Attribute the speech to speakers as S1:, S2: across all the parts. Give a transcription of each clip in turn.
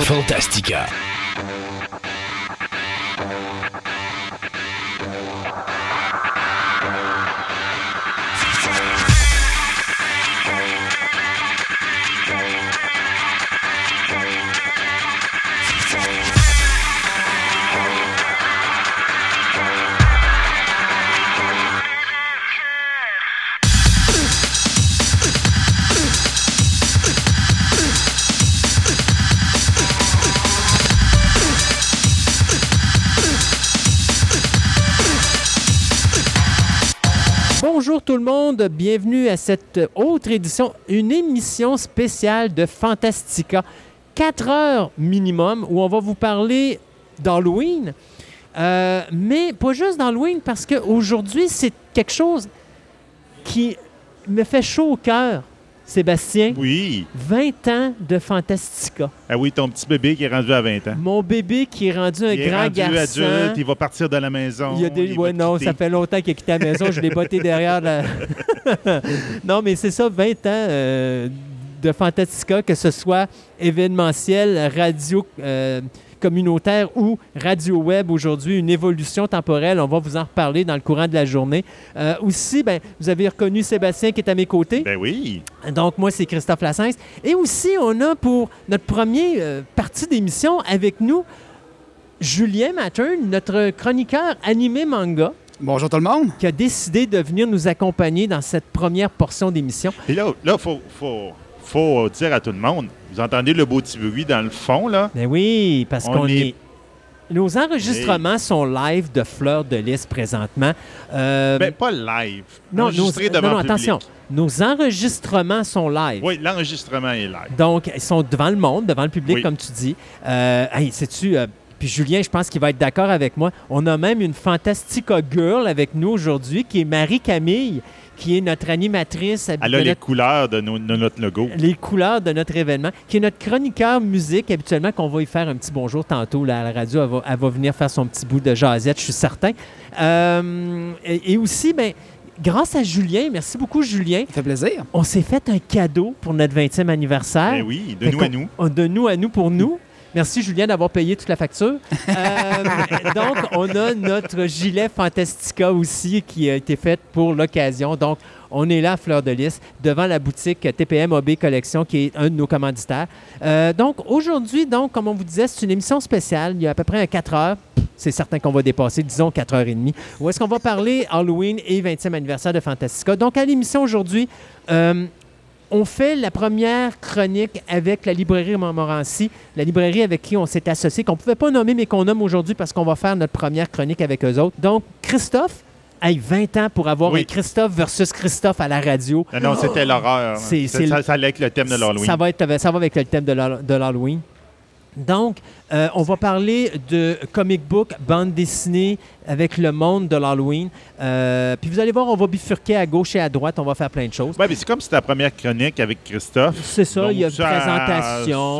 S1: Fantastica.
S2: Tout le monde, bienvenue à cette autre édition, une émission spéciale de Fantastica. 4 heures minimum où on va vous parler d'Halloween. Euh, mais pas juste d'Halloween parce qu'aujourd'hui, c'est quelque chose qui me fait chaud au cœur, Sébastien.
S3: Oui.
S2: 20 ans de Fantastica.
S3: Ah oui, ton petit bébé qui est rendu à 20 ans.
S2: Mon bébé qui est rendu un
S3: il est
S2: grand
S3: rendu
S2: garçon.
S3: adulte, il va partir de la maison.
S2: Il y a des...
S3: il
S2: Ouais,
S3: va
S2: non,
S3: quitter.
S2: ça fait longtemps qu'il a quitté la maison. Je l'ai botté derrière. La... non, mais c'est ça, 20 ans euh, de Fantastica, que ce soit événementiel, radio euh, communautaire ou radio web aujourd'hui, une évolution temporelle. On va vous en reparler dans le courant de la journée. Euh, aussi, ben, vous avez reconnu Sébastien qui est à mes côtés.
S3: Ben oui.
S2: Donc, moi, c'est Christophe Lassens. Et aussi, on a pour notre première euh, partie d'émission avec nous Julien Mattern, notre chroniqueur animé manga,
S4: Bonjour tout le monde.
S2: qui a décidé de venir nous accompagner dans cette première portion d'émission.
S3: Et là, il faut, faut, faut dire à tout le monde, vous entendez le beau petit bruit dans le fond, là?
S2: Ben oui, parce
S3: On
S2: qu'on
S3: est-
S2: est... Nos enregistrements sont live de Fleur de Lys présentement. Euh,
S3: Ben, pas live.
S2: non,
S3: enregistré
S2: non,
S3: devant
S2: non, attention. Nos enregistrements sont live.
S3: Oui, l'enregistrement est live.
S2: Donc, ils sont devant le monde, devant le public,
S3: Oui.
S2: comme tu dis. Euh, hey, sais-tu, euh, puis Julien, je pense qu'il va être d'accord avec moi. On a même une Fantastica Girl avec nous aujourd'hui, qui est Marie-Camille, qui est notre animatrice.
S3: Elle a les
S2: notre-
S3: couleurs de, nos- de notre logo.
S2: les couleurs de notre événement, qui est notre chroniqueur musique, habituellement, qu'on va y faire un petit bonjour tantôt là, à la radio. Elle va, elle va venir faire son petit bout de jasette, je suis certain. Euh, et, et aussi, ben, grâce à Julien, merci beaucoup Julien,
S4: Ça fait plaisir.
S2: on s'est fait un cadeau pour notre 20e anniversaire.
S3: Ben oui, de
S2: Fait
S3: nous à nous.
S2: De nous à nous pour nous. Merci Julien d'avoir payé toute la facture. Euh, donc, on a notre gilet Fantastica aussi qui a été fait pour l'occasion. Donc, on est là à Fleur de Lys devant la boutique TPM OB Collection qui est un de nos commanditaires. Euh, donc, aujourd'hui, donc, comme on vous disait, c'est une émission spéciale. Il y a à peu près un 4 heures. C'est certain qu'on va dépasser, disons, 4h30. Où est-ce qu'on va parler Halloween et 20e anniversaire de Fantastica. Donc, à l'émission aujourd'hui, euh, on fait la première chronique avec la librairie Montmorency, la librairie avec qui on s'est associé, qu'on ne pouvait pas nommer, mais qu'on nomme aujourd'hui parce qu'on va faire notre première chronique avec eux autres. Donc, Christophe, hey, 20 ans pour avoir
S3: Oui.
S2: un Christophe versus Christophe à la radio.
S3: Non, non, c'était l'horreur.
S2: C'est-
S3: Ça- ça, allait avec le thème de l'Halloween.
S2: Ça va, être, ça va avec le thème de l'Halloween. Donc, euh, on va parler de comic book, bande dessinée avec le monde de l'Halloween. Euh, puis vous allez voir, on va bifurquer à gauche et à droite. On va faire plein de choses.
S3: Ouais, mais c'est comme si ta première chronique avec Christophe.
S2: C'est ça,
S3: Donc,
S2: il y a une
S3: ça,
S2: présentation.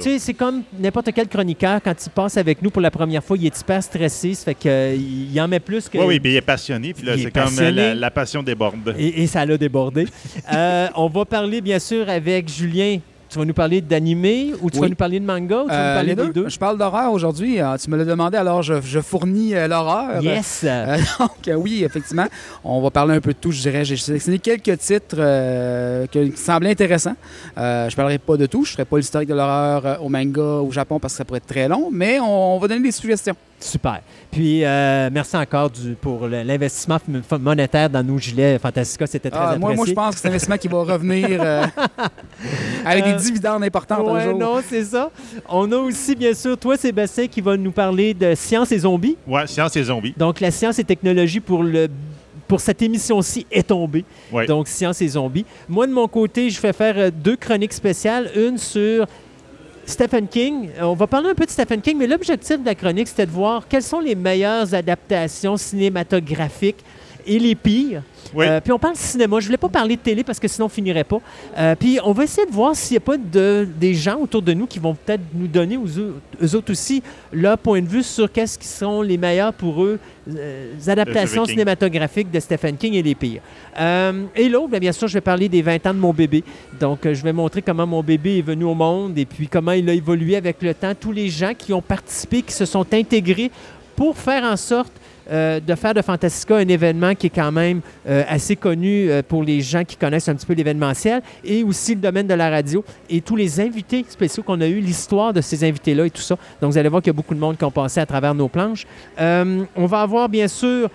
S3: c'est
S2: c'est comme n'importe quel chroniqueur, quand il passe avec nous pour la première fois, il est hyper stressé, ça fait qu'il il en met plus que...
S3: Oui, oui, puis il est passionné. Puis là, c'est comme euh, la, la passion déborde.
S2: Et, et ça l'a débordé. Euh, on va parler, bien sûr, avec Julien. Tu vas nous parler d'animé ou tu
S4: Oui.
S2: vas nous parler de manga ou tu vas nous
S4: Euh,
S2: parler
S4: les
S2: des
S4: deux? Je parle d'horreur aujourd'hui. Euh, tu me l'as demandé, alors je, je fournis euh, l'horreur.
S2: Yes!
S4: Euh, donc, oui, effectivement, on va parler un peu de tout, je dirais. J'ai sélectionné quelques titres euh, qui semblaient intéressants. Je ne parlerai pas de tout. Je ne ferai pas l'historique de l'horreur au manga au Japon parce que ça pourrait être très long, mais on, on va donner des suggestions.
S2: Super. Puis, euh, merci encore du, pour l'investissement monétaire dans nos gilets Fantastica. C'était très
S4: Ah,
S2: apprécié.
S4: moi, moi, je pense que c'est un investissement qui va revenir euh, avec
S2: Euh,
S4: des dividendes importants un
S2: Ouais,
S4: jour.
S2: non, c'est ça. On a aussi, bien sûr, toi, Sébastien, qui va nous parler de science et zombies.
S3: Ouais, science et zombies.
S2: Donc, la science et technologie pour, le, pour cette émission-ci est tombée.
S3: Ouais.
S2: Donc, science et zombies. Moi, de mon côté, je vais faire euh, deux chroniques spéciales. Une sur Stephen King. Euh, On va parler un peu de Stephen King, mais l'objectif de la chronique, c'était de voir quelles sont les meilleures adaptations cinématographiques et les pires.
S3: Oui.
S2: Euh, puis on parle cinéma. Je voulais pas parler de télé parce que sinon on finirait pas. Euh, puis on va essayer de voir s'il n'y a pas de, des gens autour de nous qui vont peut-être nous donner aux eux, autres aussi leur point de vue sur qu'est-ce qui sont les meilleurs pour eux euh, les adaptations cinématographiques de Stephen King et les pires. Euh, et l'autre, bien, bien sûr, je vais parler des 20 ans de mon bébé. Donc, je vais montrer comment mon bébé est venu au monde et puis comment il a évolué avec le temps. Tous les gens qui ont participé, qui se sont intégrés pour faire en sorte euh, de faire de Fantastica un événement qui est quand même euh, assez connu euh, pour les gens qui connaissent un petit peu l'événementiel et aussi le domaine de la radio et tous les invités spéciaux qu'on a eu, l'histoire de ces invités-là et tout ça. Donc, vous allez voir qu'il y a beaucoup de monde qui ont passé à travers nos planches. On va avoir bien sûr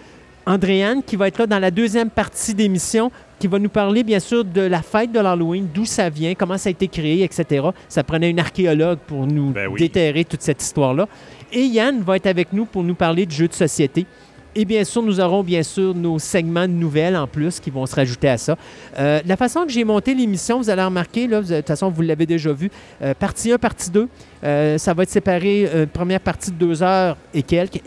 S2: Andréane qui va être là dans la deuxième partie d'émission qui va nous parler bien sûr de la fête de l'Halloween, d'où ça vient, comment ça a été créé, etc. Ça prenait une archéologue pour nous
S3: Ben oui.
S2: déterrer toute cette histoire-là. Et Yann va être avec nous pour nous parler de jeux de société. Et bien sûr, nous aurons bien sûr nos segments de nouvelles en plus qui vont se rajouter à ça. Euh, la façon que j'ai monté l'émission, vous allez remarquer, de toute façon, vous l'avez déjà vu, euh, partie 1, partie 2, euh, ça va être séparé, euh, première partie de deux heures et quelques,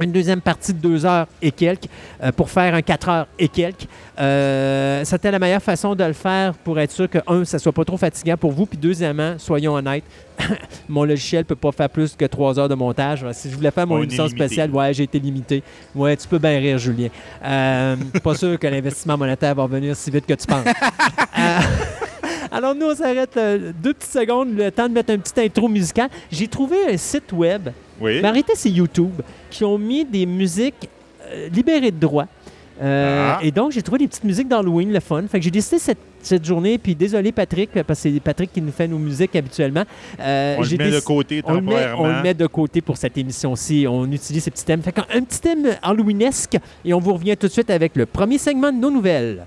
S2: une deuxième partie de deux heures et quelques euh, pour faire un quatre heures et quelques. Euh, C'était la meilleure façon de le faire pour être sûr que, un, ça soit pas trop fatigant pour vous, puis deuxièmement, soyons honnêtes, mon logiciel peut pas faire plus que trois heures de montage. Si je voulais faire mon
S3: On
S2: émission spéciale, ouais, j'ai été limité. Ouais, tu peux bien rire, Julien. Euh, pas sûr que l'investissement monétaire va revenir si vite que tu penses. Euh, alors, nous, on s'arrête euh, deux petites secondes, le temps de mettre un petit intro musical. J'ai trouvé un site web
S3: Oui.
S2: mais arrêtez, c'est YouTube qui ont mis des musiques euh, libérées de droit. Euh,
S3: Ah.
S2: Et donc, j'ai trouvé des petites musiques d'Halloween, le fun. Fait que j'ai décidé cette, cette journée, puis désolé Patrick, parce que c'est Patrick qui nous fait nos musiques habituellement. Euh,
S3: On le met de côté
S2: on le, met,
S3: temporairement.
S2: on le met de côté pour cette émission-ci. On utilise ces petits thèmes. Fait qu'un- un petit thème halloweenesque et on vous revient tout de suite avec le premier segment de nos nouvelles.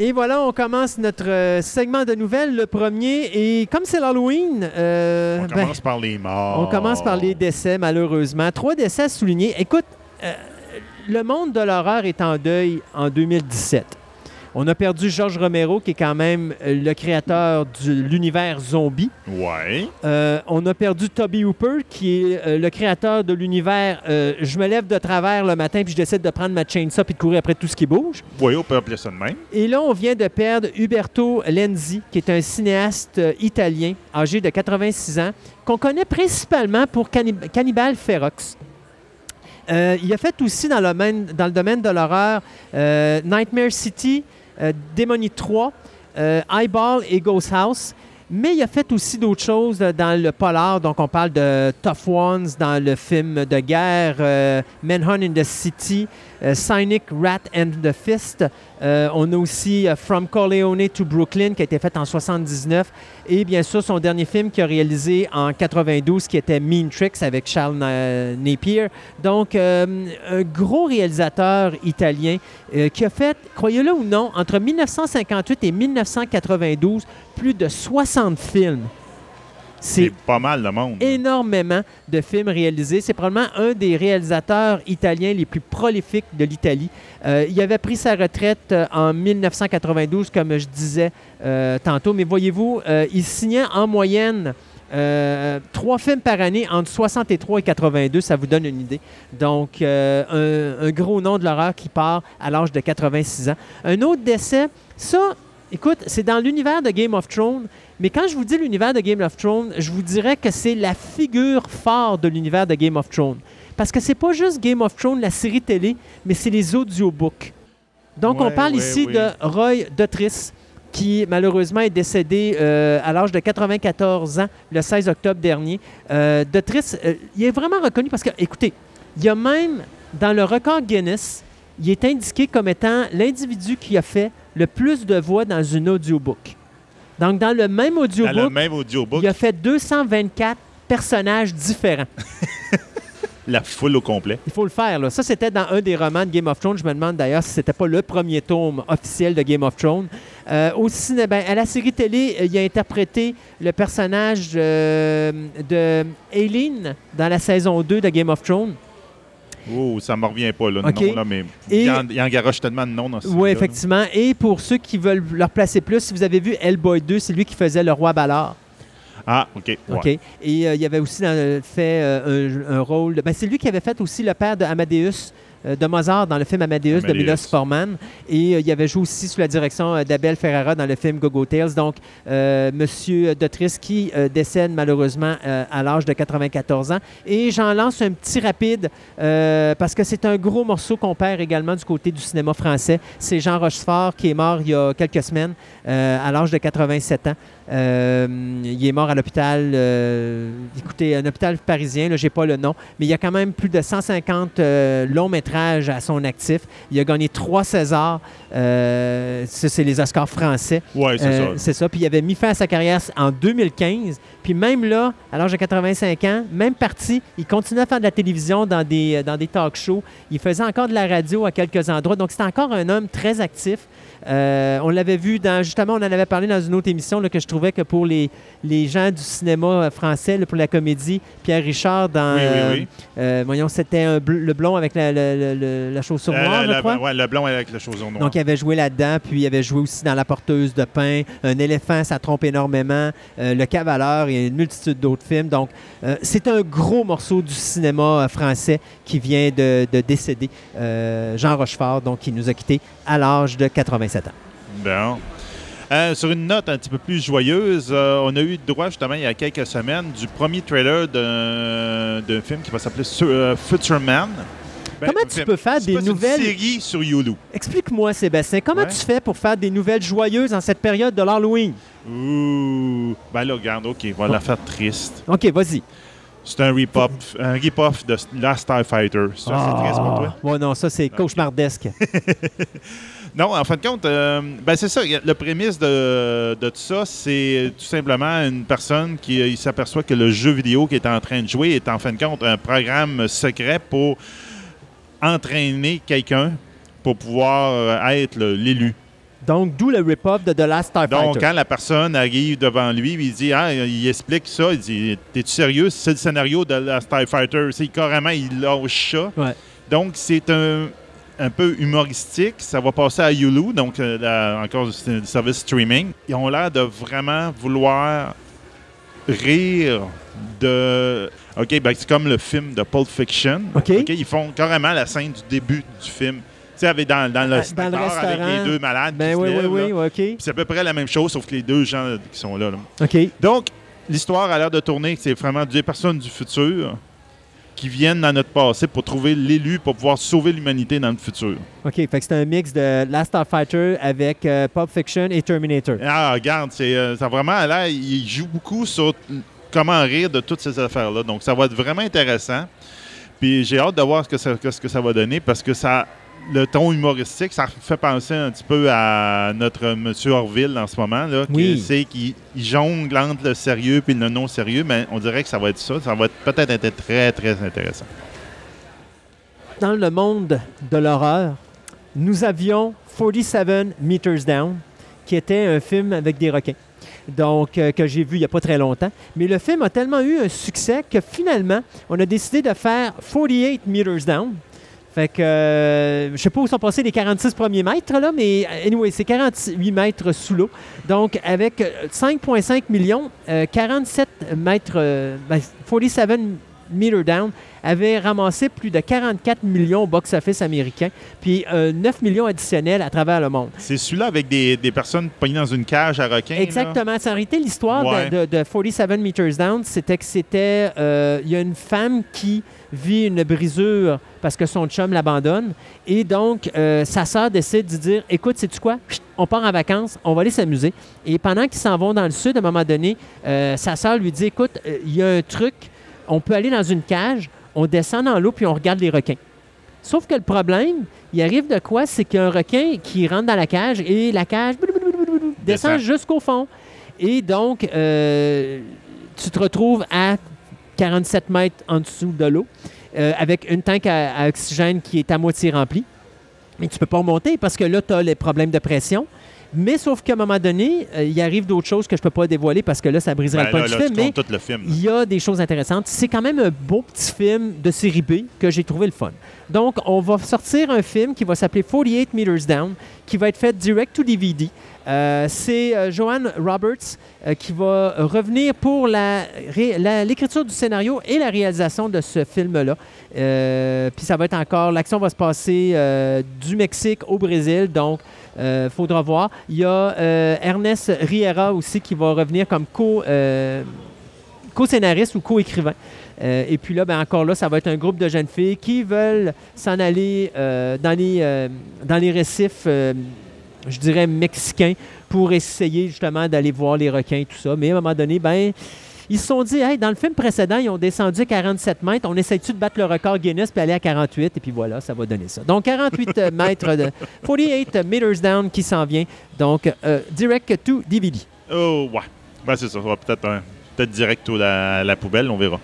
S2: Et voilà, on commence notre euh, segment de nouvelles, le premier. Et comme c'est l'Halloween, euh,
S3: On
S2: ben,
S3: commence par les morts.
S2: on commence par les décès, malheureusement. Trois décès à souligner. Écoute, euh, le monde de l'horreur est en deuil en 2017. On a perdu George Romero, qui est quand même euh, le créateur de l'univers zombie.
S3: Ouais.
S2: Euh, on a perdu Toby Hooper, qui est euh, le créateur de l'univers euh, Je me lève de travers le matin puis je décide de prendre ma chainsaw puis de courir après tout ce qui bouge.
S3: Oui, on peut appeler ça de même.
S2: Et là, on vient de perdre Uberto Lenzi, qui est un cinéaste italien âgé de 86 ans, qu'on connaît principalement pour Cannib- Cannibal Ferox. Euh, il a fait aussi dans le domaine, dans le domaine de l'horreur euh, Nightmare City, Démonie 3, euh, Eyeball et Ghost House. Mais il a fait aussi d'autres choses euh, dans le polar. Donc, on parle de Tough Ones dans le film de guerre euh, Manhunt in the City, euh, Cynic Rat and the Fist. Euh, on a aussi euh, From Corleone to Brooklyn qui a été fait en 79. Et bien sûr, son dernier film qu'il a réalisé en 92 qui était Mean Tricks avec Charles Na- Napier. Donc, euh, un gros réalisateur italien euh, qui a fait, croyez-le ou non, entre 1958 et 1992, plus de 60 films. C'est
S3: pas mal de monde.
S2: énormément de films réalisés. C'est probablement un des réalisateurs italiens les plus prolifiques de l'Italie. Euh, il avait pris sa retraite euh, en 1992, comme je disais euh, tantôt, mais voyez-vous, euh, il signait en moyenne euh, trois films par année entre 63 et 82, ça vous donne une idée. Donc, euh, un, un gros nom de l'horreur qui part à l'âge de 86 ans. Un autre décès, ça, écoute, c'est dans l'univers de Game of Thrones, mais quand je vous dis l'univers de Game of Thrones, je vous dirais que c'est la figure forte de l'univers de Game of Thrones. Parce que c'est pas juste Game of Thrones, la série télé, mais c'est les audiobooks. Donc, on parle
S3: ouais,
S2: ici de Roy Dotris, qui malheureusement est décédé euh, à l'âge de 94 ans le 16 octobre dernier. Euh, Dotris, euh, il est vraiment reconnu parce que, écoutez, il y a même dans le record Guinness, il est indiqué comme étant l'individu qui a fait le plus de voix dans une audiobook. Donc, dans le même
S3: Dans le
S2: audiobook,
S3: même audiobook,
S2: il a fait 224 personnages différents.
S3: la foule au complet.
S2: Il faut le faire. Là. Ça, c'était dans un des romans de Game of Thrones. Je me demande d'ailleurs si c'était pas le premier tome officiel de Game of Thrones. Euh, au ciné- ben, à la série télé, euh, il a interprété le personnage euh, de Aileen dans la saison 2 de Game of Thrones.
S3: Oh, ça me revient pas, là,
S2: OK.
S3: non, là, mais
S2: Et-
S3: il, en, il en garoche tellement de noms dans ce
S2: Oui, effectivement. Et pour ceux qui veulent leur placer plus, si vous avez vu Hellboy 2, c'est lui qui faisait le roi Ballard.
S3: Ah, OK. ouais.
S2: OK. Et euh, il y avait aussi dans fait euh, un, un rôle. de- ben, c'est lui qui avait fait aussi le père de Amadeus. Euh, de Mozart dans le film Amadeus, de. Milos Forman. Et euh, il avait joué aussi sous la direction euh, d'Abel Ferrara dans le film Go-Go Tales. Donc, Monsieur Dotris qui décède malheureusement à l'âge de 94 ans. Et j'en lance un petit rapide parce que c'est un gros morceau qu'on perd également du côté du cinéma français. C'est Jean Rochefort qui est mort il y a quelques semaines à l'âge de 87 ans. Euh, il est mort à l'hôpital, euh, écoutez, un hôpital parisien, je n'ai pas le nom, mais il y a quand même plus de 150 euh, longs métrages à son actif. Il a gagné trois Césars. Ça, c'est les Oscars français.
S3: Ouais, c'est ça.
S2: C'est ça. Puis il avait mis fin à sa carrière en 2015. Puis même là, à l'âge de 85 ans, même parti, il continuait à faire de la télévision dans des, dans des talk shows. Il faisait encore de la radio à quelques endroits. Donc c'était encore un homme très actif. Euh, on l'avait vu dans, justement, on en avait parlé dans une autre émission là, que je trouvais que pour les, les gens du cinéma euh, français, là, pour la comédie, Pierre Richard dans,
S3: Oui, oui,
S2: euh,
S3: oui.
S2: euh, voyons, c'était bl- le blond avec la, la- la- la- la chaussure
S3: Euh,
S2: noire, je crois.
S3: ouais, le blond avec le chaussure noire.
S2: Donc, il avait joué là-dedans, puis il avait joué aussi dans La porteuse de pain, Un éléphant, ça trompe énormément, euh, Le cavaleur et une multitude d'autres films. Donc, euh, c'est un gros morceau du cinéma euh, français qui vient de, de décéder. Euh, Jean Rochefort, donc, qui nous a quittés à l'âge de 87 ans.
S3: Bon. Euh, sur une note un petit peu plus joyeuse, euh, on a eu droit justement il y a quelques semaines du premier trailer d'un film qui va s'appeler euh, Future Man. Ben,
S2: Comment tu
S3: film-
S2: peux faire des
S3: pas une
S2: nouvelles...
S3: série sur Hulu.
S2: Explique-moi, Sébastien, comment
S3: Ouais.
S2: tu fais pour faire des nouvelles joyeuses en cette période de l'Halloween?
S3: Ouh. Ben là, regarde, OK, on va la faire triste.
S2: OK, vas-y.
S3: C'est un rip-off un rip-off de Last Starfighter. Ça, c'est triste pour toi?
S2: Ouais, non, ça, c'est cauchemardesque.
S3: Non, en fin de compte, euh, ben c'est ça. Le prémisse de, de tout ça, c'est tout simplement une personne qui euh, s'aperçoit que le jeu vidéo qu'il est en train de jouer est en fin de compte un programme secret pour entraîner quelqu'un pour pouvoir euh, être l'élu.
S2: Donc, d'où le rip-off de The Last Starfighter.
S3: Donc, quand la personne arrive devant lui, il dit, ah, il explique ça, il dit, t'es-tu sérieux? C'est le scénario de la Starfighter. C'est carrément, il lâche ça.
S2: Ouais.
S3: Donc, c'est un, un peu humoristique. Ça va passer à Hulu, donc euh, la- encore un service streaming. Ils ont l'air de vraiment vouloir rire de... OK, ben, c'est comme le film de Pulp Fiction.
S2: OK.
S3: Ils font carrément la scène du début du film. Tu sais, avec dans, dans le,
S2: Ah, dans le
S3: bar avec
S2: restaurant.
S3: les deux malades
S2: Ben
S3: qui
S2: oui, oui,
S3: lèvent,
S2: oui, OK.
S3: C'est à peu près la même chose, sauf que les deux gens qui sont là. là.
S2: OK.
S3: Donc, l'histoire a l'air de tourner c'est vraiment des personnes du futur qui viennent dans notre passé pour trouver l'élu pour pouvoir sauver l'humanité dans le futur.
S2: OK, fait que c'est un mix de Last Starfighter avec euh, Pulp Fiction et Terminator.
S3: Ah, regarde, c'est, euh, ça vraiment l'air, il joue beaucoup sur comment rire de toutes ces affaires-là. Donc, ça va être vraiment intéressant. Puis j'ai hâte de voir ce que ça, ce que ça va donner parce que ça, le ton humoristique, ça fait penser un petit peu à notre Monsieur Orville en ce moment. Là, qui
S2: Oui.
S3: c'est qu'il il jongle entre le sérieux et le non sérieux, mais on dirait que ça va être ça. Ça va être peut-être être très, très intéressant.
S2: Dans le monde de l'horreur, nous avions 47 Meters Down, qui était un film avec des requins. Donc, euh, que j'ai vu il n'y a pas très longtemps. Mais le film a tellement eu un succès que finalement, on a décidé de faire 48 Meters Down. Fait que, euh, je sais pas où sont passés les 46 premiers mètres, là, mais euh, anyway, c'est 48 mètres sous l'eau. Donc, avec euh, 5,5 millions, euh, 47 mètres, euh, ben, 47 Meter Down avait ramassé plus de 44 millions au box-office américain, puis euh, 9 millions additionnels à travers le monde.
S3: C'est celui-là avec des, des personnes pognées dans une cage à requins.
S2: Exactement. C'est en réalité l'histoire de-
S3: Ouais.
S2: de, de 47 Meters Down, c'était que c'était. euh, Il y a une femme qui vit une brisure parce que son chum l'abandonne. Et donc, euh, sa sœur décide de dire Écoute, sais-tu quoi? Chut, On part en vacances, on va aller s'amuser. Et pendant qu'ils s'en vont dans le sud, à un moment donné, euh, sa sœur lui dit Écoute, euh, il y a un truc, on peut aller dans une cage, on descend dans l'eau puis on regarde les requins. Sauf que le problème, il arrive de quoi? C'est qu'il y a un requin qui rentre dans la cage et la cage descend
S3: Descend.
S2: jusqu'au fond. Et donc, euh, tu te retrouves à 47 mètres en dessous de l'eau euh, avec une tank à, à oxygène qui est à moitié remplie. Mais tu ne peux pas remonter parce que là, tu as les problèmes de pression. Mais sauf qu'à un moment donné, euh, il arrive d'autres choses que je ne peux pas dévoiler parce que là, ça briserait
S3: Ben
S2: le punch
S3: là,
S2: du
S3: là,
S2: film. Mais
S3: comptes tout le film. là.
S2: il y a des choses intéressantes. C'est quand même un beau petit film de série B que j'ai trouvé le fun. Donc, on va sortir un film qui va s'appeler 48 Meters Down, qui va être fait direct to DVD. Euh, c'est euh, Joanne Roberts euh, qui va revenir pour l'écriture du scénario et la réalisation de ce film-là. Puis ça va être encore, l'action va se passer du Mexique au Brésil, donc il faudra voir. Il y a euh, Ernest Riera aussi qui va revenir comme co, euh, co-scénariste ou co-écrivain. Euh, et puis là, ben, encore là, ça va être un groupe de jeunes filles qui veulent s'en aller euh, dans, les, euh, dans les récifs, euh, je dirais, mexicains pour essayer justement d'aller voir les requins et tout ça. Mais à un moment donné, ben, ils se sont dit, hey, dans le film précédent, ils ont descendu à 47 mètres. On essaie-tu de battre le record Guinness puis aller à 48? Et puis voilà, ça va donner ça. Donc, 48 mètres de 48 meters down qui s'en vient. Donc, euh, direct to DVD.
S3: Oh, ouais. Ben, c'est ça. Ça va peut-être un- peut-être direct à la, la poubelle, on verra.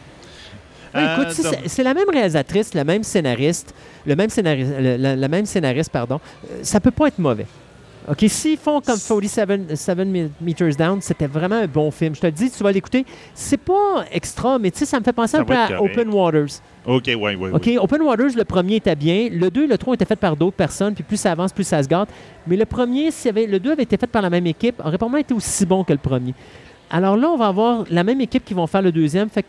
S2: Ouais,
S3: Euh,
S2: écoute, si
S3: donc-
S2: c'est- la même réalisatrice, le même scénariste, le même scénariste, le même scénariste, pardon. euh, ça peut pas être mauvais. OK, s'ils font comme 47 7 Meters Down, c'était vraiment un bon film. Je te le dis, tu vas l'écouter. C'est pas extra, mais tu sais, ça me fait penser un peu à
S3: correct.
S2: Open Waters.
S3: OK, oui, oui.
S2: OK, Open Waters, le premier était bien. Le 2 et le 3 ont été faits par d'autres personnes, puis plus ça avance, plus ça se gâte. Mais le premier, s'il y avait, le 2 avait été fait par la même équipe, aurait probablement été aussi bon que le premier. Alors là, on va avoir la même équipe qui vont faire le deuxième. Fait que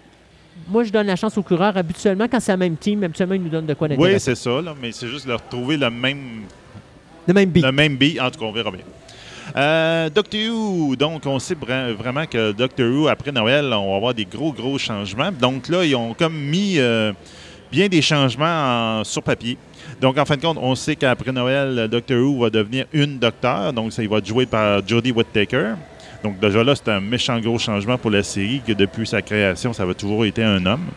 S2: moi, je donne la chance aux coureurs. Habituellement, quand c'est la même team, habituellement, ils nous donnent de quoi
S3: Oui,
S2: d'intéressant.
S3: c'est ça, là, mais c'est juste de retrouver le même,
S2: le même beat.
S3: le même beat. En tout cas, on verra bien. Euh, Doctor Who, donc on sait vra- vraiment que Doctor Who, après Noël, on va avoir des gros, gros changements. Donc là, ils ont comme mis euh, bien des changements en- sur papier. Donc, en fin de compte, on sait qu'après Noël, Doctor Who va devenir une docteur. Donc, ça, il va être joué par Jodie Whittaker. Donc, déjà là, c'est un méchant gros changement pour la série, que depuis sa création, ça va toujours été un homme.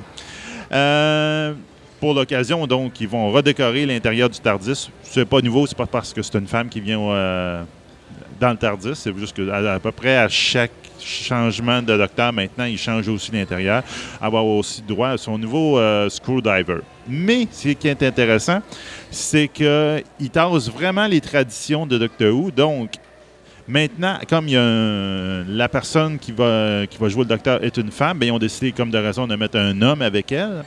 S3: Euh, pour l'occasion, donc, ils vont redécorer l'intérieur du TARDIS. C'est pas nouveau, c'est pas parce que c'est une femme qui vient euh, dans le TARDIS. C'est juste que à, à peu près à chaque changement de docteur, maintenant, il change aussi l'intérieur. Avoir aussi droit à son nouveau euh, screwdriver. Mais ce qui est intéressant, c'est qu'il tasse vraiment les traditions de Doctor Who. Donc, Maintenant, comme il y a la personne qui va, qui va jouer le docteur est une femme, bien, ils ont décidé, comme de raison, de mettre un homme avec elle.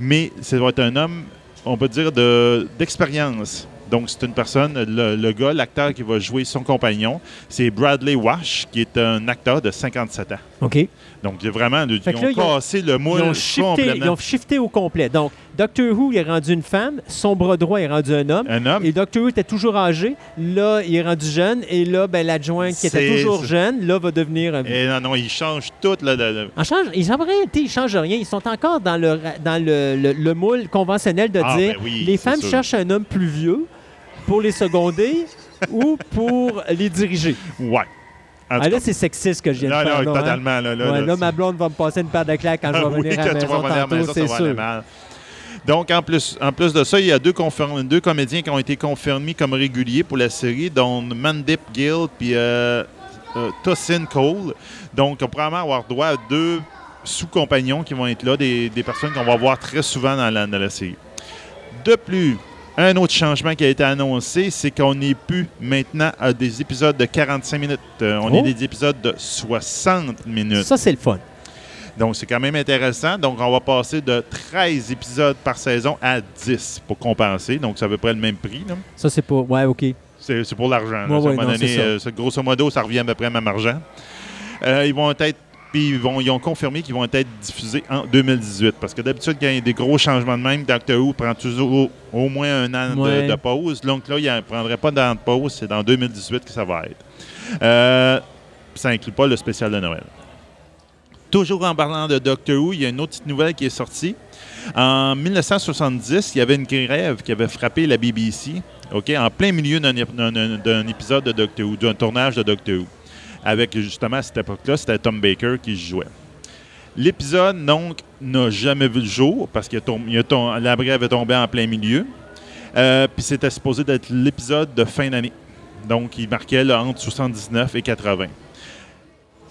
S3: Mais ça va être un homme, on peut dire, de- d'expérience. Donc, c'est une personne, le, le gars, l'acteur qui va jouer son compagnon, c'est Bradley Wash, qui est un acteur de 57 ans.
S2: OK.
S3: Donc, vraiment, ils ont
S2: là, ils ont-
S3: cassé le moule
S2: Ils ont, shifté,
S3: complètement.
S2: ils ont shifté au complet. Donc, Doctor Who il est rendu une femme, son bras droit est rendu un homme.
S3: Un homme.
S2: Et Doctor Who était toujours âgé. Là, il est rendu jeune. Et là, ben, l'adjoint qui était toujours jeune, là, va devenir un.
S3: Et non, non, il change tout. Là, le- le-
S2: En change, ils en réalité, ils changent rien. Ils sont encore dans le, dans le, le- le moule conventionnel de
S3: Ah,
S2: dire
S3: ben oui,
S2: les femmes
S3: sûr.
S2: cherchent un homme plus vieux pour les seconder ou pour les diriger.
S3: Ouais.
S2: Ah, là, c'est sexiste que je viens
S3: non,
S2: de faire.
S3: non,
S2: hein?
S3: totalement. Là, là,
S2: Ouais,
S3: là,
S2: ma blonde va me passer une paire de claques quand je vais
S3: Ah oui,
S2: venir à la maison tantôt, c'est sûr.
S3: mal. Donc, en plus, en plus de ça, il y a deux, comédiens qui ont été confirmés comme réguliers pour la série, dont Mandip Gill et euh, euh, Tosin Cole. Donc, on pourrait probablement avoir droit à deux sous-compagnons qui vont être là, des, des personnes qu'on va voir très souvent dans la, dans la série. De plus, un autre changement qui a été annoncé, c'est qu'on n'est plus maintenant à des épisodes de 45 minutes. Euh, on
S2: Oh.
S3: est des épisodes de 60 minutes.
S2: Ça, c'est le fun.
S3: Donc, c'est quand même intéressant. Donc, on va passer de 13 épisodes par saison à 10 pour compenser. Donc, c'est à peu près le même prix. là.
S2: Ça, c'est pas. Ouais, OK.
S3: C'est pour l'argent.
S2: Ouais,
S3: Ça, à un
S2: ouais,
S3: euh, grosso modo, ça revient à peu près à même argent. Euh, ils vont être Puis ils, vont, ils ont confirmé qu'ils vont être diffusés en 2018. Parce que d'habitude, quand il y a des gros changements de même, Doctor Who prend toujours au, au moins un an de, pause. Donc là, il ne prendrait pas d'an de pause. C'est dans 2018 que ça va être. Euh, ça inclut pas le spécial de Noël. Toujours en parlant de Doctor Who, il y a une autre petite nouvelle qui est sortie. En 1970, il y avait une grève qui avait frappé la BBC, en plein milieu d'un ép- d'un- d'un d'un épisode de Doctor Who, d'un tournage de Doctor Who. Avec justement à cette époque-là, c'était Tom Baker qui jouait. L'épisode, donc, n'a jamais vu le jour parce que la brève est tombée en plein milieu. Euh, Puis c'était supposé d'être l'épisode de fin d'année. Donc, il marquait là, entre 79 et 80.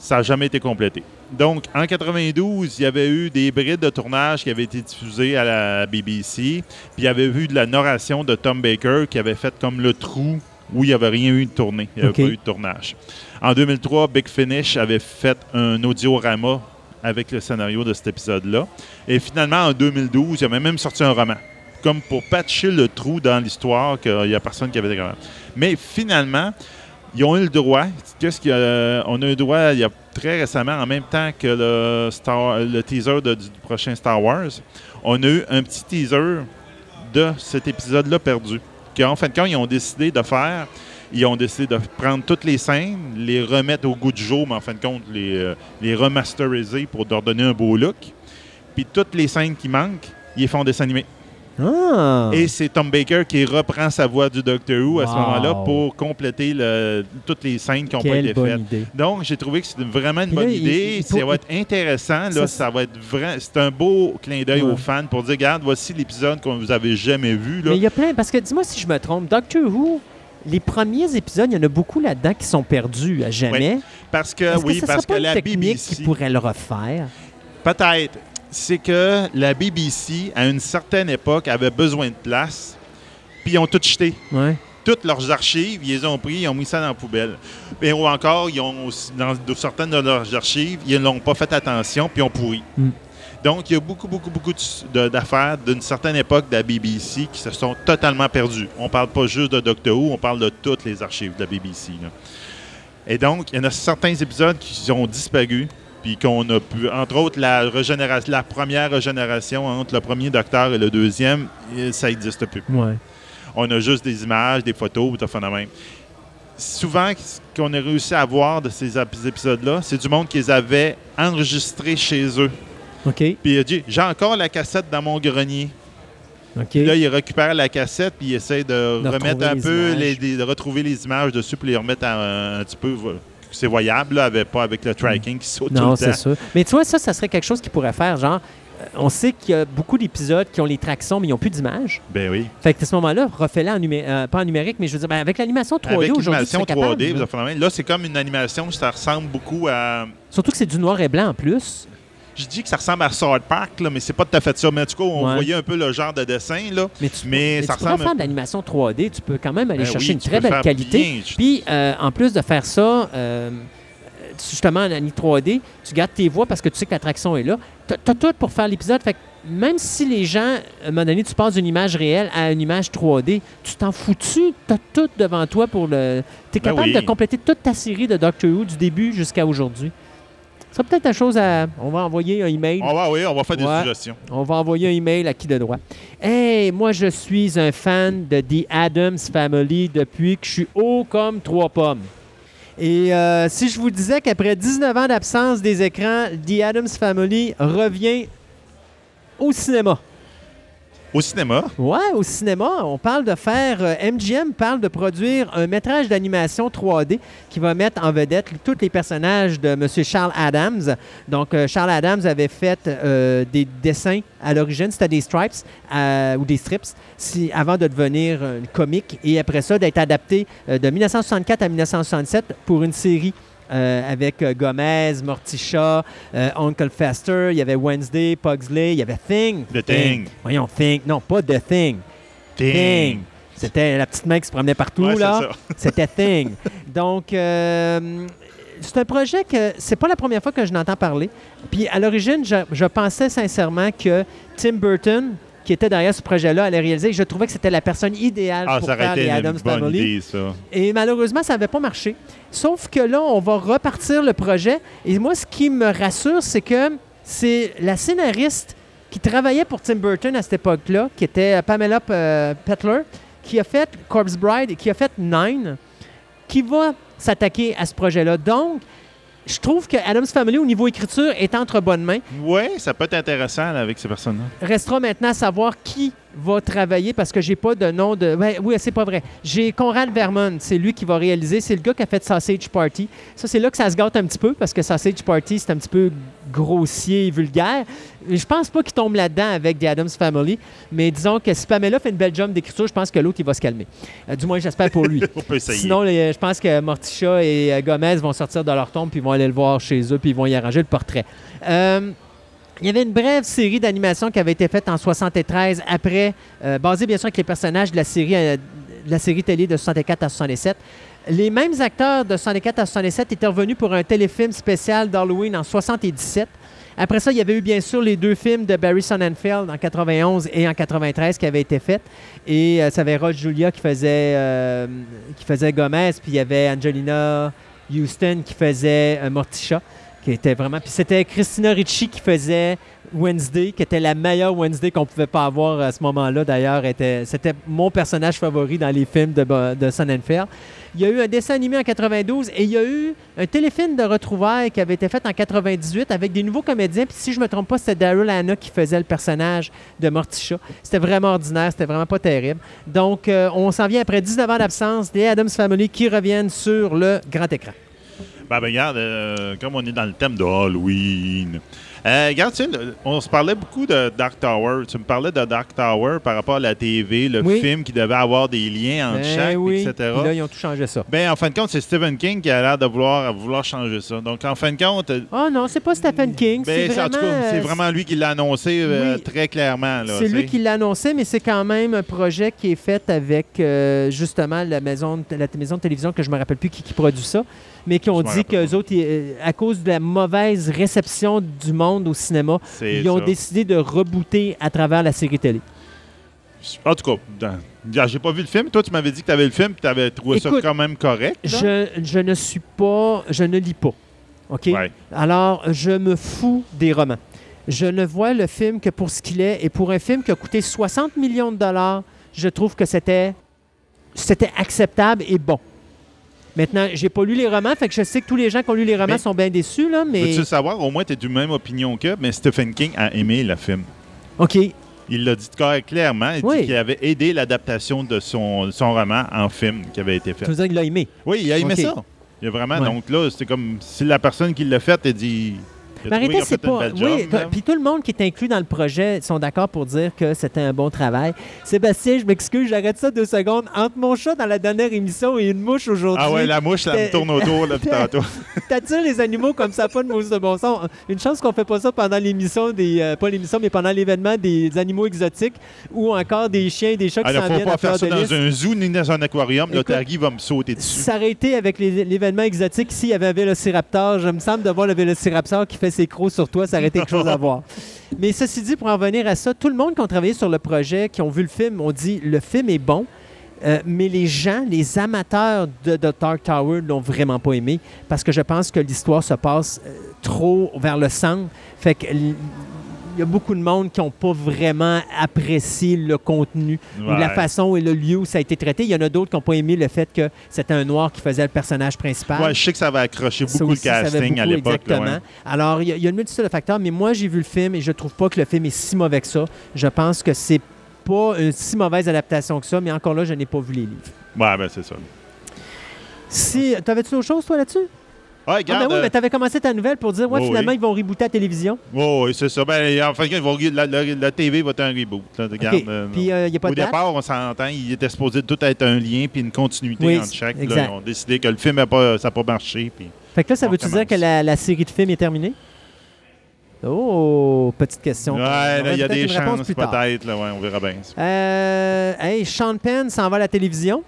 S3: Ça n'a jamais été complété. Donc, en 92, il y avait eu des brides de tournage qui avaient été diffusées à la BBC. Puis il y avait eu de la narration de Tom Baker qui avait fait comme le trou où il n'y avait rien eu de tournée. Il n'y avait pas eu de tournage. En 2003, Big Finish avait fait un audiorama avec le scénario de cet épisode-là. Et finalement, en 2012, il avait même sorti un roman. Comme pour patcher le trou dans l'histoire qu'il n'y a personne qui avait. Mais finalement, ils ont eu le droit. A- On a eu le droit il y a très récemment, en même temps que le, teaser du prochain Star Wars, on a eu un petit teaser de cet épisode-là perdu. Qu'en fin de compte, ils ont décidé de faire. Ils ont décidé de prendre toutes les scènes, les remettre au goût du jour, mais en fin de compte, les, euh, remasteriser pour leur donner un beau look. Puis toutes les scènes qui manquent, ils font animé.
S2: Ah!
S3: Et c'est Tom Baker qui reprend sa voix du Doctor Who à ce moment-là pour compléter le- toutes les scènes qui n'ont pas été faites.
S2: idée.
S3: Donc, j'ai trouvé que c'est vraiment une
S2: là,
S3: bonne
S2: il-
S3: idée.
S2: il
S3: ça va être intéressant. Là,
S2: Ça,
S3: va être vrai. C'est un beau clin d'œil
S2: Ouais.
S3: aux fans pour dire regarde, voici l'épisode qu'on vous avez jamais vu. Là.
S2: Mais il y a plein, parce que dis-moi si je me trompe, Doctor Who, les premiers épisodes, il y en a beaucoup là-dedans qui sont perdus à jamais.
S3: Parce que, oui,
S2: que ce
S3: parce que la BBC.
S2: qui pourrait le refaire?
S3: Peut-être. C'est que la BBC, à une certaine époque, avait besoin de place. Puis ils ont tout jeté.
S2: Ouais.
S3: toutes leurs archives, ils les ont pris, ils ont mis ça dans la poubelle. Et ou encore, ils ont aussi- dans certaines de leurs archives, ils n'ont pas fait attention, puis ils ont pourri.
S2: Mm.
S3: Donc, il y a beaucoup, beaucoup, beaucoup d'affaires d'une certaine époque de la BBC qui se sont totalement perdues. On parle pas juste de Doctor Who, on parle de toutes les archives de la BBC. là. Et donc, il y en a certains épisodes qui ont disparu, puis qu'on a pu, entre autres, la, régénération, la première régénération entre le premier Docteur et le deuxième, ça n'existe plus.
S2: Ouais.
S3: On a juste des images, des photos, tout ça même. Souvent, ce qu'on a réussi à voir de ces ép- épisodes-là, c'est du monde qui les avait enregistrés chez eux.
S2: OK.
S3: Puis il a dit J'ai encore la cassette dans mon grenier.
S2: OK.
S3: Puis là, il récupère la cassette, puis il essaie de,
S2: De
S3: remettre
S2: retrouver
S3: un
S2: les
S3: peu, les- de retrouver les images dessus, puis les remettre un, un petit peu. C'est voyable, là, avec, pas avec le tracking qui saute
S2: non,
S3: tout
S2: c'est
S3: le temps.
S2: sûr. Mais tu vois, ça, ça serait quelque chose qu'ils pourraient faire. Genre, euh, on sait qu'il y a beaucoup d'épisodes qui ont les tractions, mais ils n'ont plus d'image.
S3: Ben oui.
S2: Fait que à ce moment-là, refais-le en numé- euh, pas en numérique, mais je veux dire, ben, avec l'animation 3D
S3: Avec
S2: aujourd'hui,
S3: l'animation
S2: serais capable,
S3: 3D,
S2: là.
S3: là, c'est comme une animation, ça ressemble beaucoup à.
S2: Surtout que c'est du noir et blanc en plus.
S3: Je dis que ça ressemble à Sword Park, là, mais c'est pas tout à fait ça. Mais en tout cas, on
S2: Ouais.
S3: voyait un peu le genre de dessin. Là.
S2: Mais tu,
S3: Mais
S2: mais
S3: ça
S2: tu
S3: ressemble-
S2: faire de l'animation 3D, tu peux quand même aller
S3: Ben
S2: chercher
S3: oui,
S2: une très belle qualité.
S3: bien. Je-
S2: Puis, euh, en plus de faire ça, euh, justement, en anime 3D, tu gardes tes voix parce que tu sais que l'attraction est là. Tu as, tout pour faire l'épisode. Fait que même si les gens, à un moment donné, tu passes d'une image réelle à une image 3D, tu t'en fous-tu? Tu as tout devant toi pour le. Tu es
S3: Ben
S2: capable
S3: oui.
S2: de compléter toute ta série de Doctor Who du début jusqu'à aujourd'hui. Ça serait peut-être la chose à. On va envoyer un email.
S3: On va, oui, on va faire des
S2: Ouais.
S3: suggestions.
S2: On va envoyer un email à qui de droit? Hey, moi, je suis un fan de The Adams Family depuis que je suis haut comme trois pommes. Et euh, si je vous disais qu'après 19 ans d'absence des écrans, The Adams Family revient au cinéma.
S3: Au cinéma,
S2: Ouais, au cinéma, on parle de faire. euh, MGM parle de produire un métrage d'animation 3D qui va mettre en vedette tous les personnages de M. Charles Adams. Donc, euh, Charles Adams avait fait euh, des dessins à l'origine, c'était des stripes euh, ou des strips, avant de devenir un comique et après ça d'être adapté euh, de 1964 à 1967 pour une série. Euh, avec euh, Gomez, Morticia, euh, Uncle Fester, il y avait Wednesday, Pugsley, il y avait Thing.
S3: The Thing.
S2: Voyons, Thing. Non, pas The Thing.
S3: Ding.
S2: C'était la petite main qui se promenait partout,
S3: Ouais,
S2: là. C'était Thing. Donc, euh, c'est un projet que c'est pas la première fois que je n'entends parler. Puis à l'origine, je, je pensais sincèrement que Tim Burton, qui était derrière ce projet-là, allait réaliser. Je trouvais que c'était la personne idéale
S3: Ah,
S2: pour faire les Adams Family.
S3: idée, ça.
S2: Et malheureusement, ça n'avait pas marché. Sauf que là, on va repartir le projet. Et moi, ce qui me rassure, c'est que c'est la scénariste qui travaillait pour Tim Burton à cette époque-là, qui était Pamela euh, Petler, qui a fait Corpse Bride et qui a fait Nine, qui va s'attaquer à ce projet-là. Donc, je trouve que Adams Family, au niveau écriture, est entre bonnes mains.
S3: Oui, ça peut être intéressant là, avec ces personnes-là.
S2: Restera maintenant à savoir qui va travailler parce que j'ai pas de nom de. Ouais, oui, c'est pas vrai. J'ai Conrad Vermont, c'est lui qui va réaliser. C'est le gars qui a fait Sausage Party. Ça, c'est là que ça se gâte un petit peu parce que Sausage Party, c'est un petit peu grossier et vulgaire. Je pense pas qu'il tombe là-dedans avec The Adams Family, mais disons que si Pamela fait une belle job d'écriture, je pense que l'autre, il va se calmer. Euh, du moins, j'espère pour lui.
S3: On peut essayer.
S2: Sinon, les- je pense que Morticia et euh, Gomez vont sortir de leur tombe puis vont aller le voir chez eux puis ils vont y arranger le portrait. Euh, il y avait une brève série d'animation qui avait été faite en 73 après, euh, basée bien sûr avec les personnages de la série, euh, télé de 64 à 67. Les mêmes acteurs de 64 à 67 étaient revenus pour un téléfilm spécial d'Halloween en 77. Après ça, il y avait eu bien sûr les deux films de Barry Sonnenfeld en 91 et en 93 qui avaient été faits. Et euh, ça avait Rod Julia qui faisait, Gomez, puis il y avait Angelina Houston qui faisait euh, vraiment. C'était Christina Ricci qui faisait Wednesday, qui était la meilleure Wednesday qu'on pouvait pas avoir à ce moment-là. D'ailleurs, était- c'était mon personnage favori dans les films de, de Sonnenfeld. Il y a eu un dessin animé en 92 et il y a eu un téléfilm de retrouvailles qui avait été fait en 98 avec des nouveaux comédiens. Puis si je me trompe pas, c'était Daryl Hannah qui faisait le personnage de Morticia. C'était vraiment ordinaire, c'était vraiment pas terrible. Donc, euh, on s'en vient après 19 ans d'absence des Adams Family qui reviennent sur le grand écran.
S3: Ben, ben, regarde, euh, comme on est dans le thème de Halloween. Euh, regarde, tu sais, on se parlait beaucoup de Dark Tower. Tu me parlais de Dark Tower par rapport à la TV, le
S2: Oui.
S3: film qui devait avoir des liens entre
S2: Ben
S3: chaque,
S2: oui.
S3: etc.
S2: Puis là, ils ont tout changé ça.
S3: Ben, en fin de compte, c'est Stephen King qui a l'air de vouloir, vouloir changer ça. Donc, en fin de compte,
S2: Oh non, c'est pas Stephen King.
S3: ben,
S2: c'est
S3: c'est- en tout cas,
S2: vraiment,
S3: c'est
S2: euh,
S3: vraiment lui qui l'a annoncé
S2: Oui.
S3: très clairement.
S2: C'est lui qui l'a annoncé, mais c'est quand même un projet qui est fait avec justement la maison, de- la maison de télévision que je me rappelle plus qui, qui produit ça, mais qui ont dit qu'eux autres, ils, à cause de la mauvaise réception du monde au cinéma, ils ont
S3: ça.
S2: décidé de rebooter à travers la série télé.
S3: En tout cas, j'ai pas vu le film. Toi, tu m'avais dit que tu avais le film et tu avais trouvé
S2: Écoute,
S3: ça quand même correct.
S2: Je, je ne suis pas, je ne lis pas. OK?
S3: Ouais.
S2: Alors, je me fous des romans. Je ne vois le film que pour ce qu'il est. Et pour un film qui a coûté 60 millions de dollars, je trouve que c'était, c'était acceptable et bon. Maintenant, j'ai pas lu les romans, fait que je sais que tous les gens qui ont lu les romans
S3: Mais-
S2: sont bien déçus, là, mais...
S3: Veux-tu le savoir? Au moins, tu es du même opinion que, mais Stephen King a aimé le film.
S2: OK.
S3: Il l'a dit clair- clairement. Il
S2: Oui.
S3: dit qu'il avait aidé l'adaptation de son, son roman en film qui avait été
S2: Tu
S3: fait.
S2: veux dire qu'il l'a aimé?
S3: Oui, il a aimé ça. Il a vraiment.
S2: Ouais.
S3: Donc là, c'est comme si la personne qui l'a fait a dit. A
S2: c'est pas. Oui,
S3: là.
S2: puis tout le monde qui est inclus dans le projet sont d'accord pour dire que c'était un bon travail. Sébastien, je m'excuse, j'arrête ça deux secondes. Entre mon chat dans la dernière émission et une mouche aujourd'hui.
S3: Ah ouais, la mouche, ça me tourne autour là, tantôt.
S2: T'attires les animaux comme ça, pas de mousse de bon sens. Une chance qu'on fait pas ça pendant l'émission des. euh, pas l'émission, mais pendant l'événement des animaux exotiques ou encore des chiens et des chats qui
S3: Il ne
S2: s'en
S3: faut
S2: viennent
S3: pas
S2: à
S3: faire ça dans un zoo ni dans un aquarium.
S2: Écoute,
S3: Targi va me sauter dessus.
S2: S'arrêter avec l'événement exotique, s'il y avait un vélociraptor, je me semble de voir le vélociraptor qui fait ses crocs sur toi, ça aurait été quelque chose à voir. Mais ceci dit, pour en venir à ça, tout le monde qui ont travaillé sur le projet, qui ont vu le film, ont dit le film est bon, euh, mais les gens, les amateurs de The Dark Tower l'ont vraiment pas aimé parce que je pense que l'histoire se passe euh, trop vers le centre. Fait que y a beaucoup de monde qui n'ont pas vraiment apprécié le contenu ou la façon et le lieu où ça a été traité. Il y en a d'autres qui n'ont pas aimé le fait que c'était un noir qui faisait le personnage principal.
S3: Ouais, je sais que ça va accrocher
S2: Ça
S3: beaucoup
S2: aussi,
S3: le
S2: ça avait
S3: casting à l'époque. là,
S2: Exactement.
S3: ouais.
S2: Alors, il y, a- il y a une multitude de facteurs, mais moi, j'ai vu le film et je trouve pas que le film est si mauvais que ça. Je pense que c'est pas une si mauvaise adaptation que ça, mais encore là, je n'ai pas vu les livres.
S3: Ouais, ben c'est ça.
S2: Si, t'avais-tu autre chose, toi, là-dessus?
S3: Ouais,
S2: Ah,
S3: regarde.
S2: ben oui,
S3: euh,
S2: mais t'avais commencé ta nouvelle pour dire, ouais,
S3: Oui,
S2: finalement,
S3: oui.
S2: ils vont rebooter la télévision.
S3: oh, oui, c'est ça. Ben, en compte, ils vont- la, la- la TV va être un reboot. là, regarde, euh,
S2: Puis, il n'y a pas
S3: Au
S2: de date?
S3: départ, on s'entend, il était supposé tout être un lien puis une continuité
S2: Oui,
S3: entre chaque. Là, ils ont décidé que le film n'a pas, ça n'a pas marché. Puis...
S2: Fait que là, ça
S3: On
S2: veut-tu dire que la, la série de films est terminée? Oh, petite question.
S3: Ouais,
S2: On
S3: il y a des chances, peut-être. là, ouais, on verra bien.
S2: Euh, hey, Sean Penn s'en va à la télévision.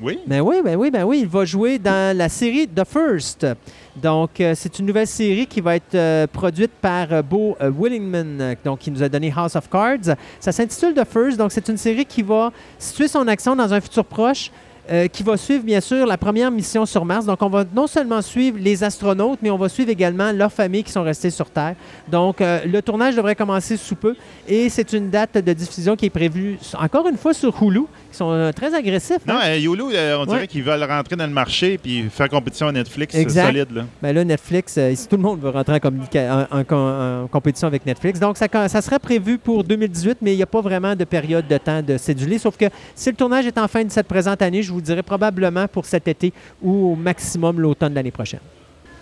S3: Oui?
S2: Ben oui, ben oui, ben oui. Il va jouer dans la série The First. Donc, euh, c'est une nouvelle série qui va être euh, produite par euh, Beau euh, Willingman, donc qui nous a donné House of Cards. Ça s'intitule The First, donc c'est une série qui va situer son action dans un futur proche. qui va suivre bien sûr la première mission sur Mars. Donc on va non seulement suivre les astronautes, mais on va suivre également leurs familles qui sont restées sur Terre. Donc le tournage devrait commencer sous peu et c'est une date de diffusion qui est prévue encore une fois sur Hulu, sont euh, très agressifs.
S3: Non,
S2: hein?
S3: euh, Yolo, euh, on dirait qu'ils veulent rentrer dans le marché puis faire compétition à Netflix
S2: Exact.
S3: solide. Là.
S2: Ben là, Netflix, euh, tout le monde veut rentrer en, en- en com- en compétition avec Netflix. Donc, ça, ça serait prévu pour 2018, mais il n'y a pas vraiment de période de temps de cédulé. Sauf que si le tournage est en fin de cette présente année, je vous dirais probablement pour cet été ou au maximum l'automne de l'année prochaine.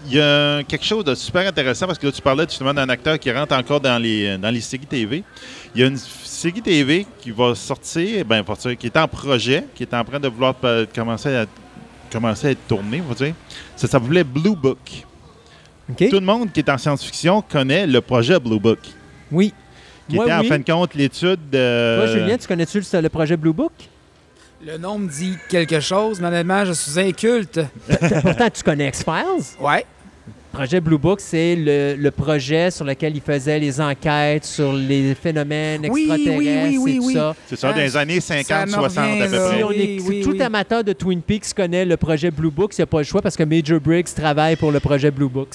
S3: Il y a quelque chose de super intéressant parce que là, tu parlais justement d'un acteur qui rentre encore dans les, dans les séries TV. Il y a une série TV qui va sortir, ben, qui est en projet, qui est en train de vouloir euh, commencer à, commencer à être tournée, on va dire. Ça s'appelait Blue Book.
S2: OK?
S3: Tout le monde qui est en science-fiction connaît le projet Blue Book,
S2: Oui.
S3: qui
S2: Moi,
S3: était en fin de compte l'étude de.
S2: Toi, Julien, tu connais-tu le, le projet Blue Book?
S4: Le nom me dit quelque chose, mais honnêtement, je suis inculte.
S2: Pourtant, tu connais X-Files?
S4: Ouais.
S2: Le projet Blue Book, c'est le, le projet sur lequel il faisait les enquêtes sur les phénomènes
S4: Oui, oui,
S2: extraterrestres
S4: oui, oui,
S2: et tout
S4: oui.
S2: ça.
S3: C'est ça, dans
S4: Ah,
S3: les années
S4: ça
S3: 50,
S4: me
S3: 60 à peu près.
S2: Si on
S4: Oui,
S2: est-
S4: oui,
S2: tout
S4: oui.
S2: amateur de Twin Peaks connaît le projet Blue Books. Il n'y a pas le choix parce que Major Briggs travaille pour le projet Blue Books.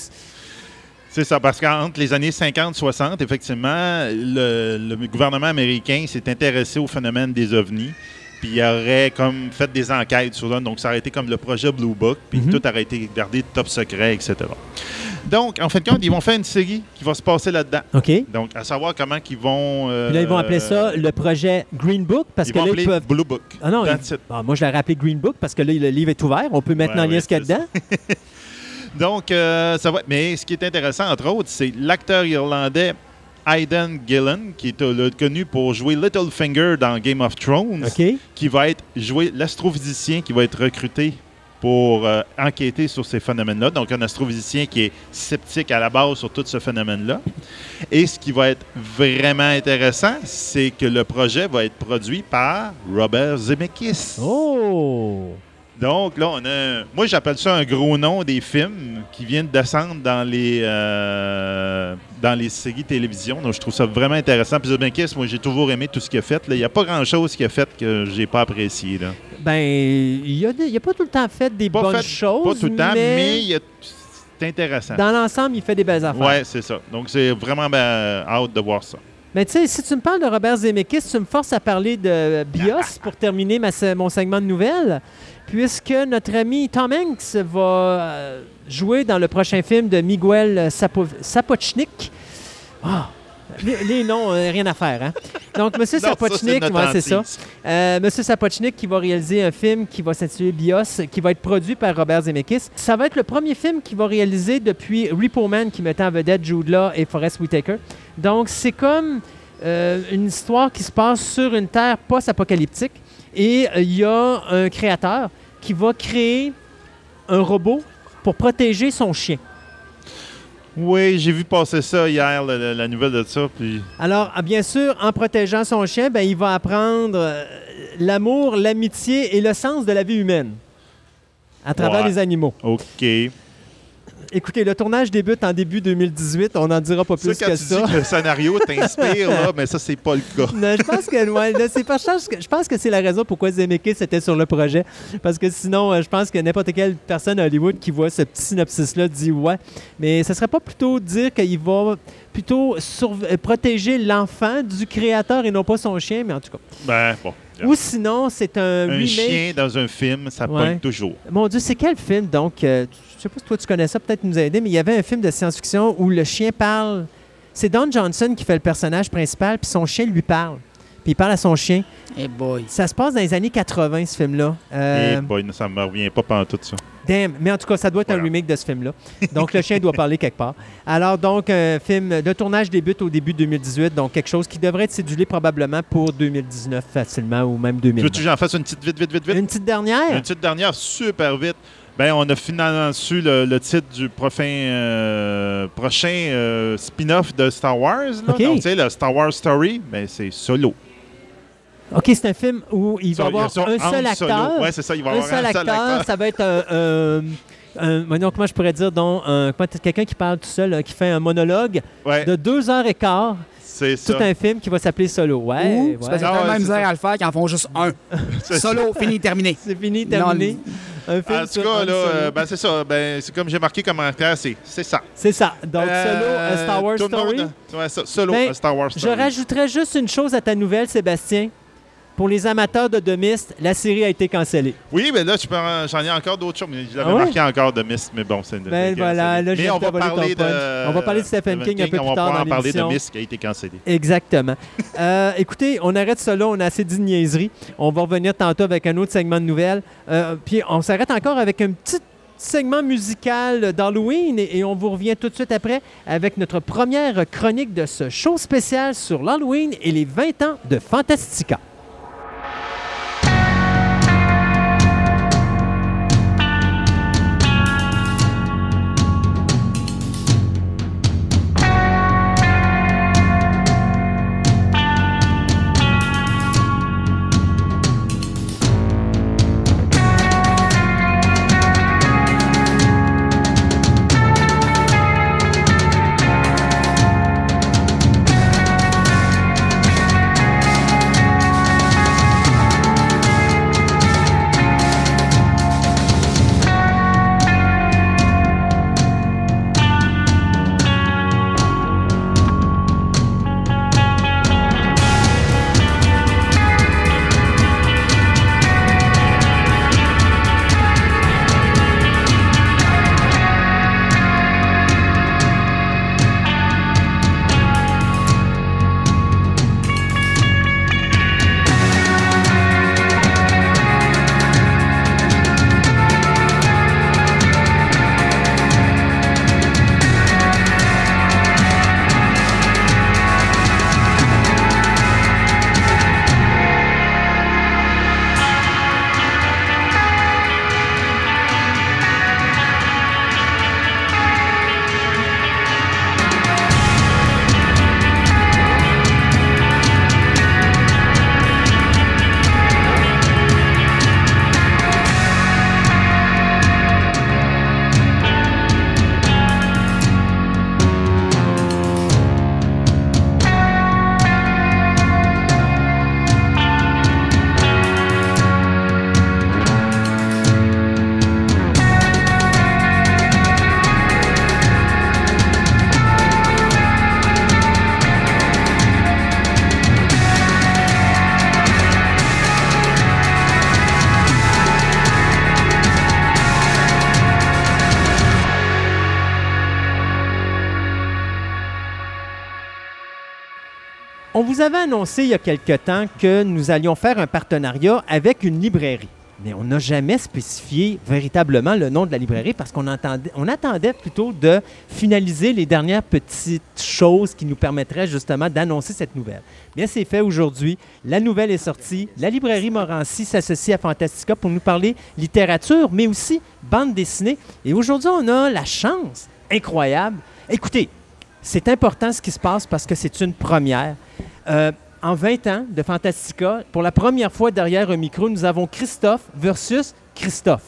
S3: C'est ça, parce qu'entre les années 50-60, effectivement, le, le gouvernement américain s'est intéressé au phénomène des ovnis. Puis il aurait comme fait des enquêtes sur ça. Donc ça aurait été comme le projet Blue Book. Puis
S2: Mhm.
S3: tout aurait été gardé top secret, etc. Donc, en fin de compte, ils vont faire une série qui va se passer là-dedans.
S2: OK.
S3: Donc, à savoir comment qu'ils vont. euh,
S2: là, ils vont appeler ça le projet Green Book parce
S3: ils
S2: que
S3: vont
S2: là, ils peuvent.
S3: Blue Book.
S2: Ah non,
S3: it.
S2: Ah, moi, je l'aurais appelé Green Book parce que là, le livre est ouvert. On peut mettre
S3: Ouais, ouais,
S2: ce qu'il y a dedans.
S3: Donc, euh, ça va. Mais ce qui est intéressant, entre autres, c'est l'acteur irlandais Aidan Gillen, qui est euh, connu pour jouer Littlefinger dans Game of Thrones, qui va être joué l'astrophysicien qui va être recruté pour euh, enquêter sur ces phénomènes-là. Donc, un astrophysicien qui est sceptique à la base sur tout ce phénomène-là. Et ce qui va être vraiment intéressant, c'est que le projet va être produit par Robert Zemeckis.
S2: Oh!
S3: Donc là, on a. Moi, j'appelle ça un gros nom des films qui viennent de descendre dans les euh, dans les séries télévision. Donc, je trouve ça vraiment intéressant. Puis Zemeckis, moi, j'ai toujours aimé tout ce qu'il a fait. là. Il n'y a pas grand-chose qu'il a fait que j'ai pas apprécié. Là.
S2: Ben, il a, il a pas tout le temps fait des
S3: Pas
S2: bonnes
S3: fait-
S2: choses.
S3: Pas tout le temps,
S2: mais,
S3: mais il y a- c'est intéressant.
S2: dans l'ensemble, il fait des belles affaires.
S3: Ouais, c'est ça. Donc, c'est vraiment ben, hâte de voir ça.
S2: Mais tu sais, si tu me parles de Robert Zemeckis, tu me forces à parler de BIOS pour terminer ma mon segment de nouvelles, puisque notre ami Tom Hanks va euh, jouer dans le prochain film de Miguel Sapo- Sapochnik. Ah! Les, les noms, euh, rien à faire. Hein? Donc, M. Sapochnik, ouais, c'est ça.
S3: hantise.
S2: Euh, Monsieur Sapochnik qui va réaliser un film qui va s'intituler BIOS, qui va être produit par Robert Zemeckis. Ça va être le premier film qu'il va réaliser depuis Repo Man qui mettait en vedette Jude Law et Forrest Whitaker. Donc c'est comme euh, une histoire qui se passe sur une terre post-apocalyptique et euh, il y a un créateur qui va créer un robot pour protéger son chien.
S3: Oui, j'ai vu passer ça hier, la, nouvelle de ça. Puis
S2: Alors, ah, bien sûr, en protégeant son chien, ben, il va apprendre euh, l'amour, l'amitié et le sens de la vie humaine à travers
S3: Ouais.
S2: les animaux.
S3: OK.
S2: Écoutez, le tournage débute en début 2018. On n'en dira pas
S3: Ça,
S2: plus
S3: quand
S2: que
S3: tu
S2: ça.
S3: dis que le scénario t'inspire, là, mais ça, c'est pas le cas.
S2: Non, je pense que ouais, là, c'est pas- je pense que je pense que c'est la raison pourquoi Zemeckis était sur le projet parce que sinon euh, je pense que n'importe quelle personne à Hollywood qui voit ce petit synopsis là dit ouais mais ce serait pas plutôt dire qu'il va plutôt euh, protéger l'enfant du créateur et non pas son chien mais en tout cas
S3: Ben, bon.
S2: Ou sinon c'est un,
S3: Un
S2: remake
S3: chien dans un film, ça
S2: Ouais.
S3: pogne toujours.
S2: Mon Dieu, c'est quel film donc euh, Je sais pas si toi tu connais ça, peut-être nous aider, mais il y avait un film de science-fiction où le chien parle. C'est Don Johnson qui fait le personnage principal, puis son chien lui parle. Puis il parle à son chien.
S4: Eh boy.
S2: Ça se passe dans les années 80, ce film-là. Euh,
S3: Eh boy, ça me revient pas pendant tout ça.
S2: damn. Mais en tout cas, ça doit être un remake de ce film-là. Donc le chien doit parler quelque part. Alors donc, un film, le tournage débute au début 2018, donc quelque chose qui devrait être cédulé probablement pour 2019 facilement ou même 2020.
S3: Veux-tu que j'en fasse une petite vite, vite, vite, vite?
S2: Une petite dernière?
S3: Une petite dernière, super vite. Ben, on a finalement su le, le titre du prochain, euh, prochain euh, spin-off de Star Wars. Là. Donc, tu sais, le Star Wars Story, ben, c'est solo.
S2: OK, c'est un film où il va y avoir un seul
S3: Solo.
S2: acteur.
S3: Ouais, c'est ça. Il va y
S2: un
S3: avoir
S2: seul
S3: un seul
S2: acteur,
S3: acteur.
S2: ça va être un. un- un- voyons, comment je pourrais dire, donc, quelqu'un qui parle tout seul, euh, qui fait un monologue
S3: Ouais,
S2: de deux heures et quart,
S3: c'est
S2: tout
S3: ça.
S2: un film qui va s'appeler Solo. Ouais,
S4: Ou,
S2: ouais.
S4: c'est
S3: Ah
S4: a
S3: ouais,
S4: tellement de
S3: c'est
S4: misère à le faire qu'ils en font juste un.
S3: C'est
S4: Solo, fini, terminé.
S2: C'est fini,
S4: Non,
S2: terminé. Un film
S3: En tout cas, là,
S2: Solo.
S3: euh, ben, c'est ça. Ben, c'est comme j'ai marqué commentaire, c'est c'est ça.
S2: C'est ça. Donc,
S3: Euh,
S2: Solo, A Star Wars
S3: tout le
S2: Story.
S3: monde- ouais, ça, solo,
S2: Ben,
S3: A Star Wars
S2: Je rajouterais juste une chose à ta nouvelle, Sébastien. Pour les amateurs de The Mist, la série a été cancellée.
S3: Oui, mais là, j'en ai encore d'autres choses. Mais j'avais
S2: Ah ouais?
S3: marqué encore de Mist, mais bon, c'est une
S2: Ben voilà, là, je
S3: Mais on va parler de.
S2: On va parler de Stephen King un peu
S3: on
S2: plus
S3: va
S2: tard
S3: pouvoir
S2: dans
S3: en parler de. Mist qui a été cancellé.
S2: Exactement. Euh, écoutez, on arrête là. On a assez dit niaiseries. On va revenir tantôt avec un autre segment de nouvelles. Euh, puis on s'arrête encore avec un petit segment musical d'Halloween et, et on vous revient tout de suite après avec notre première chronique de ce show spécial sur l'Halloween et les 20 ans de Fantastica. On vous avait annoncé il y a quelque temps que nous allions faire un partenariat avec une librairie. Mais on n'a jamais spécifié véritablement le nom de la librairie parce qu'on attendait plutôt de finaliser les dernières petites choses qui nous permettraient justement d'annoncer cette nouvelle. Bien, c'est fait aujourd'hui. La nouvelle est sortie. La librairie Morancy s'associe à Fantastica pour nous parler littérature, mais aussi bande dessinée. Et aujourd'hui, on a la chance incroyable. Écoutez, c'est important ce qui se passe parce que c'est une première. Euh, en 20 ans de Fantastica, pour la première fois derrière un micro, nous avons Christophe versus Christophe.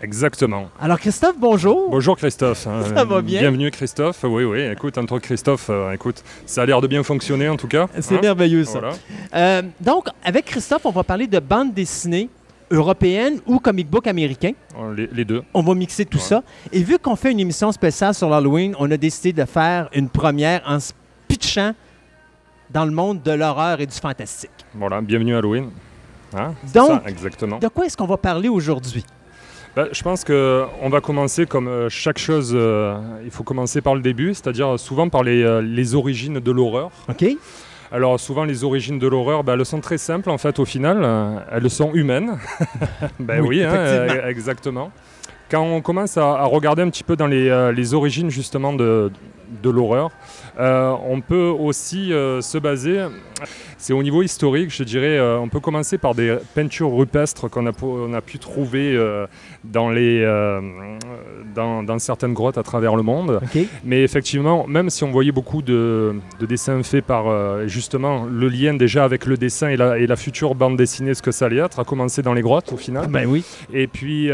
S1: Exactement.
S2: Alors Christophe, bonjour.
S1: Bonjour Christophe.
S2: Ça va bien?
S1: Bienvenue Christophe. Oui, oui, écoute, entre Christophe, euh, écoute, ça a l'air de bien fonctionner en tout cas.
S2: C'est
S1: hein?
S2: merveilleux ça.
S1: Voilà.
S2: Euh, donc, avec Christophe, on va parler de bande dessinée européenne ou comic book américain.
S1: Euh, Les, les deux.
S2: On va mixer tout
S1: Ouais.
S2: ça. Et vu qu'on fait une émission spéciale sur l'Halloween, on a décidé de faire une première en pitchant dans le monde de l'horreur et du fantastique.
S1: Voilà, bienvenue Halloween. Hein,
S2: Donc,
S1: ça, exactement.
S2: de quoi est-ce qu'on va parler aujourd'hui?
S1: Bah, je pense qu'on va commencer comme euh, chaque chose, euh, il faut commencer par le début, c'est-à-dire souvent par les, euh, les origines de l'horreur.
S2: OK?
S1: Alors souvent les origines de l'horreur, bah, elles sont très simples en fait au final, euh, elles sont humaines. ben
S2: Oui,
S1: oui, hein, euh, exactement. Quand on commence à, à regarder un petit peu dans les, euh, les origines justement de, de l'horreur. Euh, on peut aussi euh, se baser, c'est au niveau historique, je dirais, euh, on peut commencer par des peintures rupestres qu'on a, on a pu trouver euh, dans, les, euh, dans, dans certaines grottes à travers le monde. Mais effectivement, même si on voyait beaucoup de, de dessins faits par justement le lien déjà avec le dessin et la, et la future bande dessinée, ce que ça allait être, a commencé dans les grottes au final.
S2: Ben oui.
S1: Et puis,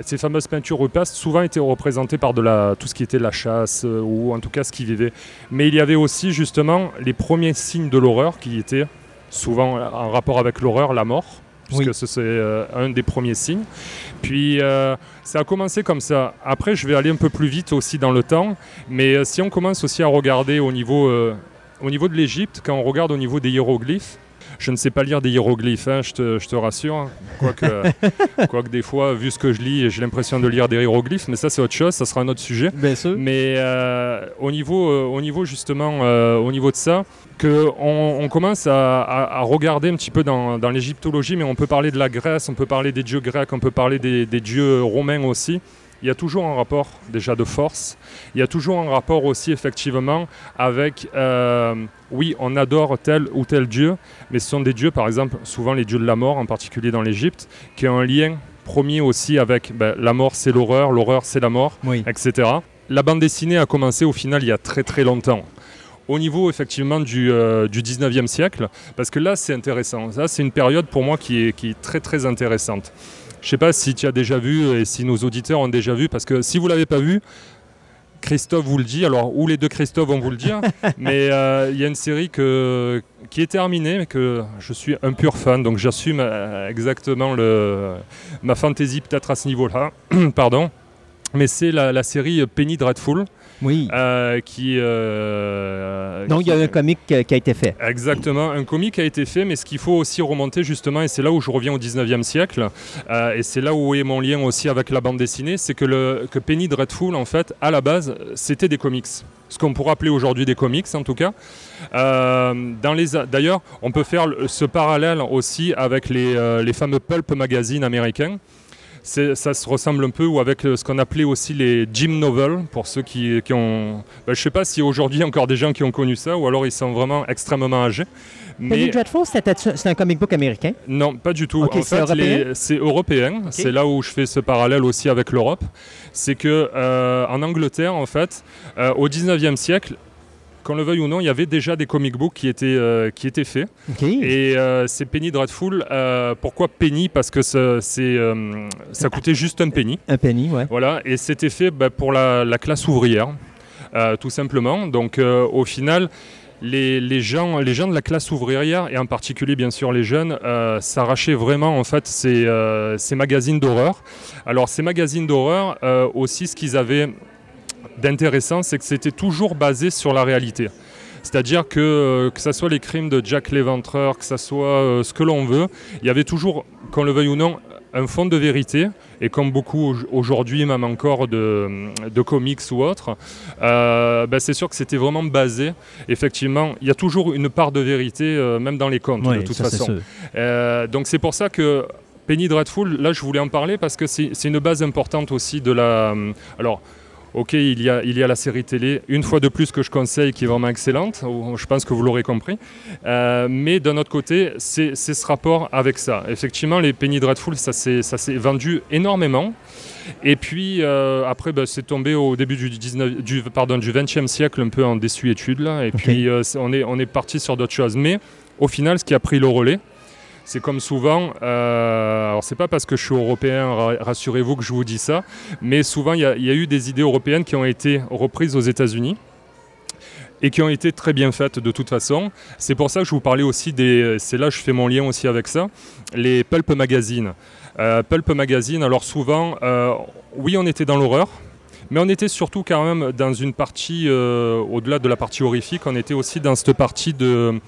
S1: ces fameuses peintures rupestres souvent étaient représentées par de la, tout ce qui était la chasse, ou en tout cas ce qui vivait. Mais il y avait aussi justement les premiers signes de l'horreur qui étaient souvent en rapport avec l'horreur, la mort, puisque
S2: Oui.
S1: ce c'est euh, un des premiers signes. Puis, euh, ça a commencé comme ça. Après, je vais aller un peu plus vite aussi dans le temps, mais euh, si on commence aussi à regarder au niveau, au niveau de l'Égypte, quand on regarde au niveau des hiéroglyphes, je ne sais pas lire des hiéroglyphes, hein, je, te, je te rassure. Quoique, quoique des fois, vu ce que je lis, j'ai l'impression de lire des hiéroglyphes, mais ça c'est autre chose, ça sera un autre sujet.
S2: Bien sûr.
S1: Mais euh, au, niveau, euh, au niveau justement, euh, au niveau de ça, que on, on commence à, à- à regarder un petit peu dans, dans l'égyptologie, mais on peut parler de la Grèce, on peut parler des dieux grecs, on peut parler des, des dieux romains aussi. Il y a toujours un rapport déjà de force. Il y a toujours un rapport aussi effectivement avec, euh, oui, on adore tel ou tel dieu, mais ce sont des dieux, par exemple, souvent les dieux de la mort, en particulier dans l'Égypte, qui ont un lien premier aussi avec ben, la mort, c'est l'horreur, l'horreur, c'est la mort
S2: Oui.
S1: etc. La bande dessinée a commencé au final il y a très très longtemps. Au niveau effectivement du, euh, du 19e siècle, parce que là c'est intéressant. Ça c'est une période pour moi qui est, qui est très très intéressante. Je ne sais pas si tu as déjà vu et si nos auditeurs ont déjà vu, parce que si vous ne l'avez pas vu, Christophe vous le dit, alors ou les deux Christophe vont vous le dire, mais euh, il y a une série que, qui est terminée, mais que je suis un pur fan, donc j'assume euh, exactement le, ma fantaisie peut-être à ce niveau-là, pardon. Mais c'est la, la série Penny Dreadful,
S2: Oui.
S1: euh, qui... euh,
S2: Donc, il y a un comique euh, qui a été fait.
S1: Exactement, un comique a été fait, mais ce qu'il faut aussi remonter justement, et c'est là où je reviens au 19e siècle, euh, et c'est là où est mon lien aussi avec la bande dessinée, c'est que, le, que Penny Dreadful, en fait, à la base, c'était des comics. Ce qu'on pourrait appeler aujourd'hui des comics, en tout cas. Euh, dans les a- D'ailleurs, on peut faire ce parallèle aussi avec les, euh, les fameux pulp magazines américains. Ça se ressemble un peu ou avec ce qu'on appelait aussi les Jim Novels, pour ceux qui, qui ont... ben, je ne sais pas si aujourd'hui il y a encore des gens qui ont connu ça, ou alors ils sont vraiment extrêmement âgés. Mais
S2: Dreadful, c'est un comic book américain?
S1: non, pas du tout. En
S2: c'est
S1: fait, c'est européen. C'est là où je fais ce parallèle aussi avec l'Europe. C'est que euh, en Angleterre, en fait, euh, au 19e siècle, qu'on le veuille ou non, il y avait déjà des comic books qui étaient, euh, qui étaient faits. Et euh, c'est Penny Dreadful. euh, pourquoi Penny? Parce que ça, c'est, euh, ça coûtait juste un penny.
S2: Un penny, ouais.
S1: Voilà, et c'était fait bah, pour la, la classe ouvrière, tout simplement. Donc au final, les, les gens, les gens de la classe ouvrière, et en particulier bien sûr les jeunes, euh, s'arrachaient vraiment en fait ces, euh, ces magazines d'horreur. Alors ces magazines d'horreur, euh, aussi ce qu'ils avaient d'intéressant, c'est que c'était toujours basé sur la réalité. C'est-à-dire que euh, que ce soit les crimes de Jack l'Éventreur, que ce soit euh, ce que l'on veut, il y avait toujours, qu'on le veuille ou non, un fond de vérité. Et comme beaucoup au- aujourd'hui, même encore de, de comics ou autres, euh, ben, c'est sûr que c'était vraiment basé. Effectivement, il y a toujours une part de vérité, euh, même dans les contes, de toute
S2: ça,
S1: façon. donc c'est pour ça que Penny Dreadful, là je voulais en parler parce que c'est une base importante aussi de la... Alors, ok, il y, a, il y a la série télé, une fois de plus que je conseille, qui est vraiment excellente, je pense que vous l'aurez compris. Euh, mais d'un autre côté, c'est ce rapport avec ça. Effectivement, les Penny Dreadful, ça s'est vendu énormément. Et puis euh, après, bah, c'est tombé au début du, 19, du, pardon, du 20e siècle, un peu en désuétude. Là, et puis euh, c'est- on, est, on est parti sur d'autres choses. Mais au final, ce qui a pris le relais, c'est comme souvent, euh, alors c'est pas parce que je suis européen, ra- rassurez-vous que je vous dis ça, mais souvent il y, a- eu des idées européennes qui ont été reprises aux États-Unis et qui ont été très bien faites de toute façon. C'est pour ça que je vous parlais aussi des, c'est là que je fais mon lien aussi avec ça, les pulp magazines. Euh, pulp magazine, alors souvent, euh, oui on était dans l'horreur, mais on était surtout quand même dans une partie, euh, au-delà de la partie horrifique, on était aussi dans cette partie de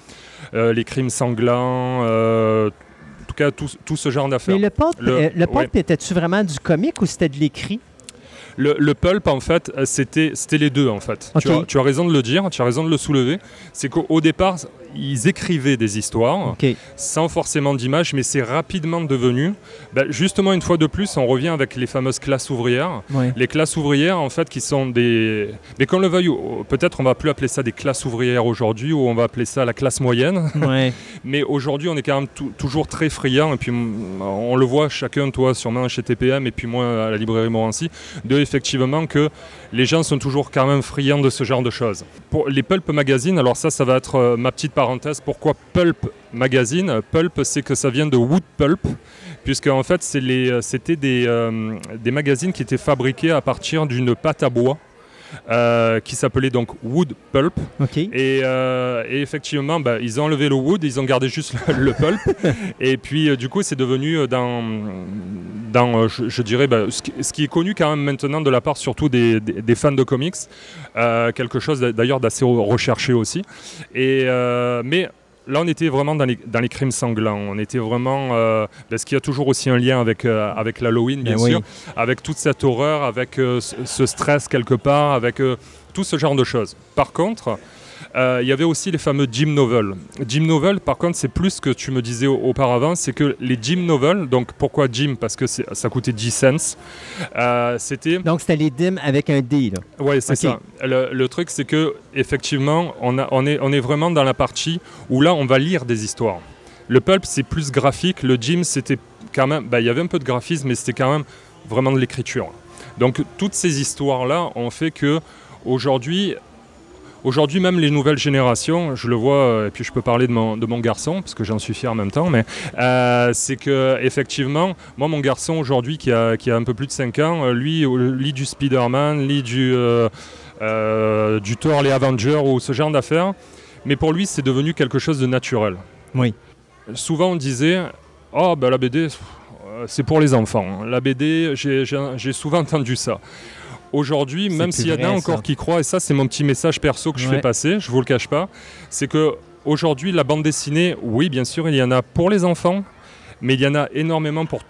S1: les crimes sanglants, euh, en tout cas tout, tout ce genre d'affaires.
S2: Mais le pulp,
S1: Le-
S2: euh,
S1: ouais.
S2: pulp était-tu vraiment du comique ou c'était de l'écrit?
S1: Le, le pulp, en fait, euh, c'était c'était les deux, en fait. Tu, as, tu as raison de le dire, tu as raison de le soulever. C'est qu'au au départ, ils écrivaient des histoires sans forcément d'image, mais c'est rapidement devenu. ben, justement, une fois de plus, on revient avec les fameuses classes ouvrières.
S2: Ouais.
S1: Les classes ouvrières, en fait, qui sont des. Mais qu'on le veuille, peut-être on va plus appeler ça des classes ouvrières aujourd'hui, ou on va appeler ça la classe moyenne.
S2: Ouais.
S1: Mais aujourd'hui, on est quand même tou- toujours très friand, et puis on le voit chacun, toi, sûrement chez TPM, et puis moi à la librairie Morancy, de effectivement que les gens sont toujours quand même friands de ce genre de choses. Pour les Pulp Magazine, alors ça, ça va être euh, ma petite Pourquoi Pulp Magazine? Pulp, c'est que ça vient de Wood Pulp, puisque en fait, euh, c'était euh, des magazines qui étaient fabriqués à partir d'une pâte à bois. Euh, qui s'appelait donc Wood Pulp et, euh, et effectivement, bah, ils ont enlevé le wood, ils ont gardé juste le, le pulp. et puis, euh, du coup, c'est devenu dans, dans je, je dirais, bah, ce, qui, ce qui est connu quand même maintenant de la part surtout des, des- des fans de comics, quelque chose d'a- d'ailleurs d'assez re- recherché aussi. Et, mais là, on était vraiment dans les, dans les crimes sanglants. On était vraiment. Euh, parce qu'il y a toujours aussi un lien avec, euh, avec l'Halloween, bien
S2: oui.
S1: sûr, avec toute cette horreur, avec euh, ce, stress quelque part, avec euh, tout ce genre de choses. Par contre, euh, il y avait aussi les fameux Jim Novels. Jim Novel, par contre, c'est plus que tu me disais au- auparavant, c'est que les Jim Novels, donc pourquoi Jim Parce que ça coûtait 10 cents. Euh, C'était.
S2: Donc, c'était les dîmes avec un D, là.
S1: Ouais, c'est ça. Le, le truc, c'est que effectivement, on, a- on, est, on est vraiment dans la partie où là, on va lire des histoires. Le pulp, c'est plus graphique. Le Jim, c'était quand même. bah, Il y avait un peu de graphisme, mais c'était quand même vraiment de l'écriture. Donc, toutes ces histoires-là ont fait que aujourd'hui. Aujourd'hui, même les nouvelles générations, je le vois, euh, et puis je peux parler de mon, de mon garçon, parce que j'en suis fier en même temps, mais euh, c'est que effectivement, moi, mon garçon aujourd'hui, qui a, qui a un peu plus de 5 ans, euh, lui, lit du Spider-Man, lit du, euh, euh, du Thor, les Avengers ou ce genre d'affaires, mais pour lui, c'est devenu quelque chose de naturel.
S2: Oui.
S1: Souvent, on disait, oh, ben la BD, c'est pour les enfants. La BD, j'ai souvent entendu ça. Aujourd'hui, même s'il y en a encore
S2: ça.
S1: qui croient, et ça c'est mon petit message perso que je
S2: Ouais.
S1: fais passer, je vous le cache pas, c'est que aujourd'hui la bande dessinée, oui bien sûr, il y en a pour les enfants, mais il y en a énormément pour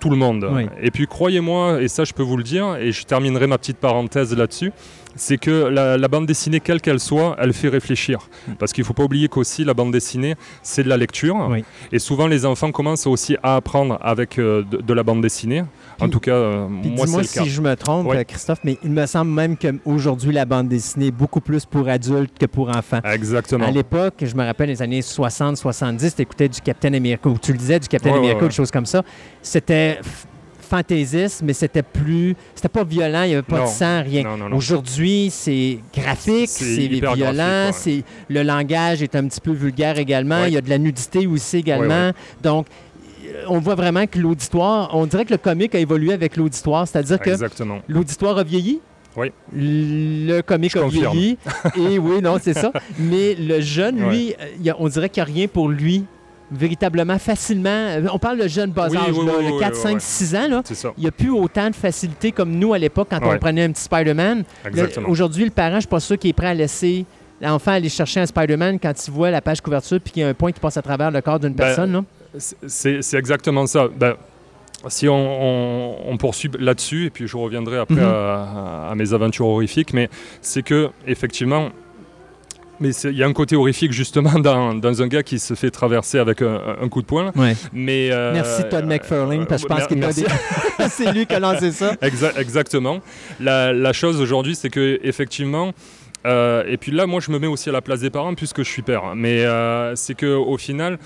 S1: tout le monde.
S2: Oui.
S1: Et puis croyez-moi, et ça je peux vous le dire, et je terminerai ma petite parenthèse là-dessus, c'est que la, la bande dessinée, quelle qu'elle soit, elle fait réfléchir. Parce qu'il ne faut pas oublier qu'aussi la bande dessinée, c'est de la lecture.
S2: Oui.
S1: Et souvent les enfants commencent aussi à apprendre avec euh, de, de la bande dessinée. en tout cas, euh, moi c'est le cas.
S2: si je me trompe, euh, Christophe, mais il me semble même qu'aujourd'hui, la bande dessinée est beaucoup plus pour adultes que pour enfants.
S1: Exactement.
S2: À l'époque, je me rappelle les années 60-70, tu écoutais du Captain America, ou tu le disais, du Captain
S1: Ouais, ouais,
S2: America,
S1: ouais.
S2: des choses comme ça. C'était fantaisiste, mais c'était plus. C'était pas violent, il n'y avait pas
S1: Non.
S2: de sang, rien. Aujourd'hui, c'est graphique,
S1: C'est
S2: violent, c'est le langage est un petit peu vulgaire également.
S1: Ouais.
S2: Il y a de la nudité aussi également.
S1: Ouais,
S2: Donc, on voit vraiment que l'auditoire, on dirait que le comique a évolué avec l'auditoire, c'est-à-dire que l'auditoire a vieilli.
S1: Oui.
S2: Le comique a vieilli. Et oui, non, c'est ça. Mais le jeune, lui, euh, on dirait qu'il n'y a rien pour lui véritablement facilement. Euh, On parle de jeune bas
S1: Oui,
S2: âge,
S1: oui,
S2: là,
S1: oui,
S2: le
S1: oui,
S2: 4,
S1: oui,
S2: 5,
S1: oui.
S2: 6 ans. Là. Il n'y a plus autant de facilité comme nous à l'époque quand on prenait un petit Spider-Man. Aujourd'hui, le parent, je ne suis pas sûr qu'il est prêt à laisser l'enfant aller chercher un Spider-Man quand il voit la page couverture puis qu'il y a un point qui passe à travers le corps d'une
S1: Ben,
S2: personne.
S1: C'est exactement ça. Ben, si on, on- on poursuit là-dessus, et puis je reviendrai après
S2: Mhm.
S1: à, à mes aventures horrifiques, mais c'est que effectivement, mais il y a un côté horrifique justement dans, dans un gars qui se fait traverser avec un, un coup de poing.
S2: Ouais.
S1: Mais euh,
S2: Merci Todd McFarlane, parce que je pense
S1: mer-
S2: qu'il des- c'est lui qui a lancé ça.
S1: Exa- exactement. La, la chose aujourd'hui, c'est que effectivement, euh, et puis là, moi, je me mets aussi à la place des parents puisque je suis père. Mais euh, c'est que au final,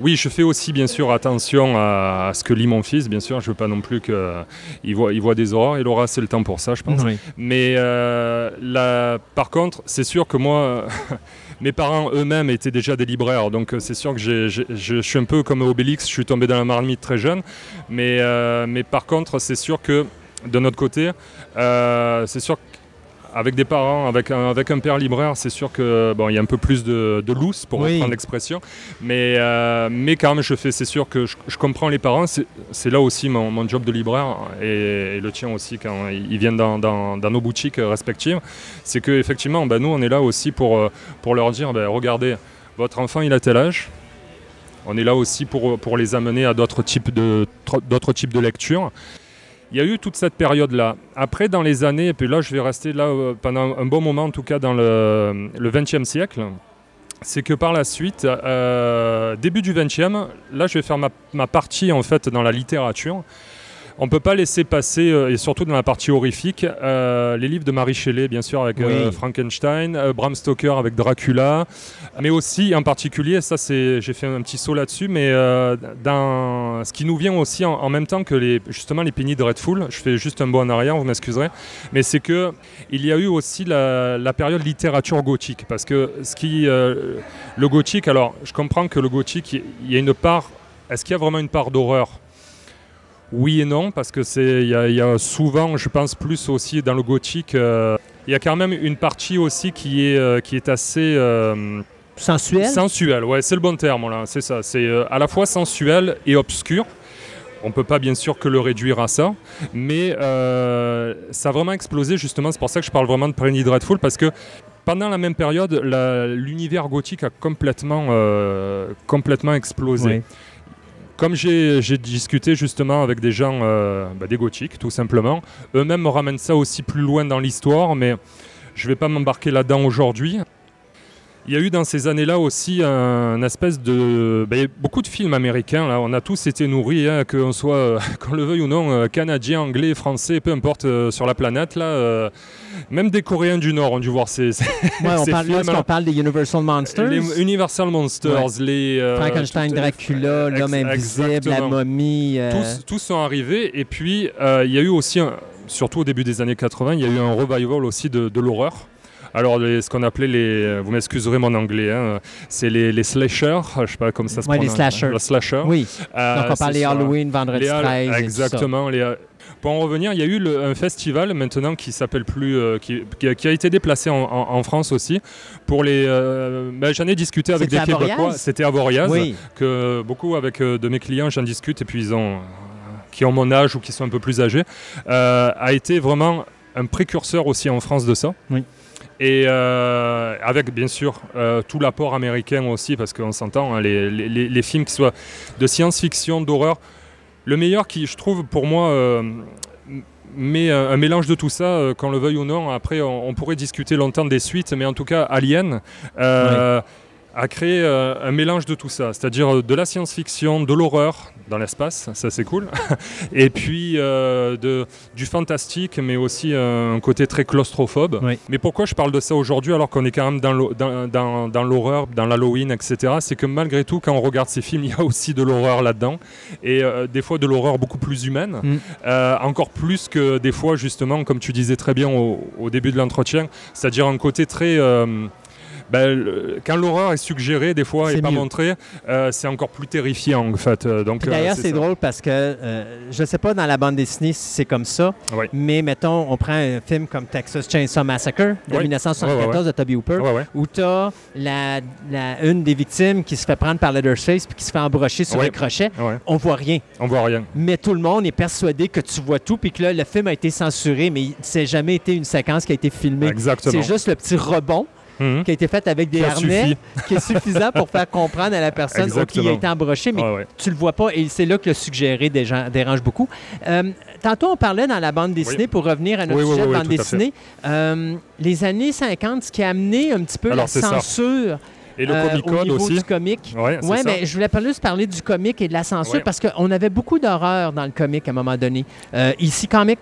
S1: oui, je fais aussi bien sûr attention à, à ce que lit mon fils. Bien sûr, je veux pas non plus qu'il voit, il voit des horreurs. Il aura assez le temps pour ça, je pense.
S2: Oui.
S1: Mais euh, là, par contre, c'est sûr que moi, mes parents eux-mêmes étaient déjà des libraires, donc c'est sûr que j'ai- j'ai- je suis un peu comme Obélix, je suis tombé dans la marmite très jeune. Mais, euh, mais par contre, c'est sûr que de notre côté, euh, c'est sûr qu'avec des parents, avec un, avec un père libraire, c'est sûr que bon, il y a un peu plus de, de loose pour
S2: Oui.
S1: reprendre l'expression. Mais, euh, mais quand même, je fais, c'est sûr que je, je comprends les parents. C'est là aussi mon, mon job de libraire et, et le tien aussi quand ils viennent dans, dans- dans nos boutiques respectives. C'est que effectivement, ben, nous, on est là aussi pour, euh, pour leur dire, ben, regardez, votre enfant, il a tel âge. On est là aussi pour, pour les amener à d'autres types de, d'autres types de lectures. Il y a eu toute cette période-là. Après, dans les années, et puis là, je vais rester là euh, pendant un bon moment, en tout cas dans le, 20e siècle, c'est que par la suite, euh, début du 20e, là, je vais faire ma, ma partie en fait dans la littérature. On ne peut pas laisser passer, euh, et surtout dans la partie horrifique, euh, les livres de Marie Shelley, bien sûr, avec euh. Frankenstein, euh, Bram Stoker avec Dracula, mais aussi en particulier, ça c'est, j'ai fait un petit saut là-dessus, mais dans ce qui nous vient aussi en, en même temps que les, justement les Penny Dreadful, je fais juste un bond en arrière, vous m'excuserez, mais c'est que il y a eu aussi la, la période littérature gothique, parce que ce qui, le gothique, alors je comprends que le gothique, il y a une part, est-ce qu'il y a vraiment une part d'horreur? Oui et non, parce que c'est, il y, a- il y a souvent, je pense plus aussi dans le gothique, euh, il y a quand même une partie aussi qui est, euh, qui est assez euh,
S2: Sensuel?
S1: sensuelle. Ouais, c'est le bon terme là, c'est ça. C'est à la fois sensuel et obscur. On peut pas bien sûr que le réduire à ça, mais ça a vraiment explosé justement. C'est pour ça que je parle vraiment de Penny Dreadful parce que pendant la même période, l'univers gothique a complètement, complètement explosé.
S2: Oui.
S1: Comme j'ai discuté justement avec des gens, euh, bah, des gothiques tout simplement, eux-mêmes me ramènent ça aussi plus loin dans l'histoire, mais je ne vais pas m'embarquer là-dedans aujourd'hui. Il y a eu dans ces années-là aussi un espèce de... a beaucoup de films américains, là. on a tous été nourris, hein, qu'on soit, euh, qu'on le veuille ou non, euh, canadien, anglais, français, peu importe euh, sur la planète. Là, euh, même des Coréens du Nord ont dû voir ces, ces-
S2: Ouais, on
S1: ces
S2: parle,
S1: films,
S2: parle des Universal Monsters?
S1: Les Universal Monsters, les... euh,
S2: Frankenstein, Dracula, l'homme invisible, la momie.
S1: tous, tous sont arrivés. Et puis, il y a eu aussi, un- surtout au début des années 80, il y a eu un revival aussi de, de l'horreur. Alors, les- ce qu'on appelait les. Vous m'excuserez mon anglais, hein, c'est les, les slashers, je sais pas comment ça se
S2: Ouais, les
S1: prononce.
S2: slashers.
S1: Le slasher.
S2: Oui,
S1: Euh,
S2: donc on parle des. Halloween, Vendredi
S1: Les Hall-
S2: 13 et tout ça.
S1: Exactement. les, euh, pour en revenir, il y a eu le- un festival maintenant qui s'appelle plus, euh, qui, qui a, été déplacé en, en- en France aussi. Pour les, euh, ben, j'en ai discuté avec des Québécois. C'était à Voriaz
S2: Oui,
S1: que beaucoup avec euh, de mes clients, j'en discute et puis ils ont, qui ont mon âge ou qui sont un peu plus âgés, euh, a été vraiment un précurseur aussi en France de ça.
S2: Oui.
S1: Et euh, avec bien sûr euh, tout l'apport américain aussi, parce qu'on s'entend, hein, les, films qui soient de science-fiction, d'horreur, le meilleur qui, je trouve, pour moi, euh, m- met un, mélange de tout ça, euh, qu'on le veuille ou non. Après, on, pourrait discuter longtemps des suites, mais en tout cas, Alien a créé euh, un mélange de tout ça, c'est-à-dire euh, de la science-fiction, de l'horreur dans l'espace, ça c'est cool, et puis euh, de, du fantastique, mais aussi euh, un côté très claustrophobe.
S2: Oui.
S1: Mais pourquoi je parle de ça aujourd'hui alors qu'on est quand même dans l'ho- dans- dans- dans l'horreur, dans l'Halloween, etc. C'est que malgré tout, quand on regarde ces films, il y a aussi de l'horreur là-dedans, et des fois de l'horreur beaucoup plus humaine,
S2: Mm.
S1: encore plus que des fois justement, comme tu disais très bien au, au début de l'entretien, c'est-à-dire un côté très... ben, le- quand l'horreur est suggérée des fois et pas
S2: mieux.
S1: montrée, euh, c'est encore plus terrifiant en fait. Euh, Donc, euh,
S2: D'ailleurs, c'est drôle parce que euh, je ne sais pas dans la bande dessinée si c'est comme ça,
S1: Oui.
S2: mais mettons, on prend un film comme Texas Chainsaw Massacre de
S1: Oui.
S2: 1974
S1: Ouais, ouais,
S2: de Toby Hooper, où tu as la, la- une des victimes qui se fait prendre par Leatherface puis qui se fait embrocher sur un crochet. On voit rien.
S1: on voit rien.
S2: Mais tout le monde est persuadé que tu vois tout, puis que là, le film a été censuré, mais c'est jamais été une séquence qui a été filmée.
S1: Exactement.
S2: C'est juste le petit rebond
S1: Mhm.
S2: qui a été fait avec des
S1: Ça
S2: harnais
S1: suffit.
S2: qui est suffisant pour faire comprendre à la personne il a été embroché, mais
S1: Ouais, ouais.
S2: tu le vois pas et c'est là que le suggéré des gens- dérange beaucoup. Euh, tantôt, on parlait dans la bande dessinée,
S1: Oui.
S2: pour revenir à notre
S1: Oui,
S2: sujet de bande dessinée, euh, les années 50, ce qui a amené un petit peu
S1: Alors,
S2: la
S1: ça.
S2: censure
S1: Et le
S2: euh,
S1: Comic
S2: au niveau
S1: aussi.
S2: du
S1: c'est
S2: Oui, mais je voulais pas juste parler du comique et de la censure
S1: Ouais.
S2: parce qu'on avait beaucoup d'horreur dans le comique à un moment donné. Euh, ici Comics,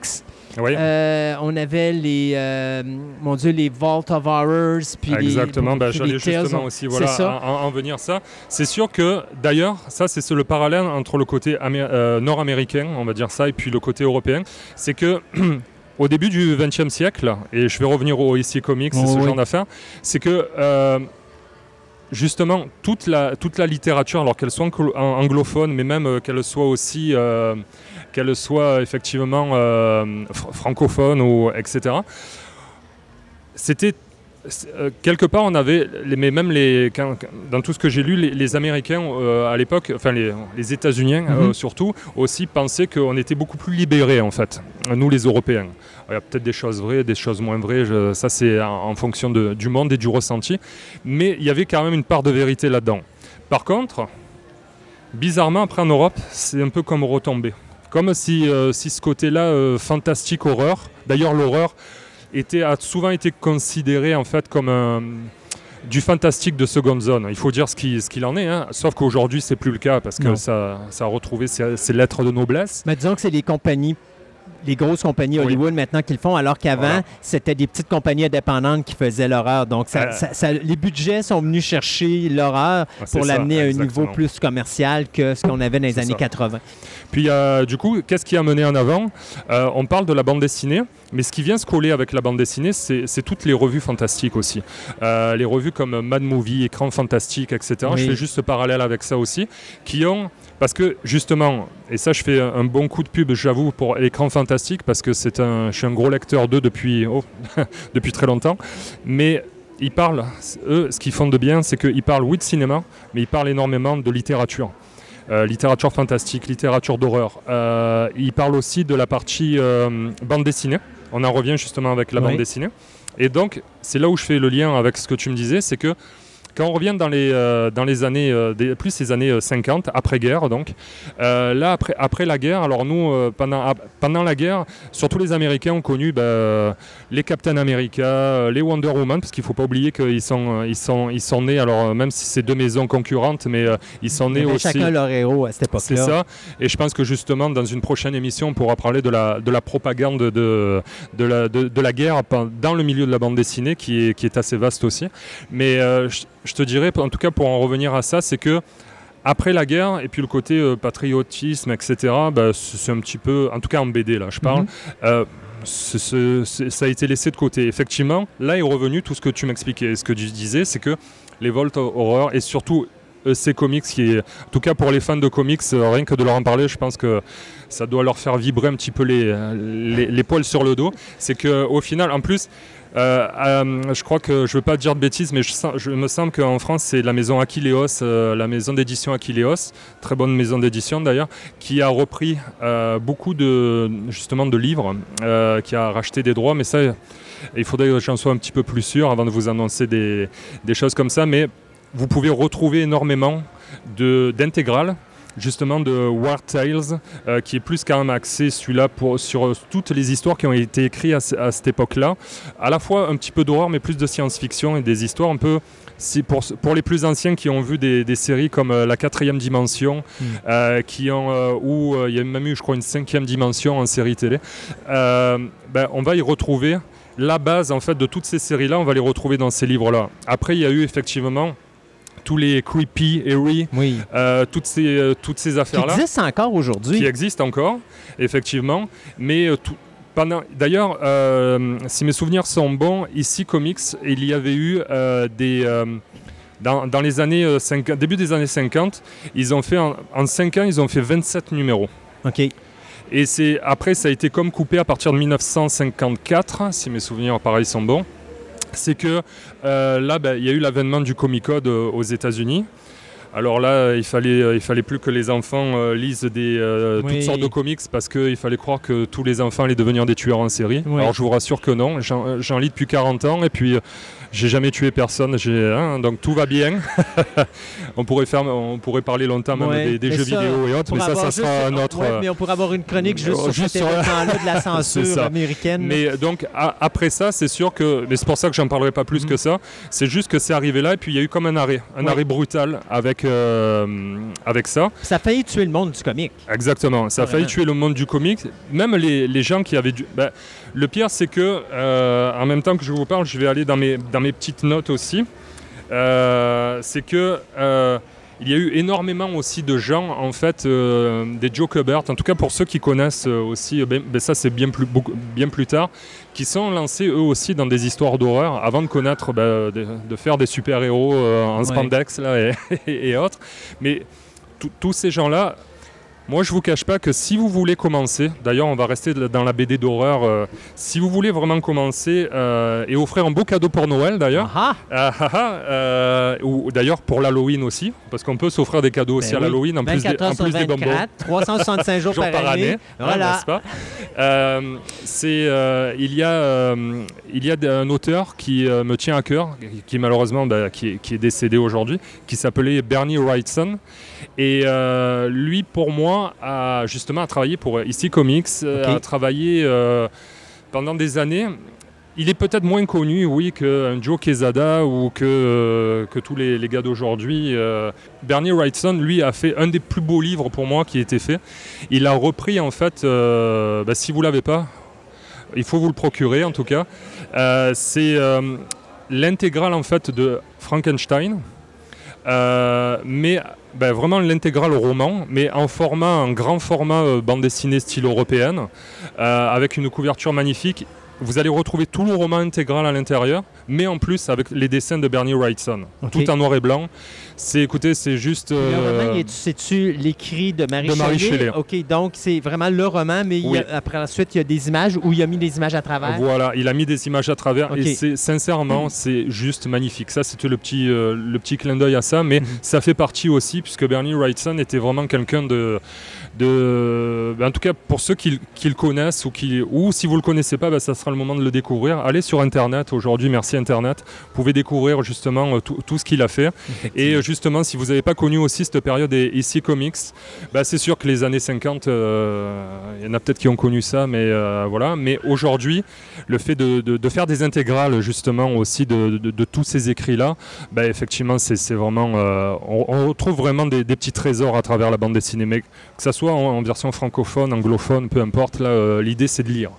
S1: Ouais.
S2: euh, on avait les, euh, mon Dieu, les Vault of Horrors, puis les-
S1: Exactement, ben,
S2: puis
S1: j'allais
S2: les
S1: justement aussi voilà,
S2: ça.
S1: En, en venir ça. C'est sûr que d'ailleurs, ça c'est le parallèle entre le côté euh, nord-américain, on va dire ça, et puis le côté européen. C'est que au début du XXe siècle, et je vais revenir au IC Comics et
S2: Oh,
S1: ce
S2: oui.
S1: genre d'affaires, c'est que justement toute la, toute la littérature, alors qu'elle soit anglo- an- anglophone, mais même qu'elle soit aussi, qu'elle soit effectivement euh, fr- francophone ou etc. C'était euh, quelque part, on avait, les- mais même les, quand- dans tout ce que j'ai lu, les, les Américains euh, à l'époque, enfin les, les États-Unis euh,
S2: Mhm.
S1: surtout, aussi pensaient qu'on était beaucoup plus libérés en fait, nous les Européens. Il y a peut-être des choses vraies, des choses moins vraies, je- ça c'est en, en fonction de- du monde et du ressenti, mais il y avait quand même une part de vérité là-dedans. Par contre, bizarrement, après en Europe, c'est un peu comme retombé. Comme si, euh, si ce côté-là, euh, fantastique horreur, d'ailleurs l'horreur était, a souvent été considéré en fait comme un- du fantastique de seconde zone. Il faut dire ce qu'il ce qu'il en est, hein. sauf qu'aujourd'hui c'est plus le cas parce que
S2: Non.
S1: ça, ça a retrouvé ses, ses lettres de noblesse.
S2: Mais disons que c'est les compagnies, les grosses compagnies
S1: Oui.
S2: Hollywood maintenant qui le font, alors qu'avant,
S1: Voilà.
S2: c'était des petites compagnies indépendantes qui faisaient l'horreur. Donc, ça,
S1: Euh.
S2: ça- ça- les budgets sont venus chercher l'horreur
S1: Ah,
S2: pour l'amener à un niveau plus commercial que ce qu'on avait dans les années
S1: ça.
S2: 80.
S1: Puis euh, du coup, qu'est-ce qui a mené en avant? Euh, On parle de la bande dessinée, mais ce qui vient se coller avec la bande dessinée, c'est toutes les revues fantastiques aussi. Les revues comme Mad Movie, Écran Fantastique, etc.
S2: Oui.
S1: Je fais juste ce parallèle avec ça aussi, qui ont... Parce que justement, et ça je fais un bon coup de pub, j'avoue, pour l'écran fantastique, parce que c'est un, je suis un gros lecteur d'eux depuis, oh, depuis très longtemps, mais ils parlent, eux, ce qu'ils font de bien, c'est qu'ils parlent, oui, de cinéma, mais ils parlent énormément de littérature. Euh, littérature fantastique, littérature d'horreur. Euh, il parle aussi de la partie euh, bande dessinée. On en revient justement avec la
S2: Oui.
S1: bande dessinée. Et donc, c'est là où je fais le lien avec ce que tu me disais, c'est que quand on revient dans les, euh, dans les années, euh, des- plus les années euh, 50, après-guerre donc, euh, là, après, après la guerre, alors nous, euh, pendant, ap- pendant la guerre, surtout les Américains ont connu bah, les Captain America, euh, les Wonder Woman, parce qu'il ne faut pas oublier qu'ils sont, euh, ils sont, ils sont nés, alors euh, même si c'est deux maisons concurrentes, mais euh, ils sont nés
S2: avait
S1: aussi.
S2: chacun leur héros à cette
S1: C'est
S2: époque-là.
S1: ça. Et je pense que justement, dans une prochaine émission, on pourra parler de la, de la propagande de, de, la, de, de la guerre dans le milieu de la bande dessinée, qui est, qui est assez vaste aussi. Mais euh, je, je te dirais, en tout cas pour en revenir à ça, c'est que après la guerre, et puis le côté euh, patriotisme, etc., bah, c'est c'est un petit peu, en tout cas en BD, là, je parle,
S2: Mhm.
S1: Ça a été laissé de côté. Effectivement, là est revenu tout ce que tu m'expliquais. Ce que tu disais, c'est que les Volt Horror et surtout ces comics, qui en tout cas pour les fans de comics, euh, rien que de leur en parler, je pense que ça doit leur faire vibrer un petit peu les, les, les poils sur le dos. C'est qu'au final, en plus, euh, euh, je crois que je veux pas dire de bêtises, mais je, me semble qu'en France, c'est la maison Aquileos, euh, la maison d'édition Aquileos, très bonne maison d'édition d'ailleurs, qui a repris euh, beaucoup de justement de livres, euh, qui a racheté des droits, mais ça, il faudrait que j'en sois un petit peu plus sûr avant de vous annoncer des, des choses comme ça. Mais vous pouvez retrouver énormément d'intégrales justement de War Tales, euh, qui est plus quand même axé celui-là pour, sur euh, toutes les histoires qui ont été écrites à, ce- à cette époque-là. À la fois un petit peu d'horreur, mais plus de science-fiction et des histoires un peu... Si pour, pour les plus anciens qui ont vu des, des séries comme euh, La quatrième dimension,
S2: Mm.
S1: euh, qui ont, euh, où il y a même eu, je crois, une cinquième dimension en série télé, ben, on va y retrouver la base en fait de toutes ces séries-là, on va les retrouver dans ces livres-là. Après, il y a eu effectivement tous les creepy, eerie,
S2: Oui.
S1: euh, toutes ces, euh, toutes ces
S2: Qui
S1: affaires-là
S2: existe encore
S1: qui
S2: aujourd'hui.
S1: existent encore, effectivement. Mais euh, tout- d'ailleurs, euh, si mes souvenirs sont bons, ici Comics, il y avait eu euh, des euh, dans, dans les années euh, 50 début des années 50, ils ont fait en, en 5 ans, ils ont fait 27 numéros.
S2: OK.
S1: Et c'est après, ça a été comme coupé à partir de 1954, si mes souvenirs pareil sont bons. C'est que euh, là, ben, il y a eu l'avènement du Comic Code euh, aux États-Unis. Alors là, il fallait, euh, il fallait plus que les enfants euh, lisent des, euh,
S2: Oui.
S1: toutes sortes de comics parce qu'il fallait croire que tous les enfants allaient devenir des tueurs en série.
S2: Oui.
S1: Alors je vous rassure que non. J'en lis depuis 40 ans et puis j'ai jamais tué personne. Hein, donc tout va bien. on, pourrait faire, on pourrait parler longtemps même
S2: Ouais,
S1: des, jeux
S2: ça,
S1: vidéo et autres, mais ça, ça sera
S2: juste-
S1: un autre.
S2: Ouais,
S1: euh,
S2: mais on pourrait avoir une chronique juste
S1: euh,
S2: sur cet événement-là de la censure américaine.
S1: Mais donc a- après ça, c'est sûr que, mais c'est pour ça que j'en parlerai pas plus
S2: Mhm.
S1: que ça. C'est juste que c'est arrivé là et puis il y a eu comme un arrêt, un
S2: Ouais.
S1: arrêt brutal avec euh, avec ça.
S2: Ça a failli tuer le monde du comique.
S1: Exactement. Ça a failli tuer le monde du comics. Même les, les gens qui avaient du. ben, le pire, c'est que euh, en même temps que je vous parle, je vais aller dans mes dans mes petites notes aussi. Euh, c'est que euh, il y a eu énormément aussi de gens, en fait, des Joe Kubert, en tout cas pour ceux qui connaissent aussi, ben, ben ça c'est bien plus, beaucoup- bien plus tard, qui sont lancés eux aussi dans des histoires d'horreur avant de connaître, ben, de, de faire des super-héros en
S2: Ouais.
S1: spandex là, et, et autres. Mais tous ces gens-là, moi je vous cache pas que si vous voulez commencer, d'ailleurs on va rester dans la BD d'horreur, euh, si vous voulez vraiment commencer euh, et offrir un beau cadeau pour Noël d'ailleurs,
S2: Ah
S1: ah, ah, ah, euh, ou d'ailleurs pour l'Halloween aussi, parce qu'on peut s'offrir des cadeaux aussi
S2: Ben
S1: à l'Halloween en plus, des,
S2: 24 heures
S1: en
S2: sur
S1: plus des bonbons.
S2: 24, 365 jours, par, année.
S1: hein,
S2: Voilà.
S1: n'est-ce pas? Euh, c'est, euh, il y a, euh, il y a un auteur qui euh, me tient à cœur, qui malheureusement bah, qui, est, qui est décédé aujourd'hui, qui s'appelait Bernie Wrightson. Et euh, lui, pour moi, moi a justement a travaillé pour IC Comics, euh,
S2: Ok.
S1: a travaillé euh, pendant des années. Il est peut-être moins connu, oui, qu'un Joe Quesada ou que, euh, que tous les, les gars d'aujourd'hui. Euh, Bernie Wrightson, lui, a fait un des plus beaux livres pour moi qui a été fait. Il a repris, en fait, euh, bah, si vous ne l'avez pas, il faut vous le procurer en tout cas. Euh, C'est euh, l'intégrale, en fait, de Frankenstein. Euh, mais ben, vraiment l'intégrale roman, mais en format, en grand format euh, bande dessinée style européenne, euh, avec une couverture magnifique. Vous allez retrouver tout le roman intégral à l'intérieur, mais en plus avec les dessins de Bernie Wrightson, tout en noir et blanc. C'est, écoutez, c'est juste.
S2: Le
S1: euh,
S2: roman, est- c'est-tu l'écrit de Marie
S1: de Marie
S2: Shelley? OK, donc c'est vraiment le roman, mais y a-
S1: Oui.
S2: après la suite, il y a des images où il a mis des images à travers?
S1: Voilà, il a mis des images à travers et c'est sincèrement c'est juste magnifique. Ça c'était le petit euh, le petit clin d'œil à ça, mais
S2: Mhm.
S1: ça fait partie aussi puisque Bernie Wrightson était vraiment quelqu'un de de ben, en tout cas pour ceux qui, qui le connaissent ou qui ou si vous le connaissez pas, ben, ça sera le moment de le découvrir. Allez sur internet aujourd'hui, merci internet. Vous pouvez découvrir justement euh, tout, tout ce qu'il a fait. Et euh, justement, si vous n'avez pas connu aussi cette période des ici comics, bah, c'est sûr que les années 50, euh, il y en a peut-être qui ont connu ça, mais euh, voilà. Mais aujourd'hui, le fait de, de- de faire des intégrales justement aussi de, de- de tous ces écrits-là, bah, effectivement, c'est vraiment, euh, on, on retrouve vraiment des, des petits trésors à travers la bande dessinée, mais que ça soit en, en version francophone, anglophone, peu importe. Là, euh, l'idée c'est de lire.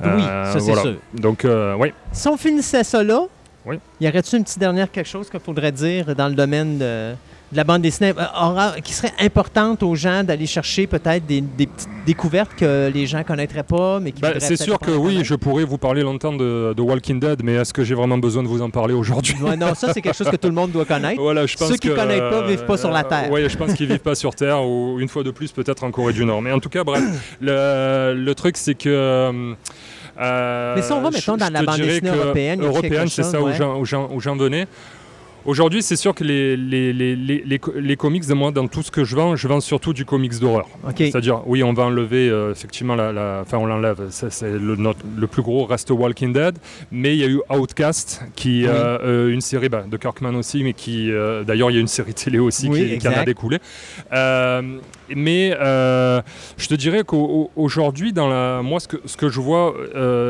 S2: Oui,
S1: Euh,
S2: ça c'est
S1: voilà.
S2: sûr.
S1: Donc, euh, oui.
S2: Si on finissait ça là,
S1: Oui.
S2: y aurait-il une petite dernière quelque chose qu'il faudrait dire dans le domaine de, de la bande dessinée? Euh, aura- qui serait importante aux gens d'aller chercher peut-être des, des petites découvertes que les gens connaîtraient pas, mais qui voudraient
S1: c'est sûr que oui, je pourrais vous parler longtemps de, de Walking Dead, mais est-ce que j'ai vraiment besoin de vous en parler aujourd'hui?
S2: Ouais, non, ça c'est quelque chose que tout le monde doit connaître.
S1: Voilà, je pense
S2: Ceux qui
S1: que,
S2: connaissent pas
S1: euh,
S2: vivent pas sur la Terre.
S1: Oui, je pense qu'ils vivent pas sur Terre ou une fois de plus peut-être en Corée du Nord. Mais en tout cas, bref, le, le truc c'est que. Euh,
S2: Mais si on va, mettons, dans la bande dessinée européenne,
S1: c'est ça
S2: ouais?
S1: où j'en venais. Aujourd'hui, c'est sûr que les, les, les, les, les co- les comics, moi, dans tout ce que je vends, je vends surtout du comics d'horreur. C'est-à-dire, oui, on va enlever, euh, effectivement, la, la- enfin, on l'enlève. C'est le, notre- le plus gros reste Walking Dead. Mais il y a eu Outcast, qui,
S2: Oui.
S1: euh, euh, une série bah, de Kirkman aussi, mais qui, euh, d'ailleurs, il y a une série télé aussi
S2: Oui,
S1: qui, qui en a découlé. Mais je te dirais qu'aujourd'hui, dans la, moi, ce que, ce que je vois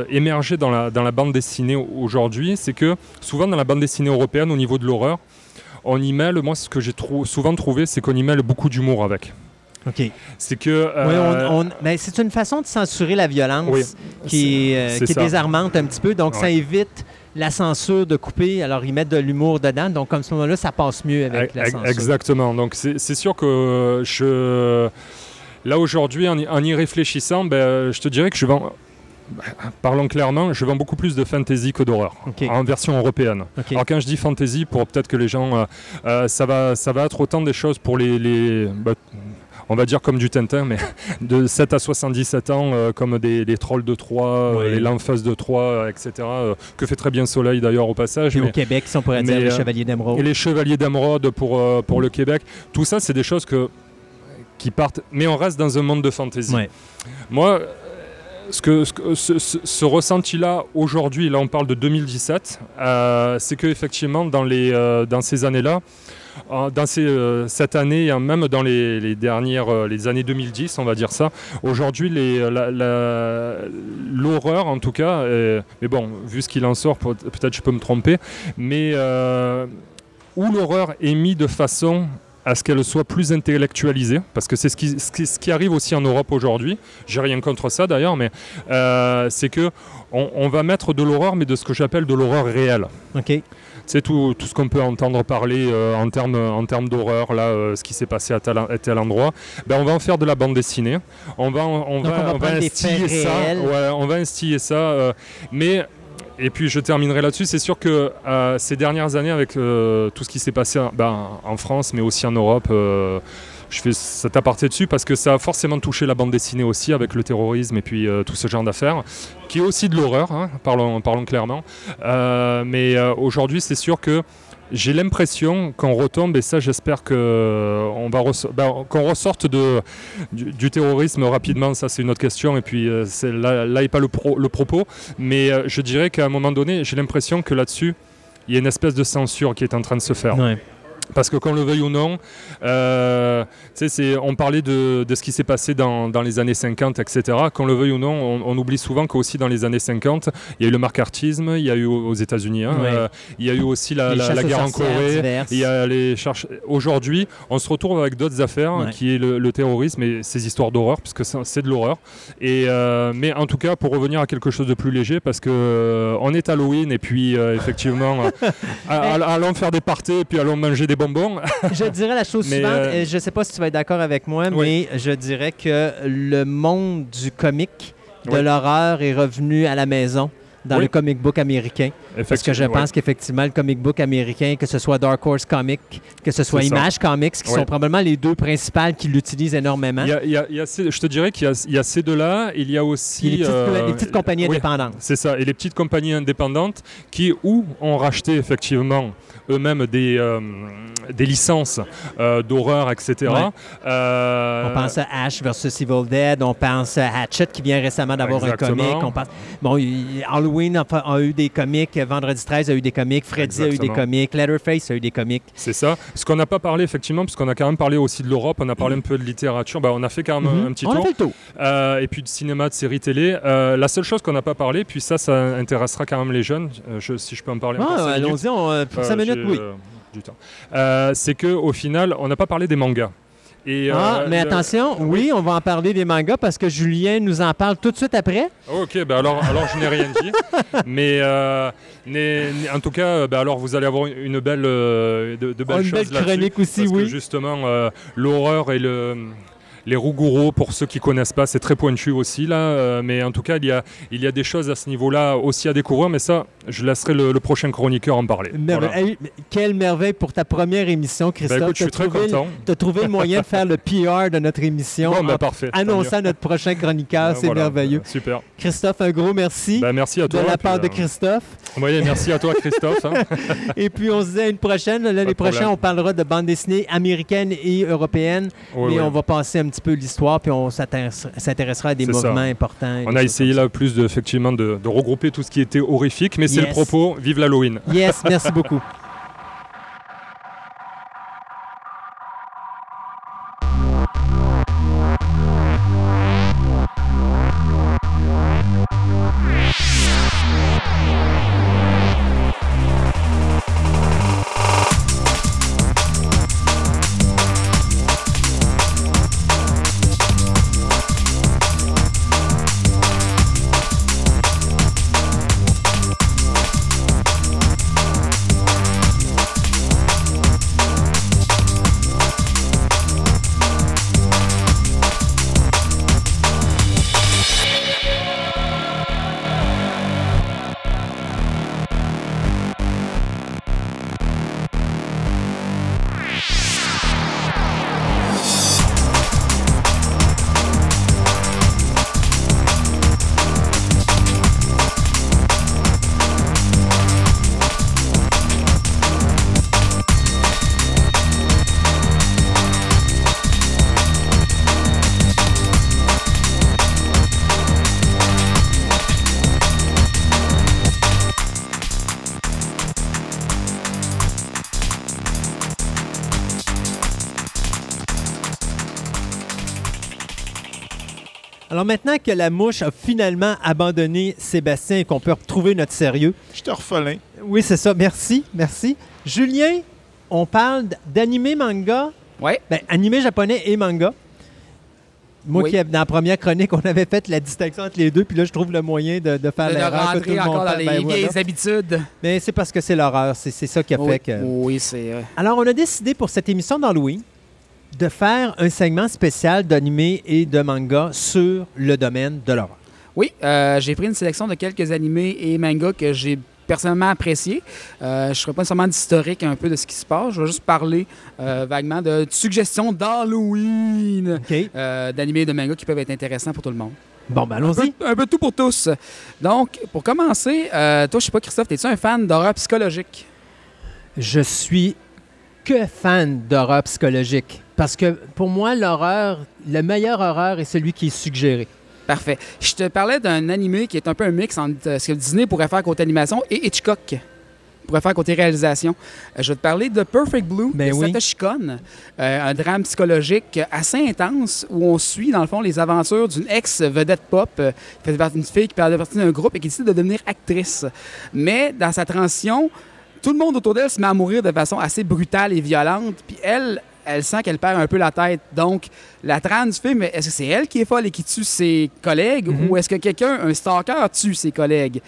S1: émerger dans la, dans la bande dessinée aujourd'hui, c'est que souvent dans la bande dessinée européenne, au niveau de l'horreur, on y mêle, moi, ce que j'ai trou- souvent trouvé, c'est qu'on y mêle beaucoup d'humour avec.
S2: OK.
S1: C'est que.
S2: Oui,
S1: euh,
S2: on- on- c'est une façon de censurer la violence
S1: Oui,
S2: qui, est, euh, qui est désarmante un petit peu. Donc, ça évite la censure de couper. Alors, ils mettent de l'humour dedans. Donc, comme ce moment-là, ça passe mieux avec la censure.
S1: Exactement. Donc c'est sûr que je là aujourd'hui en, y- en y réfléchissant, ben, je te dirais que je vends parlons clairement, je vends beaucoup plus de fantasy que d'horreur en version européenne. Alors quand je dis fantasy, pour peut-être que les gens, euh, euh, ça va, ça va être autant des choses pour les, les- bah, on va dire comme du Tintin, mais de 7 à 77 ans, euh, comme des, trolls de Troie, euh,
S2: Oui.
S1: les Lanfeuses de Troie, euh, etc. euh, que fait très bien Soleil d'ailleurs au passage.
S2: Puis
S1: mais-
S2: au Québec, si on pourrait dire
S1: mais,
S2: les Chevaliers d'Emeraude.
S1: et les chevaliers d'émeraude pour, euh, pour le Québec. Tout ça, c'est des choses que, qui partent. Mais on reste dans un monde de fantasy.
S2: Ouais.
S1: Moi, ce, que, ce, ressenti-là, aujourd'hui, là on parle de 2017, euh, c'est qu'effectivement, dans, les, euh, dans ces années-là, euh, dans ces, euh, cette année, même dans les, les dernières les années 2010, on va dire ça, aujourd'hui, l'horreur en tout cas, mais bon, vu ce qu'il en sort, peut- peut-être je peux me tromper, mais où l'horreur est mise de façon à ce qu'elle soit plus intellectualisée, parce que c'est ce qui, ce qui- ce qui arrive aussi en Europe aujourd'hui. J'ai rien contre ça d'ailleurs, mais euh, c'est que on, on va mettre de l'horreur, mais de ce que j'appelle de l'horreur réelle.
S2: OK.
S1: C'est tout, tout ce qu'on peut entendre parler euh, en termes en termes d'horreur, là, euh, ce qui s'est passé à tel, à tel endroit. Ben, on va en faire de la bande dessinée. On va, on, on va,
S2: on va
S1: instiller ça. Ouais, on va instiller ça. mais et puis je terminerai là-dessus. C'est sûr que euh, ces dernières années, avec euh, tout ce qui s'est passé ben, en France, mais aussi en Europe, euh, je fais cet aparté dessus parce que ça a forcément touché la bande dessinée aussi avec le terrorisme et puis euh, tout ce genre d'affaires, qui est aussi de l'horreur, hein, parlons, clairement. Mais aujourd'hui, c'est sûr que j'ai l'impression qu'on retombe, et ça j'espère euh, on va res- ben, qu'on ressorte de, du, terrorisme rapidement, ça c'est une autre question, et puis euh, c'est- là, là n'est pas le propos, mais euh, je dirais qu'à un moment donné, j'ai l'impression que là-dessus, il y a une espèce de censure qui est en train de se faire.
S2: Ouais.
S1: Parce que qu'on le veuille ou non, euh, on parlait de, de ce qui s'est passé dans, dans les années 50, etc. Qu'on le veuille ou non, on, on oublie souvent qu'aussi dans les années 50, il y a eu le macartisme, il y a eu aux États-Unis, hein,
S2: Ouais.
S1: euh, il y a eu aussi la, guerre en Corée.
S2: diverses.
S1: Il y a les cherche- Aujourd'hui, on se retrouve avec d'autres affaires,
S2: Ouais.
S1: qui est le, le terrorisme et ces histoires d'horreur, puisque c'est c'est de l'horreur. Et euh, mais en tout cas, pour revenir à quelque chose de plus léger, parce que euh, on est Halloween et puis effectivement, allons faire des parties et puis allons manger des bonbons.
S2: je dirais la chose
S1: Mais,
S2: suivante.
S1: euh,
S2: et Je ne sais pas si tu vas être d'accord avec moi,
S1: Oui.
S2: mais je dirais que le monde du comic, de
S1: Oui.
S2: l'horreur, est revenu à la maison dans
S1: Oui.
S2: le comic book américain. Parce que je pense qu'effectivement, le comic book américain, que ce soit Dark Horse Comics, que ce soit. Image Comics, qui
S1: Ouais.
S2: sont probablement les deux principales qui l'utilisent énormément.
S1: Il y a- il y a- il y a ces- je te dirais qu'il y a, il y a ces deux-là. Il y a aussi
S2: Puis les, petites,
S1: euh,
S2: les petites compagnies
S1: oui,
S2: indépendantes.
S1: C'est ça. Et les petites compagnies indépendantes qui, ou ont racheté effectivement eux-mêmes des, euh, des licences euh, d'horreur, etc.
S2: Ouais. On pense à Ash versus Evil Dead, on pense à Hatchet qui vient récemment d'avoir un comic. On pense... Bon, Halloween a, a eu des comics, Vendredi 13 a eu des comics, Freddy a eu des comics, Letterface a eu des comics.
S1: C'est ça. Ce qu'on n'a pas parlé, effectivement, parce qu'on a quand même parlé aussi de l'Europe, on a parlé un peu de littérature, bah, on a fait quand même
S2: Mhm.
S1: un petit
S2: on a
S1: tour.
S2: fait le tour.
S1: Euh, et puis de cinéma, de séries télé. Euh, la seule chose qu'on n'a pas parlé, puis ça, ça intéressera quand même les jeunes, euh, je- si je peux en parler
S2: Ah. Allons-y, on, euh, pour
S1: Euh,
S2: 5 minutes, oui.
S1: euh, du temps. Euh, c'est qu'au final, on n'a pas parlé des mangas. Et,
S2: ah,
S1: euh,
S2: mais
S1: le-
S2: attention, oui, on va en parler des mangas parce que Julien nous en parle tout de suite après.
S1: Ok, bah alors, alors je n'ai rien dit. mais euh, en tout cas, euh, bah alors vous allez avoir une- belle, euh, de, de belles
S2: Oh, une
S1: choses
S2: belle chronique aussi,
S1: Parce que
S2: oui.
S1: justement, euh, l'horreur et le, les Rougourous, pour ceux qui connaissent pas, c'est très pointu aussi là. euh, mais en tout cas, il y a, il y a des choses à ce niveau-là aussi à découvrir. Mais ça, je laisserai le, le prochain chroniqueur en parler.
S2: Merveille.
S1: Voilà.
S2: Hey, mais quelle merveille pour ta première émission,
S1: Bah,
S2: Christophe.
S1: écoute, je suis très content.
S2: T'as trouvé le moyen de faire le PR de notre émission
S1: Bon, bah,
S2: en
S1: parfait.
S2: annonçant notre prochain chroniqueur.
S1: mieux.
S2: C'est
S1: Voilà,
S2: merveilleux.
S1: super.
S2: Christophe, un gros merci
S1: Bah, merci à
S2: de
S1: toi.
S2: la
S1: puis,
S2: part de
S1: euh,
S2: Christophe.
S1: oui, merci à toi, Christophe. hein.
S2: Et puis, on se dit à une prochaine. L'année
S1: de
S2: prochaine, on parlera de bande dessinée américaine et européenne.
S1: Oui,
S2: mais
S1: oui.
S2: on va passer un petit peu l'histoire, puis on s'intéresse- s'intéressera à des
S1: ça.
S2: mouvements importants.
S1: On a essayé là plus de, effectivement de, de regrouper tout ce qui était horrifique, mais c'est le propos. Vive l'Halloween.
S2: Yes, merci beaucoup. Maintenant que la mouche a finalement abandonné Sébastien et qu'on peut retrouver notre sérieux,
S3: Je suis orphelin.
S2: oui, c'est ça. Merci, merci. Julien, on parle d'animé manga,
S4: Ouais.
S2: ben, animé japonais et manga. Moi,
S4: Oui.
S2: qui, dans la première chronique, on avait fait la distinction entre les deux, puis là, je trouve le moyen de, de faire
S4: de
S2: l'erreur que tout
S4: rentrer
S2: le monde
S4: encore dans les
S2: Ben, voilà.
S4: vieilles habitudes.
S2: Mais c'est parce que c'est l'horreur, c'est c'est ça qui a
S4: oui,
S2: fait que...
S4: oui, c'est. euh,
S2: Alors, on a décidé pour cette émission d'Halloween de faire un segment spécial d'animé et de manga sur le domaine de l'horreur.
S4: Oui, euh, j'ai pris une sélection de quelques animés et mangas que j'ai personnellement appréciés. Euh, je ne ferai pas nécessairement d'historique un peu de ce qui se passe. Je vais juste parler euh, vaguement de suggestions d'Halloween,
S2: OK?
S4: euh, d'animés et de mangas qui peuvent être intéressants pour tout le monde.
S2: Bon, ben allons-y.
S4: un peu tout pour tous. Donc, pour commencer, toi, je sais pas, Christophe, es-tu un fan d'horreur psychologique?
S2: Je suis que fan d'horreur psychologique. Parce que pour moi, l'horreur, le meilleur horreur est celui qui est suggéré.
S4: Parfait. Je te parlais d'un animé qui est un peu un mix entre euh, ce que Disney pourrait faire côté animation et Hitchcock. pourrait faire côté réalisation. Euh, je vais te parler de Perfect Blue
S2: Ben
S4: de
S2: oui.
S4: Satoshi Kon, euh, un drame psychologique assez intense où on suit, dans le fond, les aventures d'une ex-vedette pop euh, qui fait partie d'une fille qui fait partie d'un groupe et qui décide de devenir actrice. Mais dans sa transition, tout le monde autour d'elle se met à mourir de façon assez brutale et violente. Puis elle, elle sent qu'elle perd un peu la tête. Donc, la trame du film, est-ce que c'est elle qui est folle et qui tue ses collègues
S2: Mhm.
S4: ou est-ce que quelqu'un, un stalker, tue ses collègues?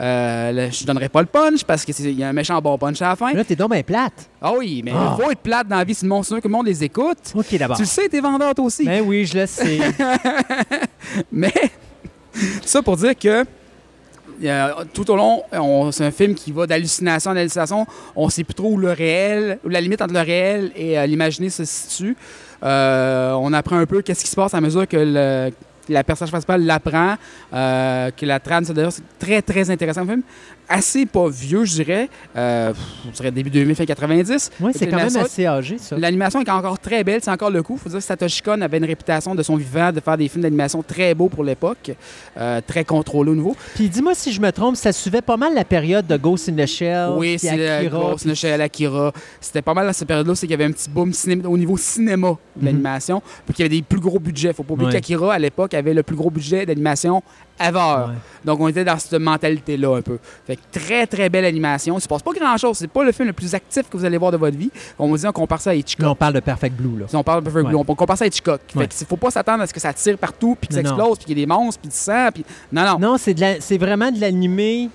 S4: Euh, je donnerai pas le punch parce qu'il y a un méchant bon punch à la fin.
S2: Mais Là, t'es donc bien plate.
S4: Ah oui, mais il
S2: Ah.
S4: faut être plate dans la vie, sinon que le monde les écoute.
S2: OK, d'abord.
S4: Tu le sais, t'es vendeur toi aussi.
S2: Ben oui, je le sais.
S4: Mais ça pour dire que tout au long, on- c'est un film qui va d'hallucination en hallucination. On sait plus trop où le réel, où la limite entre le réel et euh, se situe. Euh, on apprend un peu qu'est-ce qui se passe à mesure que la personnage principale l'apprend, euh, que la trame, c'est d'ailleurs très très intéressant le film. Assez pas vieux, je dirais. Euh, je dirais début 2000, fin 90.
S2: Oui, c'est quand même assez âgé, ça.
S4: L'animation est encore très belle, c'est encore le coup. Il faut dire que Satoshi Kon avait une réputation de son vivant de faire des films d'animation très beaux pour l'époque, euh, très contrôlés au nouveau.
S2: Puis dis-moi si je me trompe, ça suivait pas mal la période de Ghost in the Shell.
S4: oui, c'est Ghost in the Shell, Akira. C'était pas mal dans cette période-là, c'est qu'il y avait un petit boom au niveau cinéma de l'animation, puis qu'il y avait des plus gros budgets. Faut pas oublier
S2: Ouais.
S4: qu'Akira, à l'époque, avait le plus gros budget d'animation ever.
S2: Ouais.
S4: Donc, on était dans cette mentalité-là un peu. Fait que très, très belle animation. Il se passe pas grand-chose. C'est pas le film le plus actif que vous allez voir de votre vie. On va dire, on compare ça à Hitchcock.
S2: Là, on parle de Perfect Blue, là.
S4: Si on parle de Perfect
S2: Ouais.
S4: Blue, on compare ça à Hitchcock.
S2: Ouais.
S4: Fait que faut pas s'attendre à ce que ça tire partout, puis que ça
S2: Non,
S4: explose, puis qu'il y ait des monstres, puis du sang, puis... Non, non.
S2: Non, c'est la- vraiment de l'animé,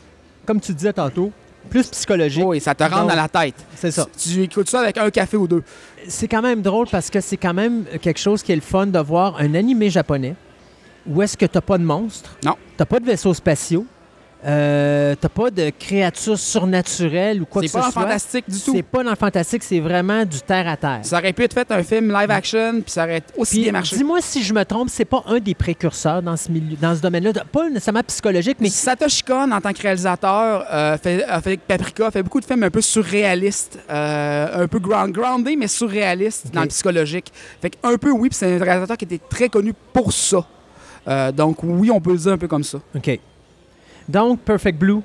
S2: comme tu disais tantôt, plus psychologique.
S4: Oui, ça te rentre
S2: Donc,
S4: dans la tête.
S2: C'est ça.
S4: Tu écoutes ça avec un café ou deux.
S2: C'est quand même drôle parce que c'est quand même quelque chose qui est le fun de voir un animé japonais où est-ce que t'as pas de monstres,
S4: Non.
S2: t'as pas de vaisseaux spatiaux, euh, t'as pas de créatures surnaturelles ou quoi que
S4: C'est
S2: ce
S4: pas un
S2: soit?
S4: fantastique du tout.
S2: C'est pas dans le fantastique, c'est vraiment du terre à terre.
S4: Ça aurait pu être fait un film live action, puis ça aurait aussi
S2: Puis,
S4: bien marché.
S2: dis-moi si je me trompe, c'est pas un des précurseurs dans ce milieu, dans ce domaine-là, pas nécessairement psychologique, mais
S4: Satoshi Kon, en tant que réalisateur, euh, fait, a fait Paprika, fait beaucoup de films un peu surréalistes, euh, un peu ground, groundé, mais surréalistes dans le psychologique. Fait que un peu oui, puis c'est un réalisateur qui était très connu pour ça. Euh, donc oui, on peut le dire un peu comme ça.
S2: OK. Donc, Perfect Blue,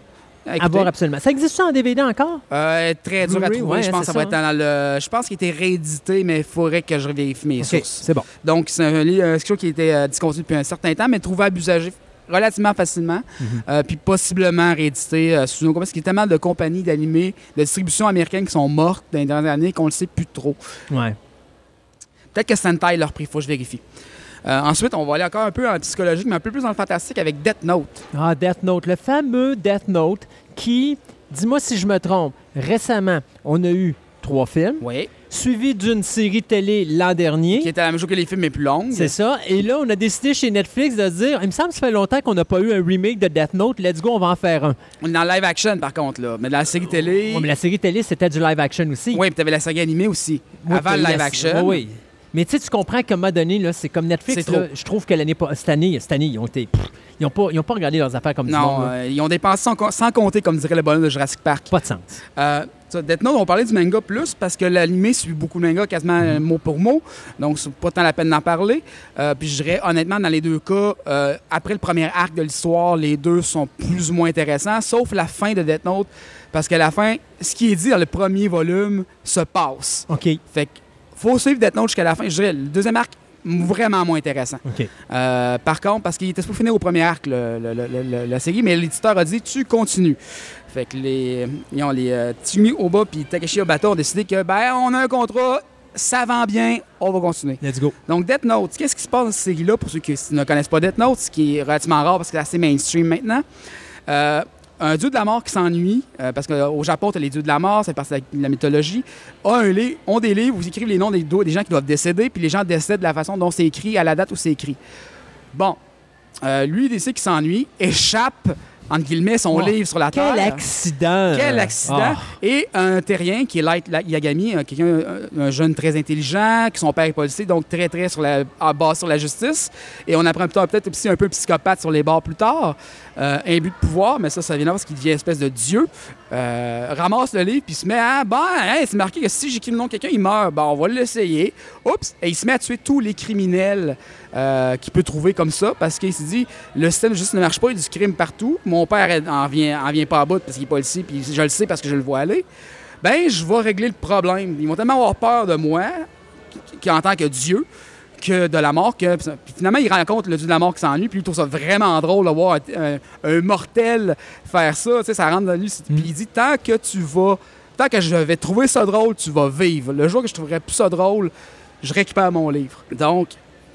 S2: à
S4: Écoutez,
S2: voir absolument. Ça existe ça en DVD encore?
S4: euh, très dur à trouver.
S2: ouais,
S4: je pense ça va être dans le. Je pense qu'il était réédité, mais il faudrait que je vérifie mes
S2: OK,
S4: sources.
S2: c'est bon.
S4: Donc, c'est un livre, euh, quelque chose qui était discontinu depuis un certain temps, mais trouvable usagé relativement facilement,
S2: Mhm.
S4: euh, puis possiblement réédité euh, sous nos parce qu'il y a tellement de compagnies d'animés, de distribution américaines qui sont mortes dans les dernières années qu'on ne le sait plus trop.
S2: Ouais.
S4: Peut-être que Sentai leur prix, faut que je vérifie. Euh, ensuite, on va aller encore un peu en psychologique, mais un peu plus dans le fantastique avec Death Note.
S2: Ah, Death Note, le fameux Death Note qui, dis-moi si je me trompe, récemment, on a eu trois films,
S4: Oui.
S2: suivi d'une série télé l'an dernier.
S4: Qui était à la même chose que les films, mais plus longues.
S2: C'est ça. Et là, on a décidé chez Netflix de dire, il me semble que ça fait longtemps qu'on n'a pas eu un remake de Death Note. Let's go, on va en faire un.
S4: On est dans le live action, par contre, là. Mais dans la série télé.
S2: Ouais, mais la série télé, c'était du live action aussi.
S4: Oui, puis t'avais la série animée aussi.
S2: Oui,
S4: avant le live action.
S2: Oui, oui. Mais tu sais, tu comprends qu'à un moment donné, là, c'est comme Netflix. Là, je trouve que l'année pas- cette année, cette année, ils ont été. pff, Ils n'ont pas, ils ont pas regardé leurs affaires comme du
S4: Non,
S2: monde. là.
S4: euh, ils ont dépensé sans, co- sans compter, comme dirait le bonhomme de Jurassic Park.
S2: Pas de sens.
S4: Euh, Death Note, on parlait du manga plus parce que l'animé suit beaucoup de manga quasiment euh, mot pour mot. Donc, c'est pas tant la peine d'en parler. Euh, puis je dirais, honnêtement, dans les deux cas, euh, après le premier arc de l'histoire, les deux sont plus ou moins intéressants, sauf la fin de Death Note. Parce que la fin, ce qui est dit dans le premier volume se passe.
S2: OK.
S4: Fait que faut suivre Death Note jusqu'à la fin. Je dirais, le deuxième arc, vraiment moins intéressant. Euh, par contre, parce qu'il était supposé finir au premier arc, le- le- le- le- la série, mais l'éditeur a dit tu continues. Fait que les, ils ont les euh, Tsumi Oba puis Takeshi Obata ont décidé que ben on a un contrat, ça vend bien, on va continuer.
S2: Let's go.
S4: Donc Death Note, qu'est-ce qui se passe dans cette série-là? Pour ceux qui ne connaissent pas Death Note, ce qui est relativement rare parce que c'est assez mainstream maintenant. Euh, un dieu de la mort qui s'ennuie, euh, parce qu'au Japon, tu as les dieux de la mort, c'est parce que la mythologie, a un livre, ont des livres où ils écrivent les noms des gens qui doivent décéder, puis les gens décèdent de la façon dont c'est écrit, à la date où c'est écrit. Bon, euh, lui, il décide qu'il s'ennuie, échappe, entre guillemets, son
S2: Oh,
S4: livre sur la
S2: Quel
S4: Terre.
S2: accident!
S4: Quel accident!
S2: Ah.
S4: Et un terrien qui est Light Yagami, un, quelqu'un, un, un jeune très intelligent, qui son père est policier, donc très, très sur la, à base sur la justice. Et on apprend peut-être aussi un peu psychopathe sur les bords plus tard. euh, un but de pouvoir, mais ça, ça vient là parce qu'il devient espèce de dieu. Euh, ramasse le livre, puis il se met à. Hein, c'est marqué que si j'écris le nom de quelqu'un, il meurt. Bon, on va l'essayer. Oups! Et il se met à tuer tous les criminels euh, qu'il peut trouver comme ça, parce qu'il s'est dit le système juste ne marche pas, il y a du crime partout. Mon père en vient, en vient pas à bout parce qu'il est pas ici, puis je le sais parce que je le vois aller. Ben, je vais régler le problème. Ils vont tellement avoir peur de moi, qui, en tant que Dieu, que de la mort. Que, puis finalement, il rencontre le dieu de la mort qui s'ennuie, puis il trouve ça vraiment drôle de voir un, un mortel faire ça. Tu sais, ça rentre dans lui. Puis il dit tant que tu vas, tant que je vais trouver ça drôle, tu vas vivre. Le jour que je trouverai plus ça drôle, je récupère mon livre. Donc,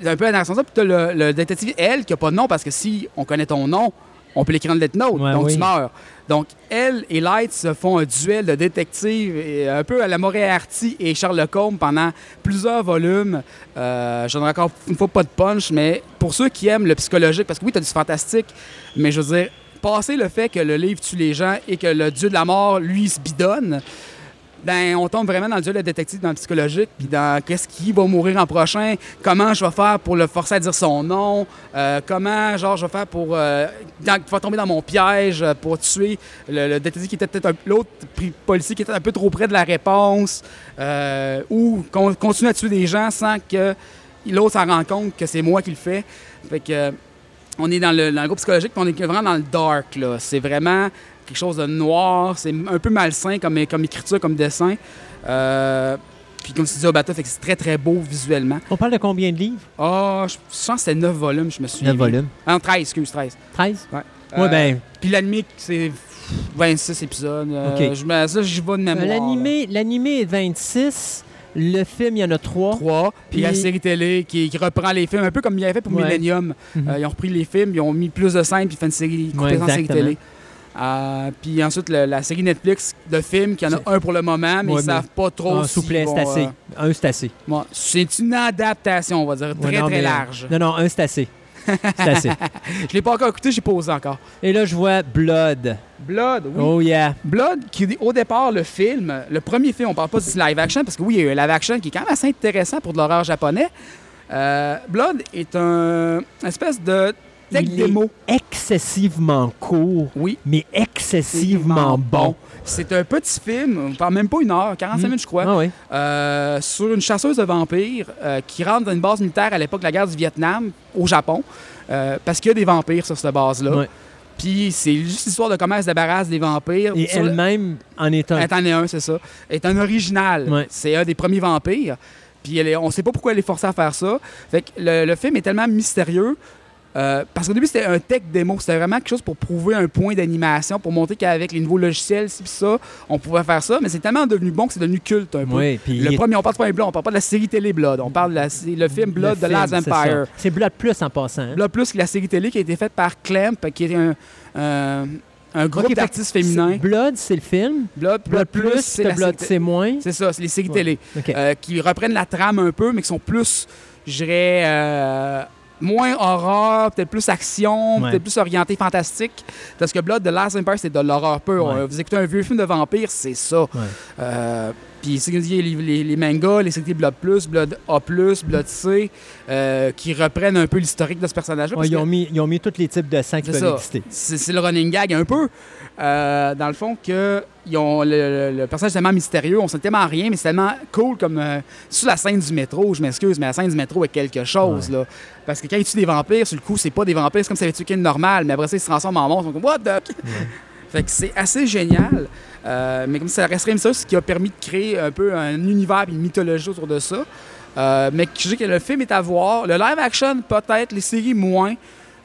S4: un peu un ça. Puis tu le, le détective, elle, qui n'a pas de nom, parce que si on connaît ton nom, on peut l'écrire dans le note,
S2: Ouais,
S4: donc
S2: oui.
S4: tu meurs. Donc, elle et Light se font un duel de détectives, et un peu à la Moriarty et Sherlock Holmes pendant plusieurs volumes. Euh, J'en ai encore une fois pas de punch, mais pour ceux qui aiment le psychologique, parce que oui, tu as du fantastique, mais je veux dire, passer le fait que le livre tue les gens et que le dieu de la mort, lui, se bidonne, ben, on tombe vraiment dans le duel de détective, dans le psychologique, puis dans qu'est-ce qui va mourir en prochain, comment je vais faire pour le forcer à dire son nom, euh, comment, genre, je vais faire pour. Euh, va tomber dans mon piège pour tuer le, détective qui était peut-être l'autre policier qui était un peu trop près de la réponse, euh, ou con- continuer à tuer des gens sans que l'autre s'en rende compte que c'est moi qui le fais. Fait que. euh, on est dans le, dans le groupe psychologique, puis on est vraiment dans le dark. là. C'est vraiment quelque chose de noir. C'est un peu malsain comme, comme écriture, comme dessin. Euh, puis comme tu dis, Obata, fait que c'est très, très beau visuellement.
S2: On parle de combien de livres?
S4: Ah, je pense que c'était 9 volumes, je me souviens.
S2: 9 volumes.
S4: Ah, non, 13, excuse, 13.
S2: 13?
S4: Ouais.
S2: Oui,
S4: Euh,
S2: ben,
S4: Puis l'anime, c'est 26 épisodes. Euh, ça, j'y vais de mémoire.
S2: l'animé l'animé est 26. Le film, il y en a 3.
S4: 3. Puis la série télé qui, qui reprend les films, un peu comme il avait fait pour
S2: Ouais.
S4: Millennium.
S2: Mhm.
S4: Euh, ils ont repris les films, ils ont mis plus de scènes, puis fait une série
S2: Ouais,
S4: en série télé. Euh, puis ensuite, le- la série Netflix de films, qu'il y en a un pour le moment, mais
S2: Ouais,
S4: ils
S2: mais-
S4: savent pas trop.
S2: Vous plaît,
S4: vont,
S2: c'est assez.
S4: euh,
S2: Un, c'est assez.
S4: bon, c'est une adaptation, on va dire, très
S2: Ouais, non,
S4: très
S2: mais-
S4: large.
S2: Non, non, un, c'est assez. C'est assez.
S4: Je l'ai pas encore écouté, j'ai posé encore.
S2: Et là, je vois Blood.
S4: Blood, oui.
S2: Oh yeah.
S4: Blood, qui au départ, le film, le premier film, on parle pas du live action, parce que oui, il y a eu un live action qui est quand même assez intéressant pour de l'horreur japonais. Euh, Blood est un une espèce de
S2: Il est
S4: démo.
S2: excessivement court,
S4: Oui.
S2: mais excessivement bon.
S4: C'est un petit film, on parle même pas une heure, 45
S2: Mm.
S4: minutes, je crois,
S2: Ah oui.
S4: euh, sur une chasseuse de vampires euh, qui rentre dans une base militaire à l'époque de la guerre du Vietnam, au Japon, euh, parce qu'il y a des vampires sur cette base-là. Puis c'est juste l'histoire de comment elle se débarrasse des vampires.
S2: Et
S4: le-
S2: elle-même en est un.
S4: Elle en est un, c'est ça. Elle est un original. C'est un des premiers vampires. Puis elle est- on sait pas pourquoi elle est forcée à faire ça. Fait que le, le film est tellement mystérieux. Euh, parce qu'au début, c'était un tech démo. C'était vraiment quelque chose pour prouver un point d'animation, pour montrer qu'avec les nouveaux logiciels, ça, on pouvait faire ça. Mais c'est tellement devenu bon que c'est devenu culte un peu.
S2: Oui,
S4: Le premier, on parle de Blood, on parle pas de la série télé Blood. On parle de la- le film Blood
S2: le
S4: de Last. Empire.
S2: C'est Blood Plus en passant. hein.
S4: Blood Plus, la série télé qui a été faite par Clamp, qui est un, un- un groupe d'artistes féminins.
S2: Blood, c'est le film.
S4: Blood,
S2: Blood, Plus,
S4: c'est
S2: Blood, c'est moins.
S4: C'est ça, c'est les séries
S2: Ouais.
S4: télé. Euh, qui reprennent la trame un peu, mais qui sont plus, je dirais, euh, moins horreur, peut-être plus action,
S2: Ouais.
S4: peut-être plus orienté fantastique. Parce que Blood de Last Empire, c'est de l'horreur pure.
S2: Ouais.
S4: Vous écoutez un vieux film de vampire, c'est ça. Euh, Puis les, les, les mangas, les séries Blood Plus, Blood A+, Blood C, euh, qui reprennent un peu l'historique de ce personnage-là.
S2: Ouais, ils,
S4: que-
S2: ont mis, ils ont mis tous les types de sang qui
S4: C'est
S2: peuvent
S4: ça.
S2: exister.
S4: c'est c'est le running gag un peu. Euh, dans le fond, que ils ont le, le- le personnage est tellement mystérieux, on sait tellement rien, mais c'est tellement cool comme euh, sur la scène du métro, je m'excuse, mais la scène du métro est quelque chose. Là. Parce que quand ils tuent des vampires, sur le coup, c'est pas des vampires, c'est comme si ça avait tué quelqu'un normal, mais après ça, ils se transforment en monstres. ils comme What the? Fait que c'est assez génial. Euh, mais comme ça resterait ça, ce qui a permis de créer un peu un univers et une mythologie autour de ça. Euh, mais je dis que le film est à voir. Le live action, peut-être. Les séries, moins.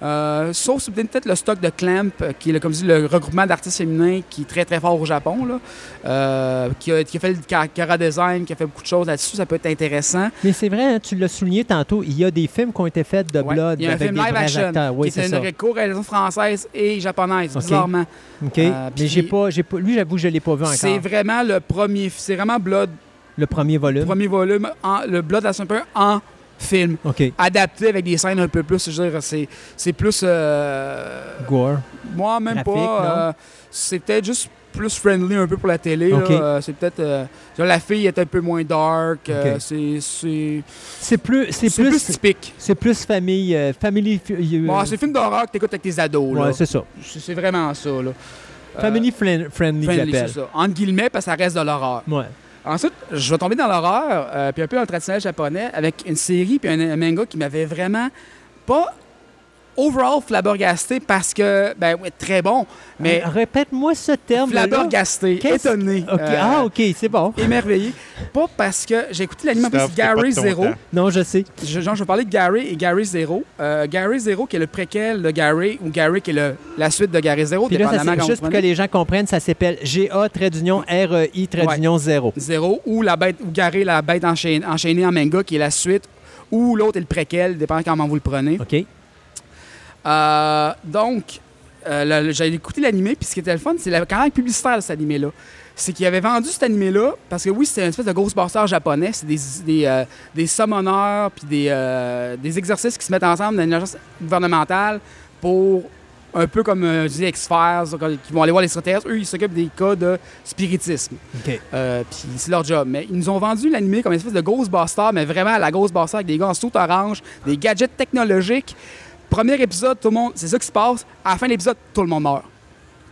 S4: Euh, sauf peut-être le stock de Clamp, euh, qui est le, comme je dis, le regroupement d'artistes féminins qui est très très fort au Japon, là, Euh, qui, a, qui a fait le cara design, qui a fait beaucoup de choses là-dessus, ça peut être intéressant.
S2: Mais c'est vrai, hein, tu l'as souligné tantôt, il y a des films qui ont été faits de
S4: Ouais.
S2: Blood
S4: Il y a un
S2: avec
S4: film
S2: des
S4: live action.
S2: Oui,
S4: qui est une co-réalisation française et japonaise, bizarrement.
S2: OK.
S4: Euh,
S2: Mais j'ai pas, j'ai pas, lui, j'avoue, je l'ai pas vu encore.
S4: C'est vraiment le premier, c'est vraiment Blood,
S2: Le premier volume.
S4: premier volume, en- le Blood à peu en film,
S2: OK.
S4: adapté avec des scènes un peu plus, je veux dire, c'est, c'est plus... euh,
S2: Gore.
S4: Moi, même
S2: Graphique,
S4: pas. euh, c'est peut-être juste plus friendly un peu pour la télé. là.
S2: Ok.
S4: Euh, c'est peut-être. euh, genre, la fille est un peu moins dark. euh,
S2: Ok.
S4: c'est, c'est,
S2: C'est plus, c'est
S4: c'est plus
S2: plus,
S4: typique.
S2: c'est plus famille, euh, family. euh,
S4: Bon, c'est un film d'horreur que t'écoutes avec tes ados. là.
S2: ouais, c'est ça.
S4: C'est, c'est vraiment ça. Là.
S2: Family friendly,
S4: friendly,
S2: j'appelle.
S4: c'est ça. Entre guillemets, parce que ça reste de l'horreur.
S2: Ouais.
S4: Ensuite, je vais tomber dans l'horreur, euh, puis un peu dans le traditionnel japonais, avec une série puis un, un manga qui m'avait vraiment pas overall flabbergasté parce que, ben oui, très bon, mais
S2: Euh, Répète-moi ce terme.
S4: flabbergasté, étonné,
S2: Ok,
S4: euh,
S2: Ah, ok, c'est bon.
S4: émerveillé. Pas parce que j'ai écouté
S3: pas
S4: Gary Zero.
S2: Non, je sais.
S4: Je, genre, je vais parler de Gary et Gary Zero. Euh, Gary Zero qui est le préquel de Gary ou Gary qui est le- la suite de Gary Zero,
S2: Puis là, ça, juste pour que les gens comprennent, ça s'appelle GA trait d'union REI trait
S4: Ouais.
S2: d'union 0.
S4: Zéro ou la bête ou Gary la bête enchaînée, enchaînée en manga qui est la suite ou l'autre est le préquel, dépendant comment vous le prenez.
S2: OK.
S4: Euh, donc, euh, j'avais écouté l'animé, puis ce qui était le fun, c'est la carrière publicitaire de cet animé-là. C'est qu'il avait vendu cet animé-là, parce que oui, c'était une espèce de Ghostbuster japonais, c'est des, des, euh, des summoners, puis des, euh, des exercices qui se mettent ensemble dans une agence gouvernementale pour, un peu comme euh, je dis X-Files, qui vont aller voir les extraterrestres. Eux, ils s'occupent des cas de spiritisme. Euh, puis c'est leur job. Mais ils nous ont vendu l'animé comme une espèce de Ghostbuster, mais vraiment à la Ghostbuster avec des gars en soute orange, des gadgets technologiques. Premier épisode, tout le monde, c'est ça qui se passe. À la fin de l'épisode, tout le monde meurt.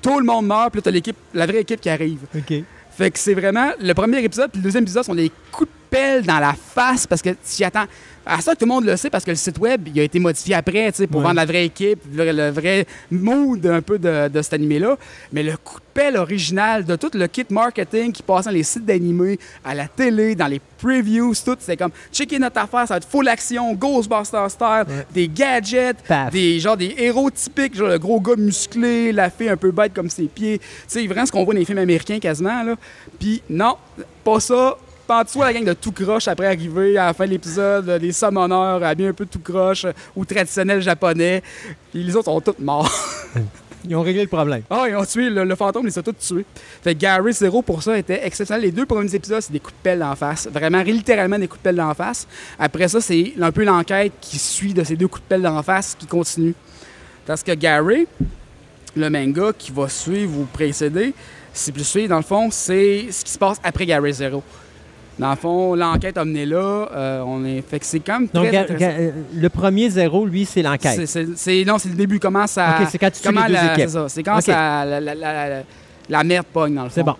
S4: Tout le monde meurt, puis là, t'as l'équipe, la vraie équipe qui arrive.
S2: OK.
S4: Fait que c'est vraiment le premier épisode, puis le deuxième épisode sont des coups de pelle dans la face parce que tu attends. À ça, tout le monde le sait parce que le site web, il a été modifié après, tu sais, pour
S2: Ouais.
S4: vendre la vraie équipe, le, le vrai mood un peu de, de cet animé-là. Mais le coup de pelle original de tout le kit marketing qui passe dans les sites d'animés, à la télé, dans les previews, tout, c'est comme checker notre affaire, ça va être full action, Ghostbuster style,
S2: Ouais.
S4: des gadgets,
S2: Paf.
S4: des genre des héros typiques, genre le gros gars musclé, la fille un peu bête comme ses pieds. Tu sais, vraiment ce qu'on voit dans les films américains quasiment là. Puis non, pas ça. Dessous la gang de tout croche après arriver à la fin de l'épisode, euh, les summoners habillés un peu tout croche euh, ou traditionnels japonais. Puis les autres sont tous morts.
S2: Ils ont réglé le problème.
S4: Ah, ils ont tué le, le fantôme, ils a tous tués. Fait que Gary Zero pour ça était exceptionnel. Les deux premiers épisodes, c'est des coups de pelle d'en face. Vraiment, littéralement des coups de pelle d'en face. Après ça, c'est un peu l'enquête qui suit de ces deux coups de pelle d'en face qui continue. Parce que Gary, le manga qui va suivre ou précéder, c'est plus suivre, dans le fond, c'est ce qui se passe après Gary Zero. Dans le fond, l'enquête a mené là. euh, on est... Fait que c'est quand même très
S2: Donc, ga- euh, le premier zéro, lui, c'est l'enquête.
S4: c'est- c'est- non, c'est le début. Comment ça.
S2: OK, c'est quand tu
S4: comment
S2: les deux équipes.
S4: C'est ça. C'est quand ça, la, la- la- la- la merde pogne, dans le fond.
S2: C'est bon.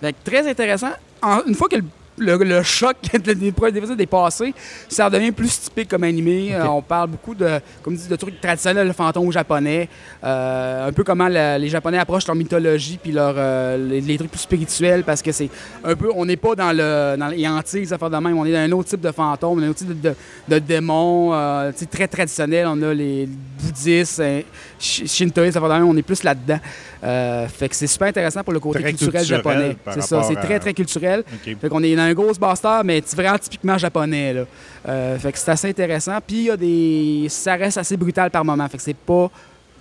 S4: Fait que très intéressant. En- une fois que le, le- le choc des épisodes est passé, ça redevient plus typique comme animé. Euh, on parle beaucoup de, comme dit, de trucs traditionnels, le fantôme japonais. Euh, un peu comment la- les Japonais approchent leur mythologie puis leur, euh, les, les trucs plus spirituels parce que c'est un peu. On n'est pas dans le dans les antilles, les affaires de même. On est dans un autre type de fantôme, un autre type de, de, de euh, sais, très traditionnel. On a les bouddhistes, shi- shintoïstes, ça affaires de même. On est plus là-dedans. Euh, fait que c'est super intéressant pour le côté
S3: Très
S4: culturel, japonais. C'est ça, c'est très, très culturel.
S3: OK.
S4: Fait qu'on est dans un Ghostbuster, mais c'est vraiment typiquement japonais. Là. Euh, fait que c'est assez intéressant. Puis il y a des. Ça reste assez brutal par moment. Fait que c'est pas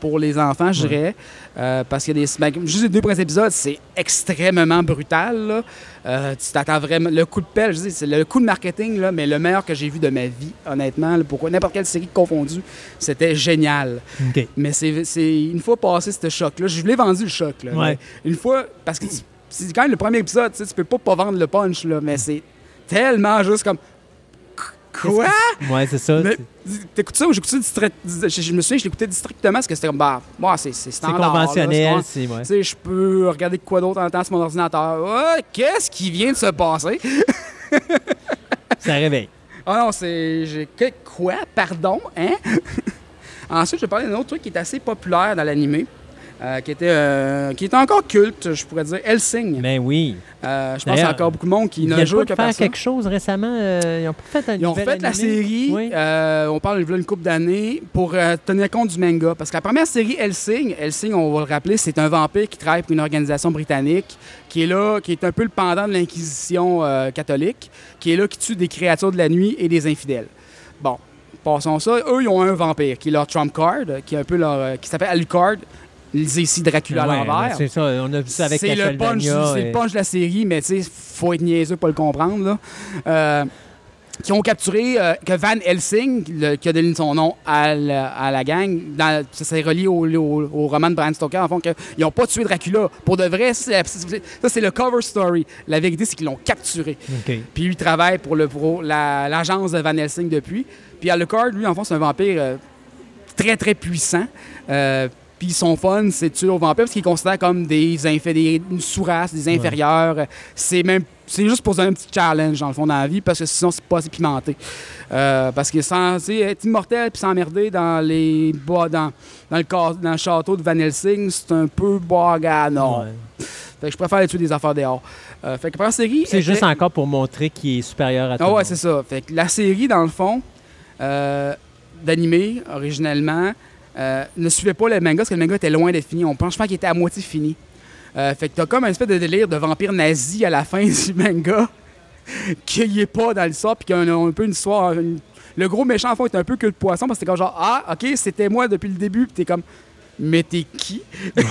S4: pour les enfants, je dirais. Euh, parce qu'il y a des. juste les deux premiers épisodes, c'est extrêmement brutal. là. Euh, tu t'attends vraiment. Le coup de pelle, je dis, c'est le coup de marketing, là, mais le meilleur que j'ai vu de ma vie, honnêtement. là, pour n'importe quelle série confondue, c'était génial.
S2: OK.
S4: Mais c'est c'est- une fois passé ce choc-là, je l'ai vendu le choc. Là,
S2: Ouais.
S4: Une fois, parce que c'est quand même le premier épisode, tu peux pas pas vendre le punch, là, mais c'est tellement juste comme. Quoi?
S2: Ouais, c'est ça. C'est-
S4: T'écoutes ça ou j'écoutais je, je me souviens, je l'écoutais districtement parce que c'était comme, bah, moi, c'est c'est
S2: C'est
S4: standard. là,
S2: conventionnel.
S4: c'est-
S2: c'est- ouais.
S4: Tu sais, je peux regarder quoi d'autre en temps sur mon ordinateur. Qu'est-ce qui vient de se passer?
S2: Ça réveille.
S4: Ah non, c'est. j'ai- que- Quoi? Pardon? Hein? Ensuite, je vais parler d'un autre truc qui est assez populaire dans l'animé. Euh, qui, était, euh, qui était encore culte, je pourrais dire, Helsing.
S2: Ben oui.
S4: Euh, je pense qu'il y a encore beaucoup de monde qui joué
S2: pas
S4: que par ça.
S2: quelque chose récemment. ils ont pas fait un
S4: Ils ont fait la série,
S2: Oui.
S4: on parle de une couple d'années, pour tenir compte du manga. Parce que la première série, Helsing, Helsing, on va le rappeler, c'est un vampire qui travaille pour une organisation britannique, qui est là, qui est un peu le pendant de l'Inquisition catholique, qui est là, qui tue des créatures de la nuit et des infidèles. Bon, passons ça. Eux, ils ont un vampire, qui est leur trump card, qui est un peu leur... qui s'appelle Alucard. Ici Dracula à l'envers.
S2: C'est ça, on a vu ça avec
S4: C'est le punch,
S2: et-
S4: le punch de la série, mais tu sais, faut être niaiseux pour le comprendre. Là. Euh, qui ont capturé euh, que Van Helsing, le- qui a donné son nom à la, à la gang, dans- ça c'est relié au, au- au roman de Bram Stoker, en fond, qu'ils n'ont pas tué Dracula. Pour de vrai, ça c'est le cover story. La vérité, c'est qu'ils l'ont capturé.
S2: OK.
S4: Puis lui, il travaille pour, la- l'agence de Van Helsing depuis. Puis Alucard, lui, en fond, c'est un vampire euh, très, très puissant. Euh, puis son fun, c'est tuer aux vampires parce qu'il considère comme des, inf- des une sous-race, des inférieurs. C'est même c'est juste pour un petit challenge, dans le fond, dans la vie, parce que sinon, c'est pas assez pimenté. Euh, parce que sans être immortel puis s'emmerder dans les bois, dans, dans, le, ca- dans le château de Van Helsing, c'est un peu bagarre,
S2: Ouais.
S4: Fait que je préfère aller tuer des affaires dehors. Euh, fait que la série.
S2: C'est juste encore pour montrer qu'il est supérieur à tout
S4: ah ouais, c'est ça. Fait que la série, dans le fond, euh, d'animé, originellement, euh, ne suivait pas le manga parce que le manga était loin d'être fini. On pense, je pense qu'il était à moitié fini. Euh, fait que t'as comme un espèce de délire de vampire nazi à la fin du manga qu'il est pas dans l'histoire puis qu'il y a un, un peu une histoire. une- Le gros méchant, en fond, est un peu que le poisson parce que c'est comme genre, ah, ok, c'était moi depuis le début, puis t'es comme, mais t'es qui?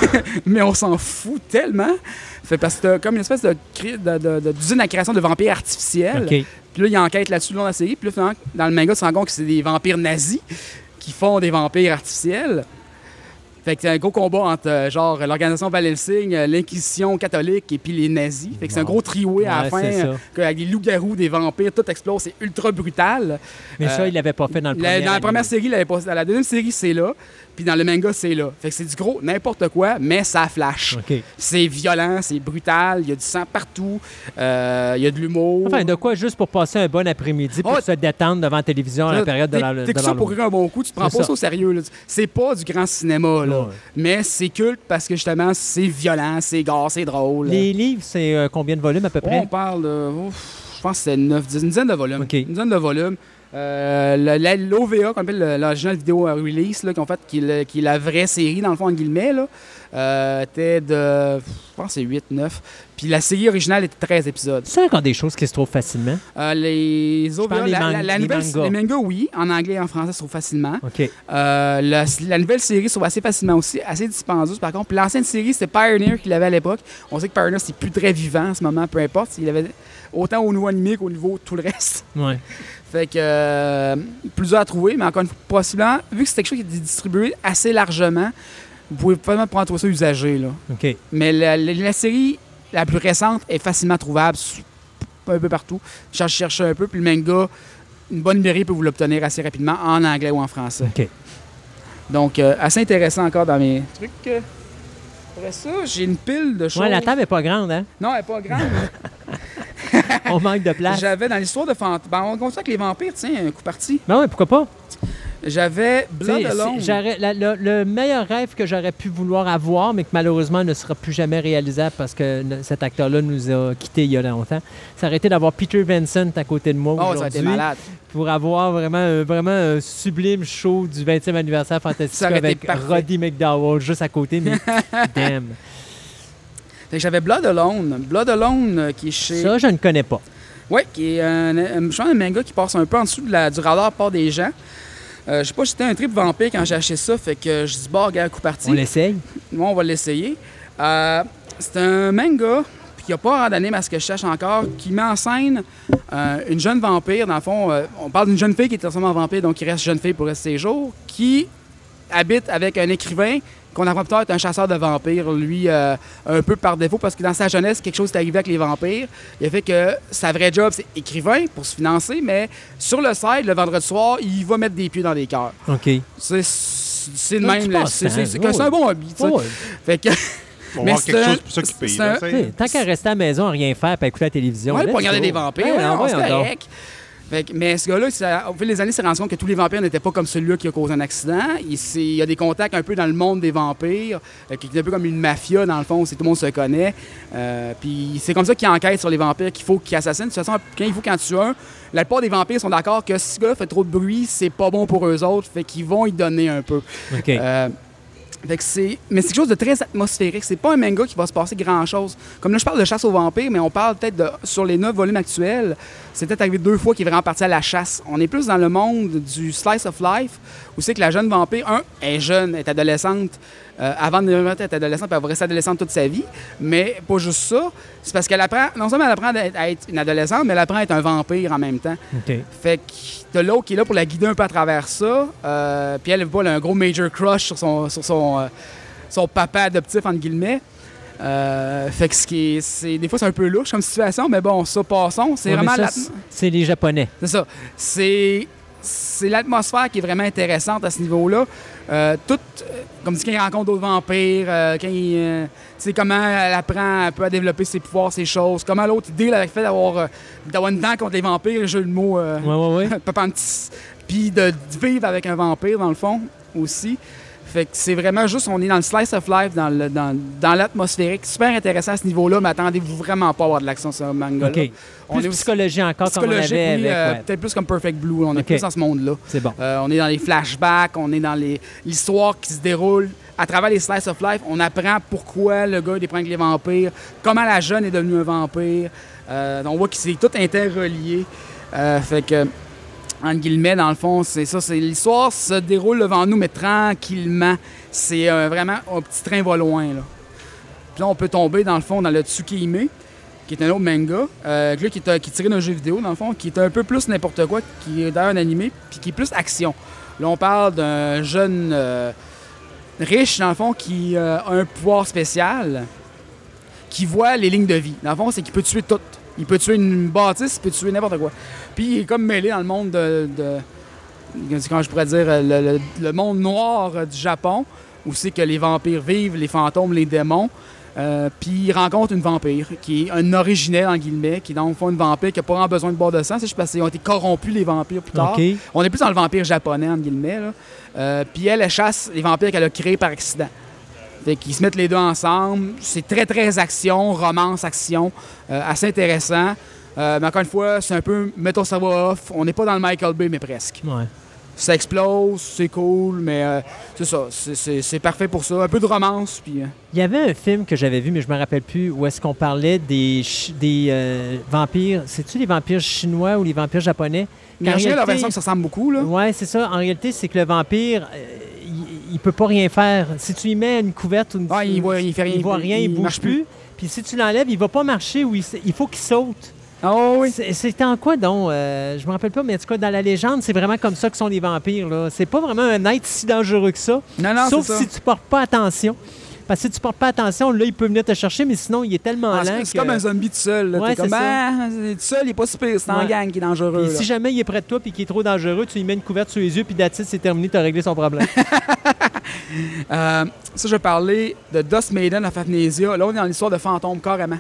S4: mais on s'en fout tellement. Fait parce que t'as comme une espèce de, de, de- d'usine à création de vampires artificiels.
S2: OK.
S4: Puis là, il enquête là-dessus le long de la série. Puis là, finalement, dans le manga, tu te rends compte que c'est des vampires nazis qui font des vampires artificiels. Fait que c'est un gros combat entre, euh, genre, l'organisation Van Helsing, euh, l'Inquisition catholique et puis les nazis. Fait que c'est un gros trioué à la
S2: Ouais,
S4: fin, avec des loups-garous, des vampires, tout explose. C'est ultra brutal.
S2: Mais ça,
S4: Euh,
S2: il l'avait pas fait dans le
S4: La-
S2: premier.
S4: dans la première série, il l'avait pas. Dans la deuxième série, c'est là. Puis dans le manga, c'est là. Fait que c'est du gros n'importe quoi, mais ça flash. C'est violent, c'est brutal, il y a du sang partout, euh, il y a de l'humour.
S2: Enfin, de quoi juste pour passer un bon après-midi pour
S4: Oh,
S2: se détendre devant la télévision à la période de la de
S4: T'écoutes ça pour rire un bon coup, tu te prends pas
S2: ça.
S4: au sérieux. C'est pas du grand cinéma, là.
S2: Ouais.
S4: Mais c'est culte parce que justement, c'est violent, c'est gare, c'est drôle.
S2: Les livres, c'est euh, combien de volumes à peu près?
S4: On parle de. ouf, je pense que c'est 9, 10, une dizaine de volumes.
S2: OK.
S4: Une dizaine de volumes. Euh, L'OVA, qu'on appelle le- l'original vidéo release, là, qu'on fait, qui, est le- qui est la vraie série, dans le fond, en guillemets, là, euh, était de. Je pense que c'est 8, 9. Puis la série originale était 13 épisodes.
S2: C'est encore des choses qui se trouvent facilement.
S4: Euh, les OVA, la, la
S2: les
S4: nouvelle,
S2: mangas.
S4: les mangas, oui. En anglais et en français, se trouvent facilement.
S2: OK.
S4: La, la nouvelle série se trouve assez facilement aussi, assez dispendieuse par contre. Puis l'ancienne série, c'était Pioneer qui l'avait à l'époque. On sait que Pioneer, c'est plus très vivant en ce moment, peu importe. Il avait autant au niveau animé qu'au niveau tout le reste.
S2: Ouais.
S4: Fait que euh, plusieurs à trouver, mais encore une fois, possiblement, vu que c'est quelque chose qui est distribué assez largement, vous pouvez vraiment prendre ça usagé. Là.
S2: OK.
S4: Mais la, la- la série la plus récente est facilement trouvable un peu partout. Cherchez cherchez un peu, puis le manga, une bonne librairie peut vous l'obtenir assez rapidement en anglais ou en français.
S2: OK.
S4: Donc, euh, assez intéressant encore dans mes trucs. euh. Après ça, j'ai une pile de choses.
S2: Ouais, la table est pas grande, hein?
S4: Non, elle n'est pas grande.
S2: On manque de place.
S4: J'avais dans l'histoire de fantômes. Ben, on continue avec les vampires, tiens, un coup parti.
S2: Ben ouais, pourquoi pas?
S4: J'avais
S2: le, le meilleur rêve que j'aurais pu vouloir avoir, mais que malheureusement ne sera plus jamais réalisable parce que cet acteur-là nous a quittés il y a longtemps, ça aurait été d'avoir Peter Vincent à côté de moi
S4: Oh, ça a été
S2: aujourd'hui
S4: malade.
S2: pour avoir vraiment, un- vraiment un sublime show du 20e anniversaire
S4: été
S2: avec. Roddy McDowell juste à côté, mais damn.
S4: J'avais Blood Alone. Blood Alone euh, qui est chez.
S2: Ça, je ne connais pas.
S4: Oui, qui est un, un, je pense un manga qui passe un peu en dessous de la, du radar par des gens. Euh, je sais pas, j'étais un trip vampire quand j'ai acheté ça, fait que je dis, bah, regarde, coup parti.
S2: On l'essaye.
S4: Moi, on va l'essayer. Euh, c'est un manga qui n'a pas d'anime à ce que je cherche encore, qui met en scène euh, une jeune vampire. Dans le fond, euh, on parle d'une jeune fille qui est transformée en vampire, donc qui reste jeune fille pour rester ses jours, qui habite avec un écrivain qu'on apprend plus tard être un chasseur de vampires, lui, euh, un peu par défaut, parce que dans sa jeunesse, quelque chose est arrivé avec les vampires. Il a fait que sa vraie job, c'est écrivain pour se financer, mais sur le side, le vendredi soir, il va mettre des pieds dans des cœurs.
S2: OK.
S4: C'est c'est de
S2: Un
S4: même. là. C'est un bon hobby. tu sais.
S2: Ouais.
S4: Fait que,
S3: On
S4: Mais
S3: quelque
S4: un-
S3: chose pour ça qui paye. là,
S4: un-
S2: Tant qu'à rester à la maison, à rien faire, puis à écouter la télévision.
S4: Ouais,
S2: let's
S4: pour regarder des vampires,
S2: Ouais,
S4: ouais,
S2: non,
S4: on
S2: donc.
S4: correct. Fait mais ce gars-là, ça- au fil des années, il s'est rendu compte que tous les vampires n'étaient pas comme celui-là qui a causé un accident. Il, il y a des contacts un peu dans le monde des vampires, euh, qui est un peu comme une mafia, dans le fond, où c'est- tout le monde se connaît. Euh, puis c'est comme ça qu'il enquête sur les vampires qu'il faut qu'il assassine. De toute façon, quand il faut qu'en tue un, la plupart des vampires sont d'accord que si ce gars-là fait trop de bruit, c'est pas bon pour eux autres, fait qu'ils vont y donner un peu. Euh, Fait que mais c'est quelque chose de très atmosphérique. C'est pas un manga qui va se passer grand-chose. Comme là, je parle de chasse aux vampires, mais on parle peut-être de, sur les neuf volumes actuels, c'est peut-être arrivé deux fois qu'il est vraiment parti à la chasse. On est plus dans le monde du slice of life, où c'est que la jeune vampire, un, est jeune, est adolescente, euh, avant de devenir être adolescente, elle va rester adolescente toute sa vie. Mais pas juste ça, c'est parce qu'elle apprend, non seulement elle apprend à être une adolescente, mais elle apprend à être un vampire en même temps. Fait que t'as l'autre qui est là pour la guider un peu à travers ça. Euh, puis elle, elle a un gros major crush sur son, sur son, euh, son papa adoptif, entre guillemets. Euh, fait que ce qui est, c'est, des fois, c'est un peu louche comme situation, mais bon, ça, passons. C'est
S2: Ouais,
S4: vraiment
S2: ça, c'est- les Japonais.
S4: c'est ça. C'est, c'est l'atmosphère qui est vraiment intéressante à ce niveau-là. Euh, tout, euh, comme dit, quand il rencontre d'autres vampires, euh, quand il, comment elle apprend un peu à développer ses pouvoirs, ses choses, comment l'autre deal avec le fait d'avoir, d'avoir une dent contre les vampires, jeu de mots. euh,
S2: Ouais, ouais, ouais.
S4: Puis de vivre avec un vampire, dans le fond, aussi. Fait que c'est vraiment juste, on est dans le slice of life, dans, le, dans, dans l'atmosphérique. Super intéressant à ce niveau-là, mais attendez-vous vraiment pas à avoir de l'action sur ce manga-là.
S2: OK.
S4: On
S2: Plus
S4: est
S2: psychologie encore comme on avait
S4: oui,
S2: avec...
S4: euh,
S2: ouais.
S4: peut-être plus comme Perfect Blue. On est plus dans ce monde-là.
S2: C'est bon.
S4: Euh, on est dans les flashbacks, on est dans les- l'histoire qui se déroule à travers les slice of life. On apprend pourquoi le gars avec les vampires, comment la jeune est devenue un vampire. Euh, on voit que c'est tout interrelié. Fait que, entre guillemets, dans le fond, c'est ça. C'est l'histoire se déroule devant nous, mais tranquillement. C'est euh, vraiment un petit train va loin. Là. Puis là, on peut tomber, dans le fond, dans le Tsukihime, qui est un autre manga, euh, qui, est, qui tiré d'un jeu vidéo, dans le fond, qui est un peu plus n'importe quoi, qui est d'ailleurs un animé, puis qui est plus action. Là, on parle d'un jeune euh, riche, dans le fond, qui euh, a un pouvoir spécial, qui voit les lignes de vie. Dans le fond, c'est qu'il peut tuer tout. Il peut tuer une bâtisse, il peut tuer n'importe quoi. Puis il est comme mêlé dans le monde de... de comment je pourrais dire, le, le- le monde noir euh, du Japon, où c'est que les vampires vivent, les fantômes, les démons. Euh, puis il rencontre une vampire, qui est un originel, en guillemets, qui est dans le fond une vampire qui n'a pas vraiment besoin de boire de sang. C'est juste parce qu'ils ont été corrompus, les vampires, plus tard. On est plus dans le vampire japonais, entre guillemets. Euh, puis elle, elle chasse les vampires qu'elle a créés par accident. Fait qu'ils se mettent les deux ensemble. C'est très, très action, romance, action. Euh, assez intéressant. Euh, mais encore une fois, c'est un peu mettons ton cerveau off. On n'est pas dans le Michael Bay, mais presque.
S2: Ouais.
S4: Ça explose, c'est cool, mais euh, c'est ça. c'est- parfait pour ça. Un peu de romance, puis... euh,
S2: Il y avait un film que j'avais vu, mais je me rappelle plus, où est-ce qu'on parlait des, des vampires. C'est-tu les vampires chinois ou les vampires japonais?
S4: Mais
S2: En réalité-
S4: version se ressemble beaucoup, là.
S2: Ouais, c'est ça. En réalité, c'est que le vampire, il, peut pas rien faire. Si tu lui mets une couverte ou une
S4: Ah, il voit- il fait rien,
S2: il voit rien, il,
S4: il
S2: bouge plus.
S4: plus.
S2: Puis si tu l'enlèves, il va pas marcher ou il, il faut qu'il saute.
S4: Oh oui.
S2: C'est- C'était en quoi donc Euh, Je me rappelle pas, mais en tout cas, dans la légende, c'est vraiment comme ça que sont les vampires. là. C'est pas vraiment un être si dangereux que ça.
S4: Non, non,
S2: Sauf
S4: c'est ça.
S2: si tu portes pas attention. Parce que si tu portes pas attention, là, il peut venir te chercher, mais sinon, il est tellement
S4: Ah,
S2: lent
S4: c'est
S2: que-
S4: comme un zombie tout seul. là.
S2: Ouais,
S4: comme,
S2: c'est ça.
S4: ah, c'est tout seul, il est pas super, c'est en
S2: Ouais.
S4: gang qui est dangereux.
S2: Puis si jamais il est près de toi et qu'il est trop dangereux, tu lui mets une couverte sur les yeux, puis it, c'est terminé, tu as réglé son problème.
S4: Euh, ça, je vais parler de Dust Maiden of Amnesia. Là, on est dans l'histoire de fantômes, carrément.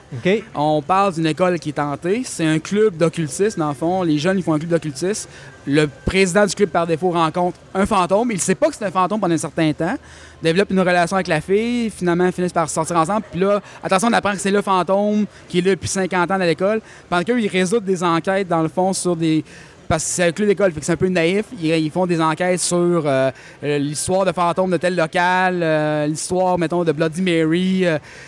S4: On parle d'une école qui est tentée. C'est un club d'occultisme, dans le fond. Les jeunes, ils font un club d'occultisme. Le président du club, par défaut, rencontre un fantôme. Il ne sait pas que c'est un fantôme pendant un certain temps. Développe une relation avec la fille. Finalement, finissent par sortir ensemble. Puis là, attention, on apprend que c'est le fantôme qui est là depuis 50 ans à l'école. Pendant qu'eux, ils résoudent des enquêtes, dans le fond, sur des... Parce que c'est un club d'école, fait que c'est un peu naïf. Ils, font des enquêtes sur euh, euh, l'histoire de fantômes de tel local, euh, l'histoire, mettons, de Bloody Mary.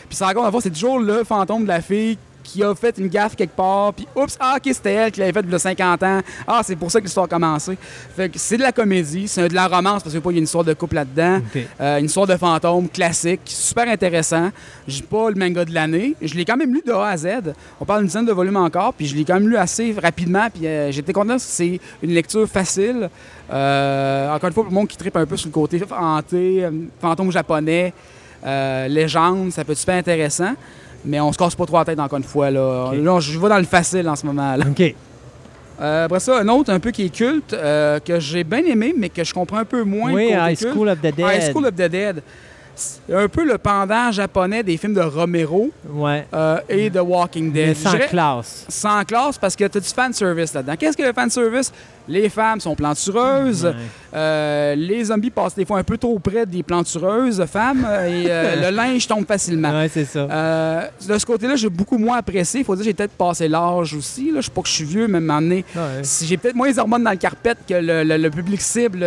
S4: puis ça raconte, en fait, c'est toujours le fantôme de la fille qui a fait une gaffe quelque part, puis oups, ah, ok, c'était elle qui l'avait fait il y a 50 ans. Ah, c'est pour ça que l'histoire a commencé. Fait que c'est de la comédie, c'est de la romance, parce qu'il y a une histoire de couple là-dedans. Euh, une histoire de fantôme classique, super intéressant. J'ai pas le manga de l'année. Je l'ai quand même lu de A à Z. On parle d'une dizaine de volumes encore, puis je l'ai quand même lu assez rapidement. Puis euh, j'étais content parce que c'est une lecture facile. Euh, encore une fois, pour le monde qui tripe un peu sur le côté hanté, euh, fantôme japonais, légende, ça peut être super intéressant. Mais on se casse pas trop la tête encore une fois. Là, je vais dans le facile en ce moment. Là.
S2: OK.
S4: Euh, après ça, un autre un peu qui est culte, euh, que j'ai bien aimé, mais que je comprends un peu moins.
S2: oui, High. School of the Dead.
S4: High School of the Dead. Un peu le pendant japonais des films de Romero
S2: Ouais.
S4: euh, et de Walking
S2: Mais
S4: Dead.
S2: sans
S4: Je dirais
S2: classe.
S4: sans classe parce que tu as du fanservice là-dedans? Qu'est-ce que le fanservice? Les femmes sont plantureuses.
S2: Ouais.
S4: euh, les zombies passent des fois un peu trop près des plantureuses femmes euh, et euh, le linge tombe facilement.
S2: Ouais, c'est ça.
S4: De ce côté-là, j'ai beaucoup moins apprécié. Il faut dire que j'ai peut-être passé l'âge aussi. Là. Je sais pas que je suis vieux, mais
S2: Ouais.
S4: si j'ai peut-être moins les hormones dans le carpet que le, le- le public cible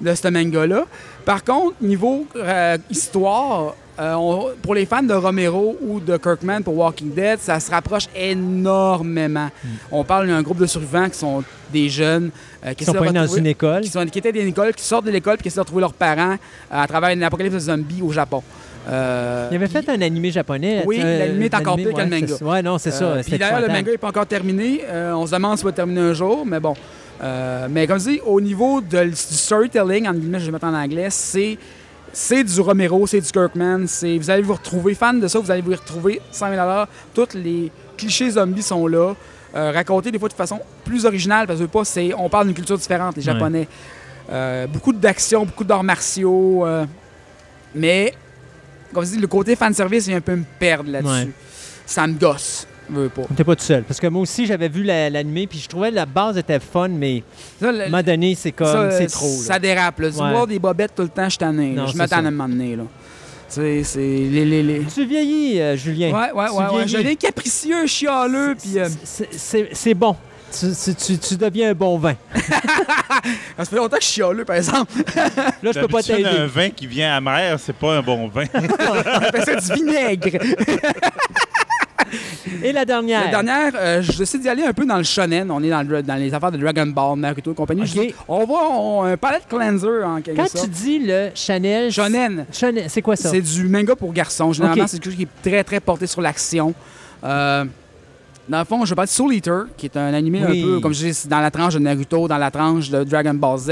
S4: de ce manga-là. Par contre, niveau euh, histoire, euh, on- pour les fans de Romero ou de Kirkman pour Walking Dead, ça se rapproche énormément. On parle d'un groupe de survivants qui sont des jeunes euh, qui
S2: sont pas dans une école.
S4: qui, sont, qui étaient dans une école, qui sortent de l'école puis qui essaient de retrouver leurs parents à travers une apocalypse de zombies au Japon. Euh,
S2: Il avait fait un animé japonais.
S4: Oui, l'animé est encore pire que le
S2: ouais,
S4: manga.
S2: Ouais, non, c'est ça.
S4: Puis d'ailleurs, le manga n'est pas encore terminé. On se demande s'il va terminer un jour, mais bon. Euh, mais comme je dis, au niveau de, du storytelling, en guillemets, je vais mettre en anglais, c'est. C'est du Romero, c'est du Kirkman. c'est- Vous allez vous retrouver, fan de ça, vous allez vous y retrouver 100 000 Tous les clichés zombies sont là. euh, racontés des fois de façon plus originale, parce que pas, c'est, on parle d'une culture différente, les
S2: Ouais.
S4: Japonais. Euh, beaucoup d'actions, beaucoup d'arts martiaux. euh, mais, comme je dis, le côté fanservice, il vient un peu me perdre là-dessus.
S2: Ouais.
S4: Ça me gosse. Veux pas.
S2: T'es pas tout seul. Parce que moi aussi, j'avais vu la- l'animé, puis je trouvais que la base était fun, mais
S4: Ça,
S2: à un moment donné, c'est comme,
S4: ça,
S2: c'est trop.
S4: Ça dérape. Là. Tu
S2: Ouais.
S4: vois des bobettes tout le temps, je suis tanné. Je m'attends à un moment donné. Là. Tu sais, c'est les... les, les...
S2: Tu vieillis, euh, Julien.
S4: Ouais, ouais,
S2: Tu
S4: ouais, ouais.
S2: vieillis.
S4: Je deviens capricieux, chialeux, puis... euh,
S2: C'est- bon. Tu, tu- tu- tu deviens un bon vin.
S4: Ça fait longtemps que je suis chialeux, par exemple.
S2: Là, je peux pas t'aider.
S3: Un vin qui vient amer, c'est pas un bon vin.
S4: Fait ça du vinaigre.
S2: Et la dernière.
S4: La dernière, euh, je décide d'y aller un peu dans le shonen. On est dans, le- dans les affaires de Dragon Ball, Naruto et compagnie. On voit on- un palette cleanser, en quelque
S2: Quand
S4: sorte.
S2: tu dis le Chanel.
S4: Shonen.
S2: Chanel, c'est quoi ça?
S4: C'est du manga pour garçons. Généralement, c'est quelque chose qui est très, très porté sur l'action. Euh, dans le fond, je vais parler de Soul Eater, qui est un animé
S2: Oui.
S4: un peu, comme je dis, dans la tranche de Naruto, dans la tranche de Dragon Ball Z,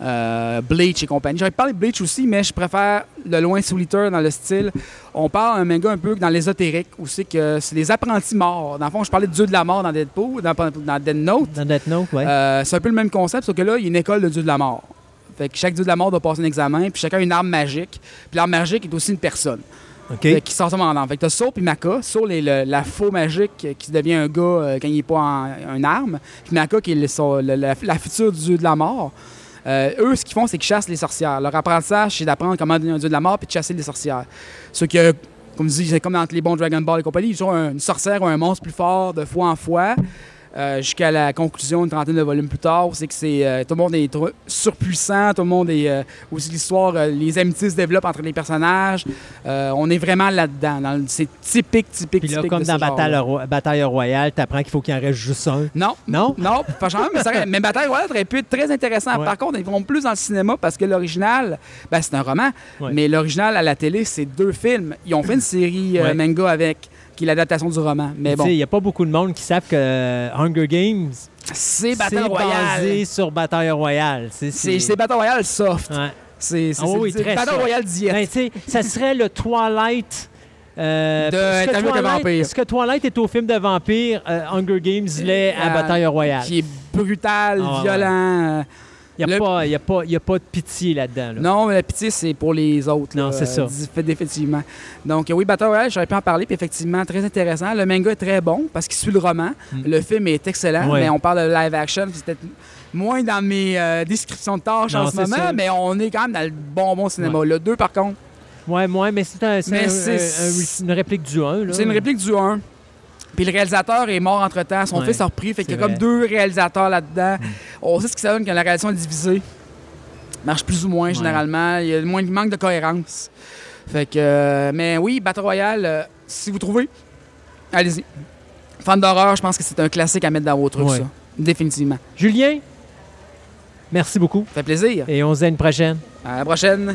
S4: euh, Bleach et compagnie. J'aurais parlé de Bleach aussi, mais je préfère de loin Soul Eater dans le style. On parle un manga un peu dans l'ésotérique, où c'est que c'est des apprentis morts. Dans le fond, je parlais de Dieu de la mort dans Deadpool, dans, dans Dead Note.
S2: Dans Death Note, ouais.
S4: Euh, c'est un peu le même concept, sauf que là, il y a une école de dieu de la mort. Fait que chaque dieu de la mort doit passer un examen, puis chacun a une arme magique. Puis l'arme magique est aussi une personne.
S2: OK.
S4: Fait qui sort en Fait que t'as Saul puis Maka. Saul est le- la faux magique qui devient un gars euh, quand il n'est pas en, arme. Puis Maka qui est la, future dieu de la mort. Euh, eux, ce qu'ils font, c'est qu'ils chassent les sorcières. Leur apprentissage, c'est d'apprendre comment devenir un dieu de la mort puis de chasser les sorcières. Ce que, comme je dis, c'est comme dans les bons Dragon Ball et compagnie, ils ont un- une sorcière ou un monstre plus fort de fois en fois. Euh, jusqu'à la conclusion une trentaine de volumes plus tard, c'est que c'est euh, tout le monde est surpuissant, tout le monde est euh, aussi l'histoire, les amitiés se développent entre les personnages. On est vraiment là-dedans. C'est typique, typique,
S2: Puis là,
S4: typique
S2: comme
S4: de
S2: dans. Bataille, Ro- Bataille Royale, t'apprends qu'il faut qu'il en reste juste un.
S4: Non.
S2: Non?
S4: Non, pas genre, mais, ça aurait- mais Bataille Royale aurait pu être très intéressant.
S2: Ouais.
S4: Par contre, ils vont plus dans le cinéma parce que l'original, ben, c'est un roman,
S2: Ouais.
S4: mais l'original à la télé, c'est deux films. Ils ont fait une série
S2: Ouais.
S4: manga avec, qui est l'adaptation du roman. Mais bon,
S2: Il n'y a pas beaucoup de monde qui savent que euh, Hunger Games,
S4: c'est Bataille Royale.
S2: basé sur Bataille Royale. C'est
S4: Bataille Royale soft.
S2: Ouais.
S4: C'est
S2: oui,
S4: Bataille
S2: soft.
S4: Royale diète.
S2: Ben, ça serait le Twilight. euh,
S4: De Interview avec vampire.
S2: Ce que Twilight est au film de vampire, euh, Hunger Games l'est à
S4: Euh,
S2: Bataille Royale.
S4: Qui est brutal,
S2: Ah,
S4: violent.
S2: Il n'y
S4: le-
S2: a, pas- y a, pas- y a pas de pitié là-dedans. là.
S4: Non, mais la pitié, c'est pour les autres.
S2: Non, c'est ça.
S4: euh, fait définitivement. Donc, euh, oui, Battle Royale, j'aurais pu en parler, puis effectivement, très intéressant. Le manga est très bon parce qu'il suit le roman.
S2: Mm.
S4: Le film est excellent,
S2: Ouais.
S4: mais on parle de live action, peut-être moins dans mes euh, descriptions de tâches
S2: Non,
S4: en ce moment,
S2: ça.
S4: mais on est quand même dans le bon, bon cinéma. Le 2, par contre,
S2: Ouais, ouais, mais un- c'est- un- un- une réplique du 1.
S4: c'est une réplique du 1. Puis le réalisateur est mort entre-temps, son
S2: Ouais,
S4: fils a repris, fait qu'il y a comme deux réalisateurs là-dedans.
S2: Mm.
S4: On sait ce que ça donne quand la réalisation est divisée. Marche plus ou moins,
S2: Ouais.
S4: généralement. Il y a moins de manque de cohérence. Fait que, euh, mais oui, Battle Royale, euh, si vous trouvez, allez-y. Fan d'horreur, je pense que c'est un classique à mettre dans vos trucs,
S2: Ouais.
S4: ça. Définitivement.
S2: Julien, merci beaucoup.
S4: Ça fait plaisir.
S2: Et on se dit à une prochaine.
S4: À la prochaine.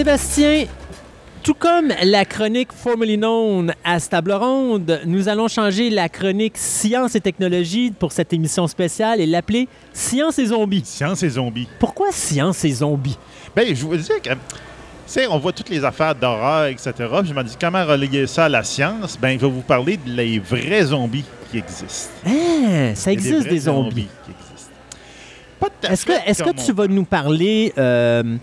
S2: Sébastien, tout comme la chronique formerly known à table ronde, nous allons changer la chronique science et technologie pour cette émission spéciale et l'appeler Science et zombies.
S3: Science et zombies.
S2: Pourquoi science et zombies?
S3: Ben, je vous dis que, on voit toutes les affaires d'horreur, etc. Je me dis, comment relier ça à la science? Ben, il va vous parler des vrais zombies qui existent.
S2: Ah, ça existe des zombies.
S3: qui existent.
S2: Est-ce que, est-ce que tu vas nous parler euh,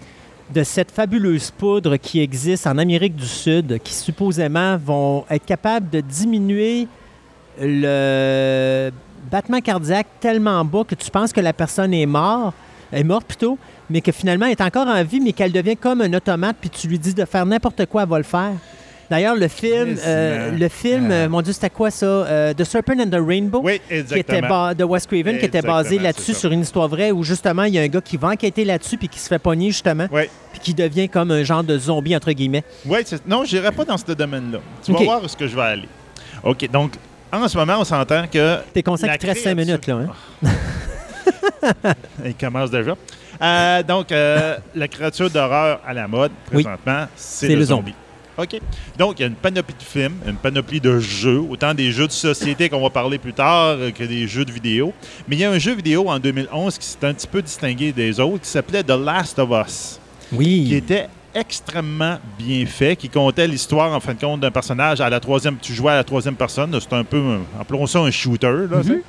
S2: de cette fabuleuse poudre qui existe en Amérique du Sud, qui supposément vont être capables de diminuer le battement cardiaque tellement bas que tu penses que la personne est morte, est morte plutôt, mais que finalement elle est encore en vie, mais qu'elle devient comme un automate, puis tu lui dis de faire n'importe quoi, elle va le faire. D'ailleurs, le film, euh, le film, euh, mon Dieu, c'était quoi ça? Euh, The Serpent and the Rainbow?
S3: Oui,
S2: qui était de Wes Craven, qui était basé là-dessus sur une histoire vraie où justement il y a un gars qui va enquêter là-dessus puis qui se fait pogner justement,
S3: Oui.
S2: puis qui devient comme un genre de zombie entre guillemets.
S3: Oui, non, je n'irai pas dans ce domaine-là. Tu
S2: OK.
S3: vas voir où est-ce que je vais aller. OK, donc, en ce moment, on s'entend que...
S2: T'es te reste cinq
S3: créature-
S2: minutes là. Hein?
S3: Il commence déjà. Euh, donc, euh, la créature d'horreur à la mode,
S2: Oui.
S3: présentement, c'est
S2: C'est
S3: le,
S2: le
S3: zombie. OK. Donc, il y a une panoplie de films, une panoplie de jeux, autant des jeux de société qu'on va parler plus tard euh, que des jeux de vidéo. Mais il y a un jeu vidéo en 2011 qui s'est un petit peu distingué des autres, qui s'appelait The Last of Us, qui
S2: Oui.
S3: était extrêmement bien fait, qui comptait l'histoire, en fin de compte, d'un personnage à la troisième... Tu jouais à la troisième personne, c'était un peu, appelons ça un shooter, là, sais.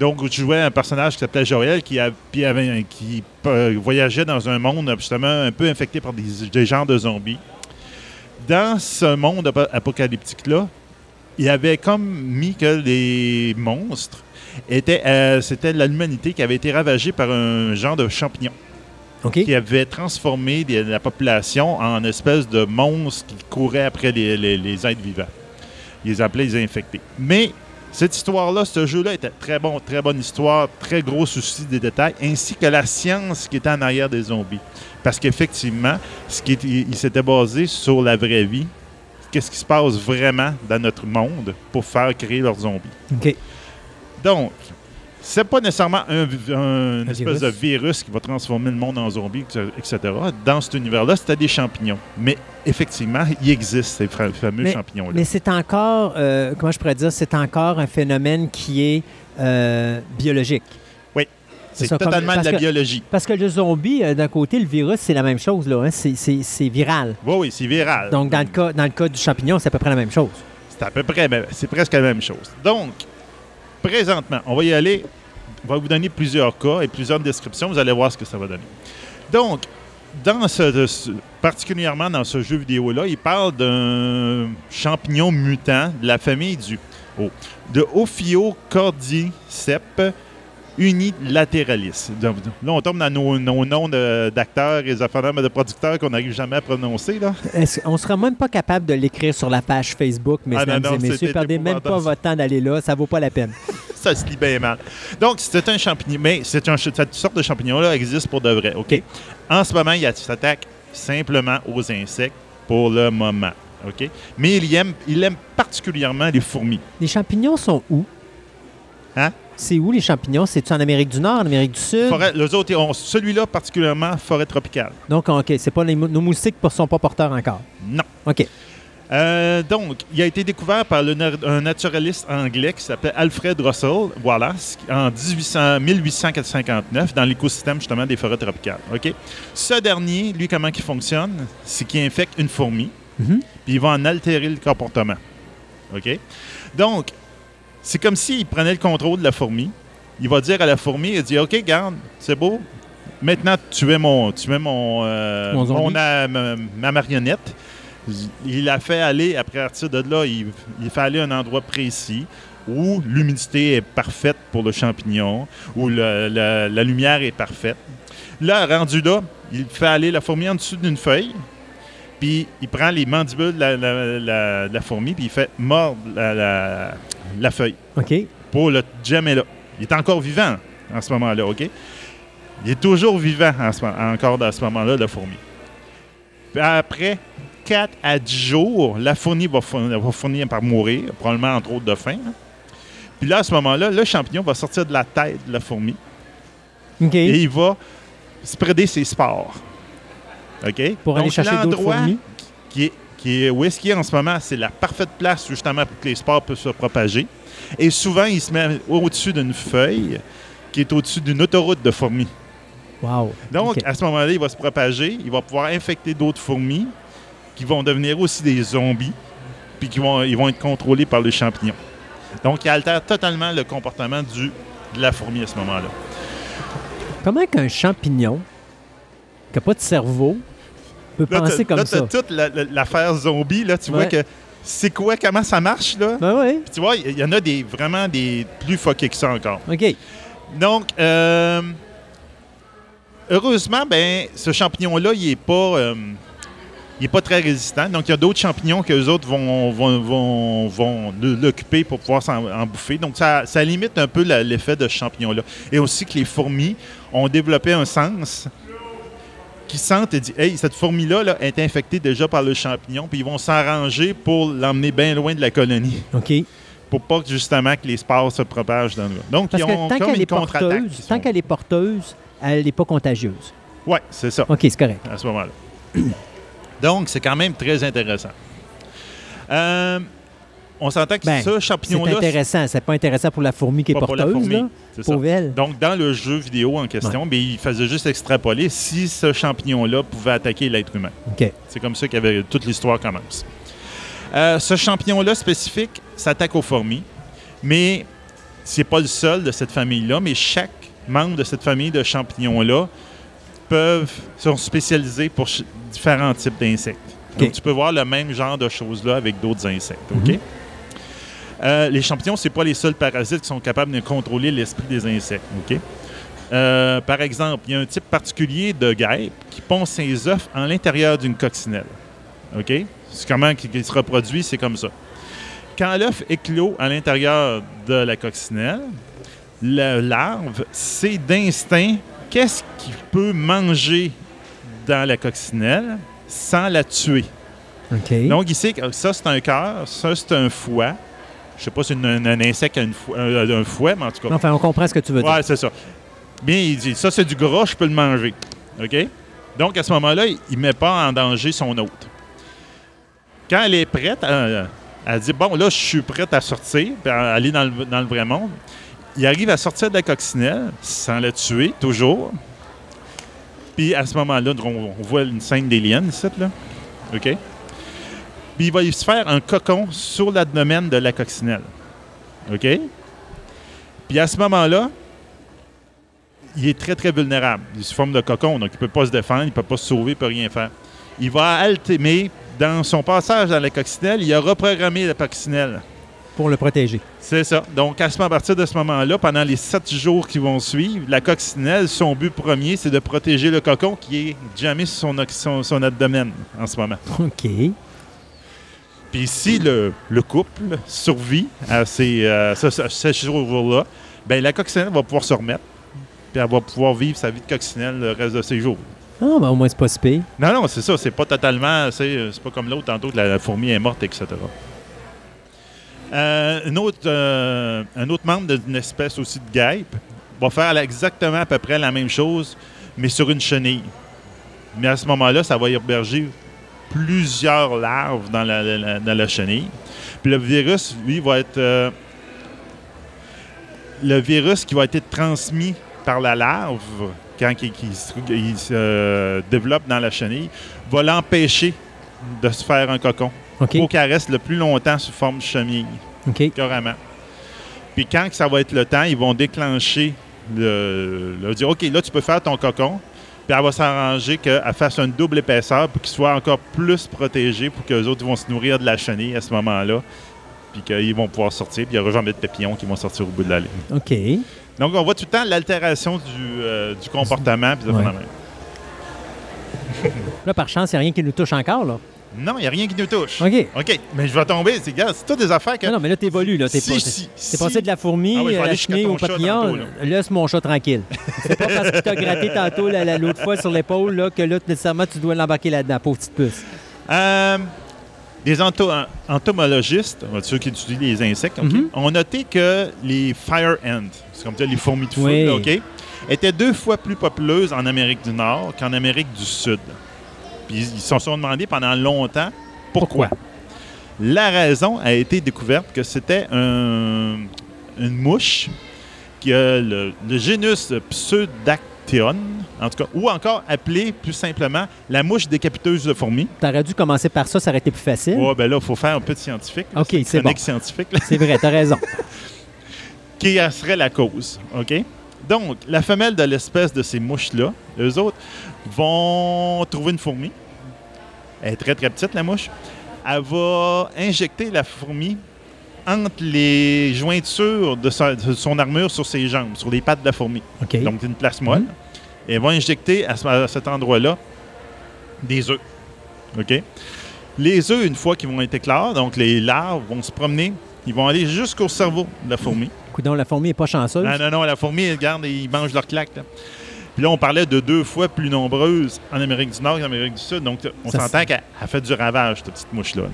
S3: Donc, tu jouais un personnage qui s'appelait Joël, qui, avait qui euh, voyageait dans un monde justement un peu infecté par des, des genres de zombies. Dans ce monde ap- apocalyptique-là, il avait comme mis que les monstres étaient, euh, c'était l'humanité qui avait été ravagée par un genre de champignon qui avait transformé des- la population en espèce de monstres qui couraient après les, les- les êtres vivants. Ils les appelaient les infectés. Mais cette histoire-là, ce jeu-là était très bon, très bonne histoire, très gros souci des détails, ainsi que la science qui était en arrière des zombies. Parce qu'effectivement, ce qui est- il s'était basé sur la vraie vie, qu'est-ce qui se passe vraiment dans notre monde pour faire créer leurs zombies?
S2: OK.
S3: Donc, c'est pas nécessairement un, un- une
S2: Un
S3: espèce de virus qui va transformer le monde en zombie, etc. Dans cet univers-là, c'était des champignons. Mais effectivement, il existe ces fameux champignons-là.
S2: Mais c'est encore, euh, comment je pourrais dire, c'est encore un phénomène qui est euh, biologique.
S3: C'est
S2: comme-
S3: totalement de la
S2: que-
S3: biologie.
S2: Parce que le zombie, euh, d'un côté, le virus, c'est la même chose là. hein. C'est- viral.
S3: Oui, oui, c'est viral.
S2: Donc dans le cas, dans le cas du champignon, c'est à peu près la même chose.
S3: C'est à peu près, ben, c'est presque la même chose. Donc, présentement, on va y aller. On va vous donner plusieurs cas et plusieurs descriptions. Vous allez voir ce que ça va donner. Donc, dans ce- particulièrement dans ce jeu vidéo-là, il parle d'un champignon mutant de la famille du oh, de Ophiocordyceps unilateralis. Donc, Là, on tombe dans nos, nos noms d'acteurs et de producteurs qu'on n'arrive jamais à prononcer. Là.
S2: On ne sera même pas capable de l'écrire sur la page Facebook, mesdames
S3: Ah, non, non,
S2: et messieurs? Perdez même pas votre temps d'aller là, ça vaut pas la peine.
S3: ça se lit bien mal. Donc, c'est un champignon, mais c'est un, cette sorte de champignon-là existe pour de vrai. OK? En ce moment, il s'attaque simplement aux insectes pour le moment. OK? Mais il aime, il aime particulièrement les fourmis.
S2: Les champignons sont où?
S3: Hein?
S2: C'est où les champignons? C'est-tu en Amérique du Nord, en Amérique du Sud?
S3: Forêt- les autres, on- celui-là particulièrement, forêt tropicale.
S2: Donc, OK, c'est pas les nos moustiques ne sont pas porteurs encore.
S3: Non.
S2: OK.
S3: Euh, donc, il a été découvert par le un naturaliste anglais qui s'appelait Alfred Russell Wallace en 1800 1859 dans l'écosystème justement des forêts tropicales. OK? Ce dernier, lui, comment il fonctionne? C'est qu'il infecte une fourmi,
S2: Mhm.
S3: puis il va en altérer le comportement. OK? Donc, c'est comme s'il prenait le contrôle de la fourmi. Il va dire à la fourmi, il dit, OK, garde, c'est beau. Maintenant, tu es mon, tu es mon, euh,
S2: Mon
S3: euh, ma, ma marionnette. Il l'a fait aller, après partir de là, il, il fait aller à un endroit précis. où l'humidité est parfaite pour le champignon, où le- le- la lumière est parfaite. Là, rendu là, il fait aller la fourmi en dessous d'une feuille, puis il prend les mandibules de la, la- la- de la fourmi, puis il fait mordre la, feuille
S2: OK.
S3: pour le gemmer là. Il est encore vivant en ce moment-là, OK? Il est toujours vivant en ce encore dans ce moment-là, la fourmi. Puis après 4 à 10 jours, la fourmi va, fournir, va par mourir, probablement entre autres de faim. hein. Puis là, à ce moment-là, le champignon va sortir de la tête de la fourmi et il va spreader ses spores. OK?
S2: Pour aller
S3: Donc,
S2: chercher d'autres
S3: l'endroit
S2: fourmis.
S3: Qui est, qui est, où est-ce qu'il est en ce moment, c'est la parfaite place justement pour que les spores puissent se propager. Et souvent, il se met au-dessus d'une feuille qui est au-dessus d'une autoroute de fourmis.
S2: Wow.
S3: Donc, à ce moment-là, il va se propager, il va pouvoir infecter d'autres fourmis qui vont devenir aussi des zombies, puis qui vont, ils vont être contrôlés par les champignons. Donc, il altère totalement le comportement du, de la fourmi à ce moment-là.
S2: Comment qu'un champignon qui n'a pas de cerveau peut
S3: Là,
S2: penser comme
S3: là,
S2: ça?
S3: t'as toute la- la- l'affaire zombie, là, tu vois que c'est quoi, comment ça marche, là?
S2: Ben oui.
S3: Puis tu vois, il y en a des vraiment des plus fuckés que ça encore.
S2: OK.
S3: Donc, euh, heureusement, ben, ce champignon-là, il n'est pas, euh, il est pas très résistant. Donc, il y a d'autres champignons que les autres vont, vont, vont, vont l'occuper pour pouvoir s'en en bouffer. Donc, ça, ça limite un peu l'effet de ce champignon-là. Et aussi que les fourmis ont développé un sens qui sentent et disent Hey, cette fourmi-là là, est infectée déjà par le champignon, puis ils vont s'arranger pour l'emmener bien loin de la colonie
S2: OK.
S3: pour pas que, justement que les spores se propagent dans le. Donc,
S2: Parce
S3: ils
S2: que
S3: ont
S2: tant
S3: comme
S2: qu'elle est porteuse, tant
S3: sont-
S2: qu'elle est porteuse, elle n'est pas contagieuse.
S3: Ouais, c'est ça,
S2: OK, c'est correct.
S3: à ce moment-là. Donc, c'est quand même très intéressant. Euh, on s'entend que
S2: Ben, C'est
S3: champignon-là.
S2: intéressant. C'est pas intéressant pour la fourmi qui est
S3: Pas pour la
S2: porteuse,
S3: fourmi,
S2: là.
S3: c'est ça.
S2: Pauvre elle.
S3: Donc, dans le jeu vidéo en question, ben, il faisait juste extrapoler si ce champignon-là pouvait attaquer l'être humain.
S2: OK.
S3: C'est comme ça que toute l'histoire commence. Euh, ce champignon-là spécifique s'attaque aux fourmis, mais c'est pas le seul de cette famille-là, mais chaque membre de cette famille de champignons-là peuvent sont spécialisés pour différents types d'insectes. Donc, tu peux voir le même genre de choses-là avec d'autres insectes. OK?
S2: Mhm.
S3: Euh, les champignons, c'est pas les seuls parasites qui sont capables de contrôler l'esprit des insectes. OK? Euh, par exemple, il y a un type particulier de guêpe qui pond ses œufs en l'intérieur d'une coccinelle. OK? C'est comment il se reproduit, c'est comme ça. Quand l'œuf éclot à l'intérieur de la coccinelle, la larve sait d'instinct qu'est-ce qu'il peut manger dans la coccinelle sans la tuer? Donc, il sait que ça, c'est un cœur, ça, c'est un foie. Je sais pas si c'est un, un insecte a une fou- un, un fouet, mais en tout cas.
S2: Enfin, on comprend ce que tu veux dire.
S3: Ouais, c'est ça. Bien, il dit, ça, c'est du gras, je peux le manger. OK? Donc, à ce moment-là, il ne met pas en danger son hôte. Quand elle est prête, elle, elle dit, bon, là, je suis prête à sortir, puis à aller dans le, dans le vrai monde. Il arrive à sortir de la coccinelle sans la tuer, toujours. Puis à ce moment-là, on, on voit une scène d'Alien, ici, là. OK? Puis il va se faire un cocon sur l'abdomen de la coccinelle. OK? Puis à ce moment-là, il est très, très vulnérable. Il se forme de cocon, donc il ne peut pas se défendre, il ne peut pas se sauver, il ne peut rien faire. Il va altémer, dans son passage dans la coccinelle, il a reprogrammé la coccinelle.
S2: Pour le protéger.
S3: C'est ça. Donc, à, ce, à partir de ce moment-là, pendant les sept jours qui vont suivre, la coccinelle, son but premier, c'est de protéger le cocon qui est jamais sur son, son, son abdomen en ce moment.
S2: OK.
S3: Puis si le, le couple survit à ces, euh, ce- ce- ces jours-là, ben la coccinelle va pouvoir se remettre, puis elle va pouvoir vivre sa vie de coccinelle le reste de ses jours.
S2: Ah, ben au moins, c'est pas si pire.
S3: Non, non, c'est ça. C'est pas totalement. C'est c'est pas comme l'autre tantôt que la, la fourmi est morte, etc. Euh, un, autre, euh, un autre membre d'une espèce aussi de guêpe va faire exactement à peu près la même chose, mais sur une chenille. Mais à ce moment-là, ça va héberger plusieurs larves dans la, la- la- dans la chenille. Puis le virus, lui, va être. euh, le virus qui va être transmis par la larve quand il, il se- il se euh, développe dans la chenille, va l'empêcher de se faire un cocon pour qu'elle reste le plus longtemps sous forme de chenille, carrément. Puis quand que ça va être le temps, ils vont déclencher le, le- dire OK, là tu peux faire ton cocon. Puis elle va s'arranger qu'elle fasse une double épaisseur pour qu'il soit encore plus protégé pour que les autres vont se nourrir de la chenille à ce moment-là. puis qu'ils vont pouvoir sortir, puis il n'y aura jamais de papillons qui vont sortir au bout de la ligne.
S2: OK.
S3: Donc, on voit tout le temps l'altération du, euh, du comportement. puis de
S2: Ouais.
S3: phénomène.
S2: Là, par chance, il n'y a rien qui nous touche encore, là.
S3: Non, il n'y a rien qui nous touche.
S2: OK.
S3: OK, mais je vais tomber. C'est, gars, c'est toutes des affaires que.
S2: Non, non, mais là, t'évolues, là. T'es
S3: Si,
S2: pas-
S3: si,
S2: passé de la fourmi
S3: Ah oui,
S2: à la chenille au papillon. Laisse mon chat tranquille. C'est pas parce que t'as gratté tantôt la- la- l'autre fois sur l'épaule là, que là, nécessairement, tu dois l'embarquer là-dedans, pauvre petite puce.
S3: Euh, des ento- entomologistes, ceux qui étudient les insectes,
S2: Mhm.
S3: ont noté que les fire ants, c'est comme ça, les fourmis de feu,
S2: Oui.
S3: là, OK, étaient deux fois plus populeuses en Amérique du Nord qu'en Amérique du Sud. Puis ils se sont demandé pendant longtemps pourquoi. La raison a été découverte que c'était un- une mouche qui a le, le génus Pseudacteon, en tout cas, ou encore appelée plus simplement la mouche décapiteuse de fourmis.
S2: T'aurais dû commencer par ça, ça aurait été plus facile.
S3: Ouais, ben là, il faut faire un peu de scientifique. là.
S2: OK, c'est bon.
S3: scientifique,
S2: C'est vrai, t'as raison.
S3: qui en serait la cause. OK? Donc, la femelle de l'espèce de ces mouches-là, eux autres, vont trouver une fourmi. Elle est très, très petite, la mouche. Elle va injecter la fourmi entre les jointures de, sa- de son armure sur ses jambes, sur les pattes de la fourmi.
S2: OK.
S3: Donc, une place molle.
S2: Mhm.
S3: Et elle va injecter à, ce- à cet endroit-là des œufs. OK? Les œufs, une fois qu'ils vont être éclats, donc les larves vont se promener, ils vont aller jusqu'au cerveau de la fourmi.
S2: Coudon, la fourmi est pas chanceuse?
S3: Non, non, non, la fourmi, regarde, ils mangent leur claque. là. Puis là, on parlait de deux fois plus nombreuses en Amérique du Nord qu'en Amérique du Sud. Donc, on s'entend qu'elle elle fait du ravage, cette petite mouche-là.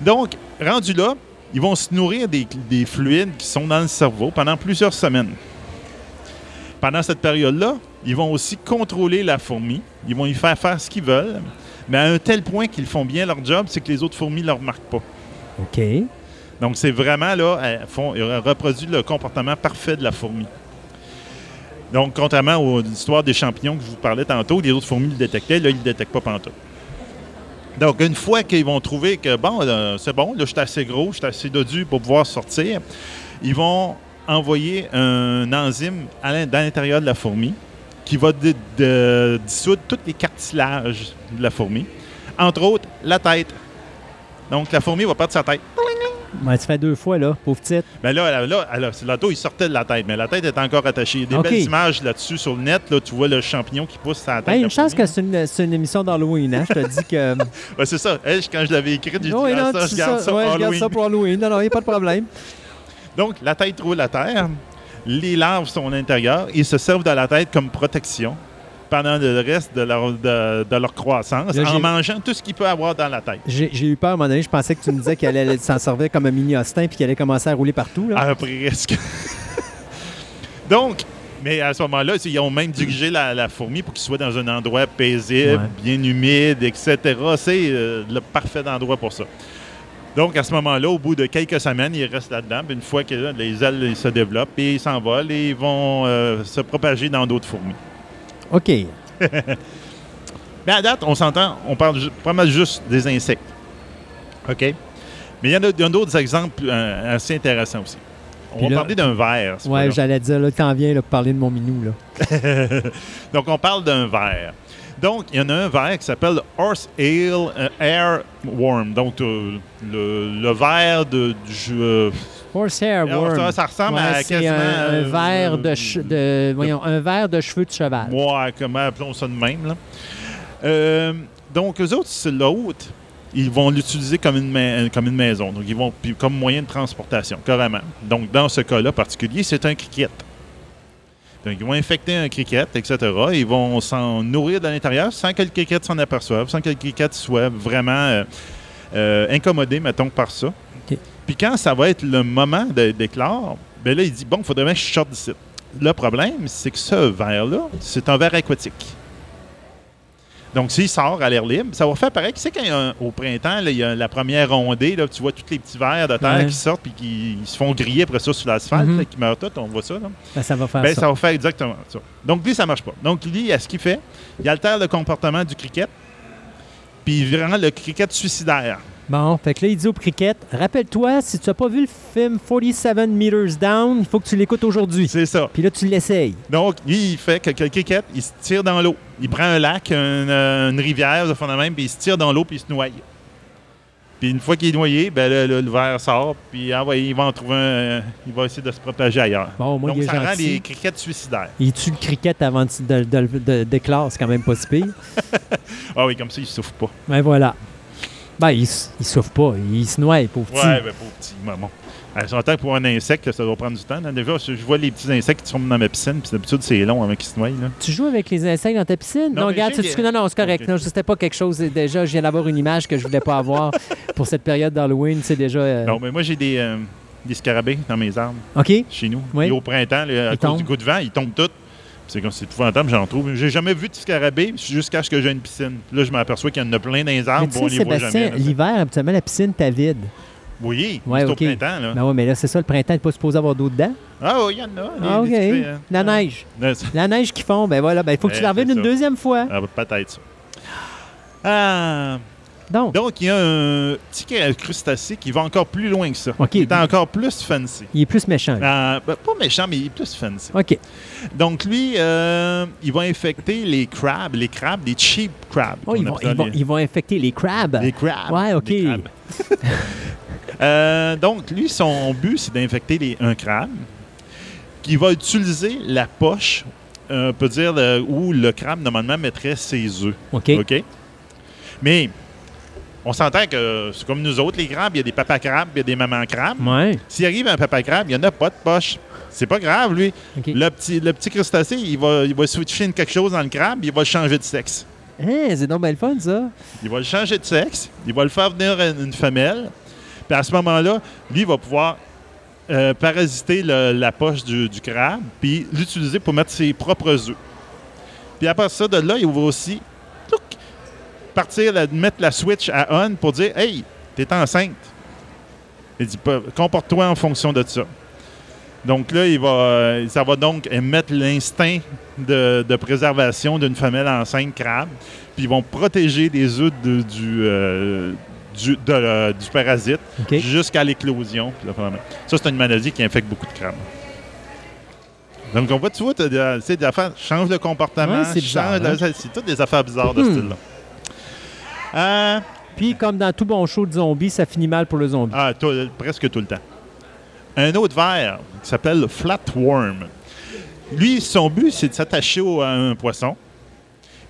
S3: Donc, rendu là, ils vont se nourrir des, des fluides qui sont dans le cerveau pendant plusieurs semaines. Pendant cette période-là, ils vont aussi contrôler la fourmi. Ils vont y faire faire ce qu'ils veulent. Mais à un tel point qu'ils font bien leur job, c'est que les autres fourmis ne leur remarquent pas.
S2: OK.
S3: Donc, c'est vraiment là, elles, font, elles reproduisent le comportement parfait de la fourmi. Donc, contrairement aux histoires des champignons que je vous parlais tantôt, les autres fourmis le détectaient, là, ils ne le détectent pas pantoute. Donc, une fois qu'ils vont trouver que, bon, euh, c'est bon, là, je suis assez gros, je suis assez dodu pour pouvoir sortir, ils vont envoyer un enzyme à l'intérieur de la fourmi qui va dissoudre tous les cartilages de la fourmi, entre autres la tête. Donc, la fourmi va perdre sa tête.
S2: Tu fais deux fois, là, pauvre petite.
S3: Mais là, là, là, l'auto, il sortait de la tête, mais la tête est encore attachée. Des
S2: OK.
S3: belles images là-dessus sur le net, là, tu vois le champignon qui pousse sa tête.
S2: Ben, une chance que c'est une, une émission d'Halloween, hein? Je te dis que.
S3: C'est ça. Quand je l'avais écrit, j'ai dit,
S2: Oui,
S3: ah,
S2: non,
S3: ça, je garde ça,
S2: Ouais, je garde ça pour Halloween. Non, non, il n'y a pas de problème.
S3: Donc, la tête roule à terre. Les larves sont à l'intérieur. Ils se servent de la tête comme protection pendant le reste de leur, de, de leur croissance
S2: Là,
S3: en mangeant tout ce qu'il peut avoir dans la tête.
S2: J'ai eu peur à un moment donné. Je pensais que tu me disais qu'elle allait s'en servir comme un mini Austin puis qu'elle allait commencer à rouler partout. Là.
S3: Ah, presque. Donc, mais à ce moment-là, ils ont même dirigé la, la fourmi pour qu'il soit dans un endroit paisible,
S2: Ouais.
S3: bien humide, etc. C'est euh, le parfait endroit pour ça. Donc, à ce moment-là, au bout de quelques semaines, ils restent là-dedans. Une fois que là, les ailes se développent, et ils s'envolent et ils vont euh, se propager dans d'autres fourmis.
S2: OK.
S3: Mais à date, on s'entend, on parle pas mal juste des insectes. OK? Mais il y en a, d'autres exemples euh, assez intéressants aussi. On
S2: Puis
S3: va
S2: là-
S3: parler d'un verre. fois-là.
S2: j'allais dire, là, t'en viens là, pour parler de mon minou. Là.
S3: Donc, on parle d'un verre. Donc, il y en a un verre qui s'appelle Horse Ale euh, Air Worm. Donc, euh, le, le verre de, du euh,
S2: Horsehair worm.
S3: ça, ça ressemble
S2: Ouais,
S3: à quasiment.
S2: un, un verre de, che- de- voyons, un verre de cheveux de cheval.
S3: Ouais, comment appelons ça de même, là. Euh, donc, eux autres, c'est l'autre. Ils vont l'utiliser comme une, ma- comme une maison. Donc, ils vont comme moyen de transportation, carrément. Donc, dans ce cas-là particulier, c'est un cricket. Donc, ils vont infecter un cricket, etc. Ils vont s'en nourrir de l'intérieur sans que le cricket s'en aperçoive, sans que le cricket soit vraiment euh, euh, incommodé, mettons, par ça. Puis quand ça va être le moment d'éclore, ben là, il dit, bon, il faudrait bien que je sorte d'ici. Le problème, c'est que ce verre-là, c'est un verre aquatique. Donc, s'il sort à l'air libre, ça va faire pareil. Tu sais, quand il y a un- au printemps, là, il y a la première ondée, là, tu vois tous les petits vers de terre
S2: Ouais.
S3: qui sortent puis qui se font griller après ça sur l'asphalte,
S2: Mhm.
S3: là, qui meurent tous, on voit ça. Là.
S2: Ben, ça va faire
S3: Ben,
S2: ça.
S3: ça va faire exactement ça. Donc, lui, ça marche pas. Donc, lui, à ce qu'il fait, il altère le comportement du cricket, puis il rend le cricket suicidaire.
S2: Bon, fait que là, il dit au cricket, rappelle-toi, si tu n'as pas vu le film 47 Meters Down, il faut que tu l'écoutes aujourd'hui.
S3: C'est ça.
S2: Puis là, tu l'essayes.
S3: Donc, lui, il fait que le cricket, il se tire dans l'eau. Il prend un lac, euh, une rivière, de fond de même, puis il se tire dans l'eau, puis il se noie. Puis une fois qu'il est noyé, ben là, le verre sort, puis ah ouais, il va en trouver un. Il va essayer de se protéger ailleurs.
S2: Bon, moi,
S3: Donc
S2: il est
S3: ça rend les criquettes suicidaires.
S2: Il tue le cricket avant de, de, de, de- d'éclore, c'est quand même pas si pire.
S3: Ah oui, comme ça, il souffre pas.
S2: Ben voilà. Ben, il, il souffre pas, il se noie, pauvre petit.
S3: Ouais, ben pauvre petit maman. Euh, J'entends pour un insecte, ça doit prendre du temps. là. Déjà, je vois les petits insectes qui sont dans ma piscine, puis d'habitude, c'est long avant qu'ils se noient. là.
S2: Tu joues avec les insectes dans ta piscine?
S3: Non,
S2: Non,
S3: mais
S2: regarde, c'est-
S3: des-
S2: non, non, c'est correct.
S3: Ok.
S2: Non, c'était pas quelque chose. Déjà, je viens d'avoir une image que je voulais pas avoir pour cette période d'Halloween. C'est déjà. euh,
S3: Non, mais moi, j'ai des, euh, des scarabées dans mes arbres,
S2: OK?
S3: chez nous.
S2: Oui.
S3: Et au printemps, là, à
S2: Ils
S3: cause
S2: tombent.
S3: du coup de vent, ils tombent tous. C'est comme c'est épouvantable, j'en trouve. J'ai jamais vu de scarabées jusqu'à ce que j'ai une piscine. Là, je m'aperçois qu'il y en a plein dans les
S2: Mais
S3: arbres,
S2: tu
S3: bon, on les voit
S2: Sébastien,
S3: jamais.
S2: l'hiver, habituellement, la piscine t'as vide.
S3: Oui,
S2: Ouais,
S3: c'est
S2: ok.
S3: au printemps. Là.
S2: Ben oui, mais là, c'est ça, le printemps, t'es pas supposé avoir d'eau dedans.
S3: Ah oui, il y en a.
S2: Ah, OK.
S3: petits, euh,
S2: La neige. La neige qu'ils font, ben voilà, ben il faut que tu
S3: Ouais,
S2: la reviennes une deuxième fois.
S3: ah, Peut-être ça. Ah,
S2: Donc,
S3: donc, il y a un petit crustacé qui va encore plus loin que ça.
S2: OK.
S3: Il est encore plus fancy.
S2: il est plus méchant.
S3: Ah, ben, pas méchant, mais il est plus fancy.
S2: OK.
S3: Donc, lui, euh, il va infecter les crabes, les crabes, les cheap crabes.
S2: Oh, ils, vont, ils, vont,
S3: les-
S2: ils vont infecter les crabes.
S3: Les crabes.
S2: Ouais, OK.
S3: Euh, donc, lui, son but, c'est d'infecter les- un crabe qui va utiliser la poche, euh, on peut dire, le- où le crabe, normalement, mettrait ses œufs.
S2: OK.
S3: OK? Mais on s'entend que c'est comme nous autres, les crabes, il y a des papas crabes, il y a des mamans crabes.
S2: Ouais.
S3: S'il arrive un papa crabe, il n'y en a pas de poche. C'est pas grave, lui. Le petit, le petit crustacé, il va, il va switcher une quelque chose dans le crabe, il va le changer de sexe.
S2: Hein, c'est donc bien le fun, ça.
S3: Il va le changer de sexe, il va le faire venir une femelle. Puis à ce moment-là, lui, il va pouvoir euh, parasiter la poche du, crabe, puis l'utiliser pour mettre ses propres œufs. Puis à partir de là, il va aussi partir, mettre la switch à on pour dire Hey, t'es enceinte. Il dit Comporte-toi en fonction de ça. Donc là, il va, ça va donc émettre l'instinct de, de préservation d'une femelle enceinte crabe. Puis ils vont protéger les œufs de- du, euh, du, de, euh, du parasite jusqu'à l'éclosion. Ça, c'est une maladie qui infecte beaucoup de crabes. Donc, on voit, tu vois, tu sais, des affaires, change de comportement,
S2: Ouais, c'est bizarre,
S3: change de-
S2: hein?
S3: c'est toutes des affaires bizarres de ce
S2: Hmm.
S3: style-là. Euh,
S2: Puis, comme dans tout bon show de zombies, ça finit mal pour le zombie.
S3: ah, tout- presque tout le temps. Un autre ver qui s'appelle le flatworm. Lui, son but, c'est de s'attacher à un poisson.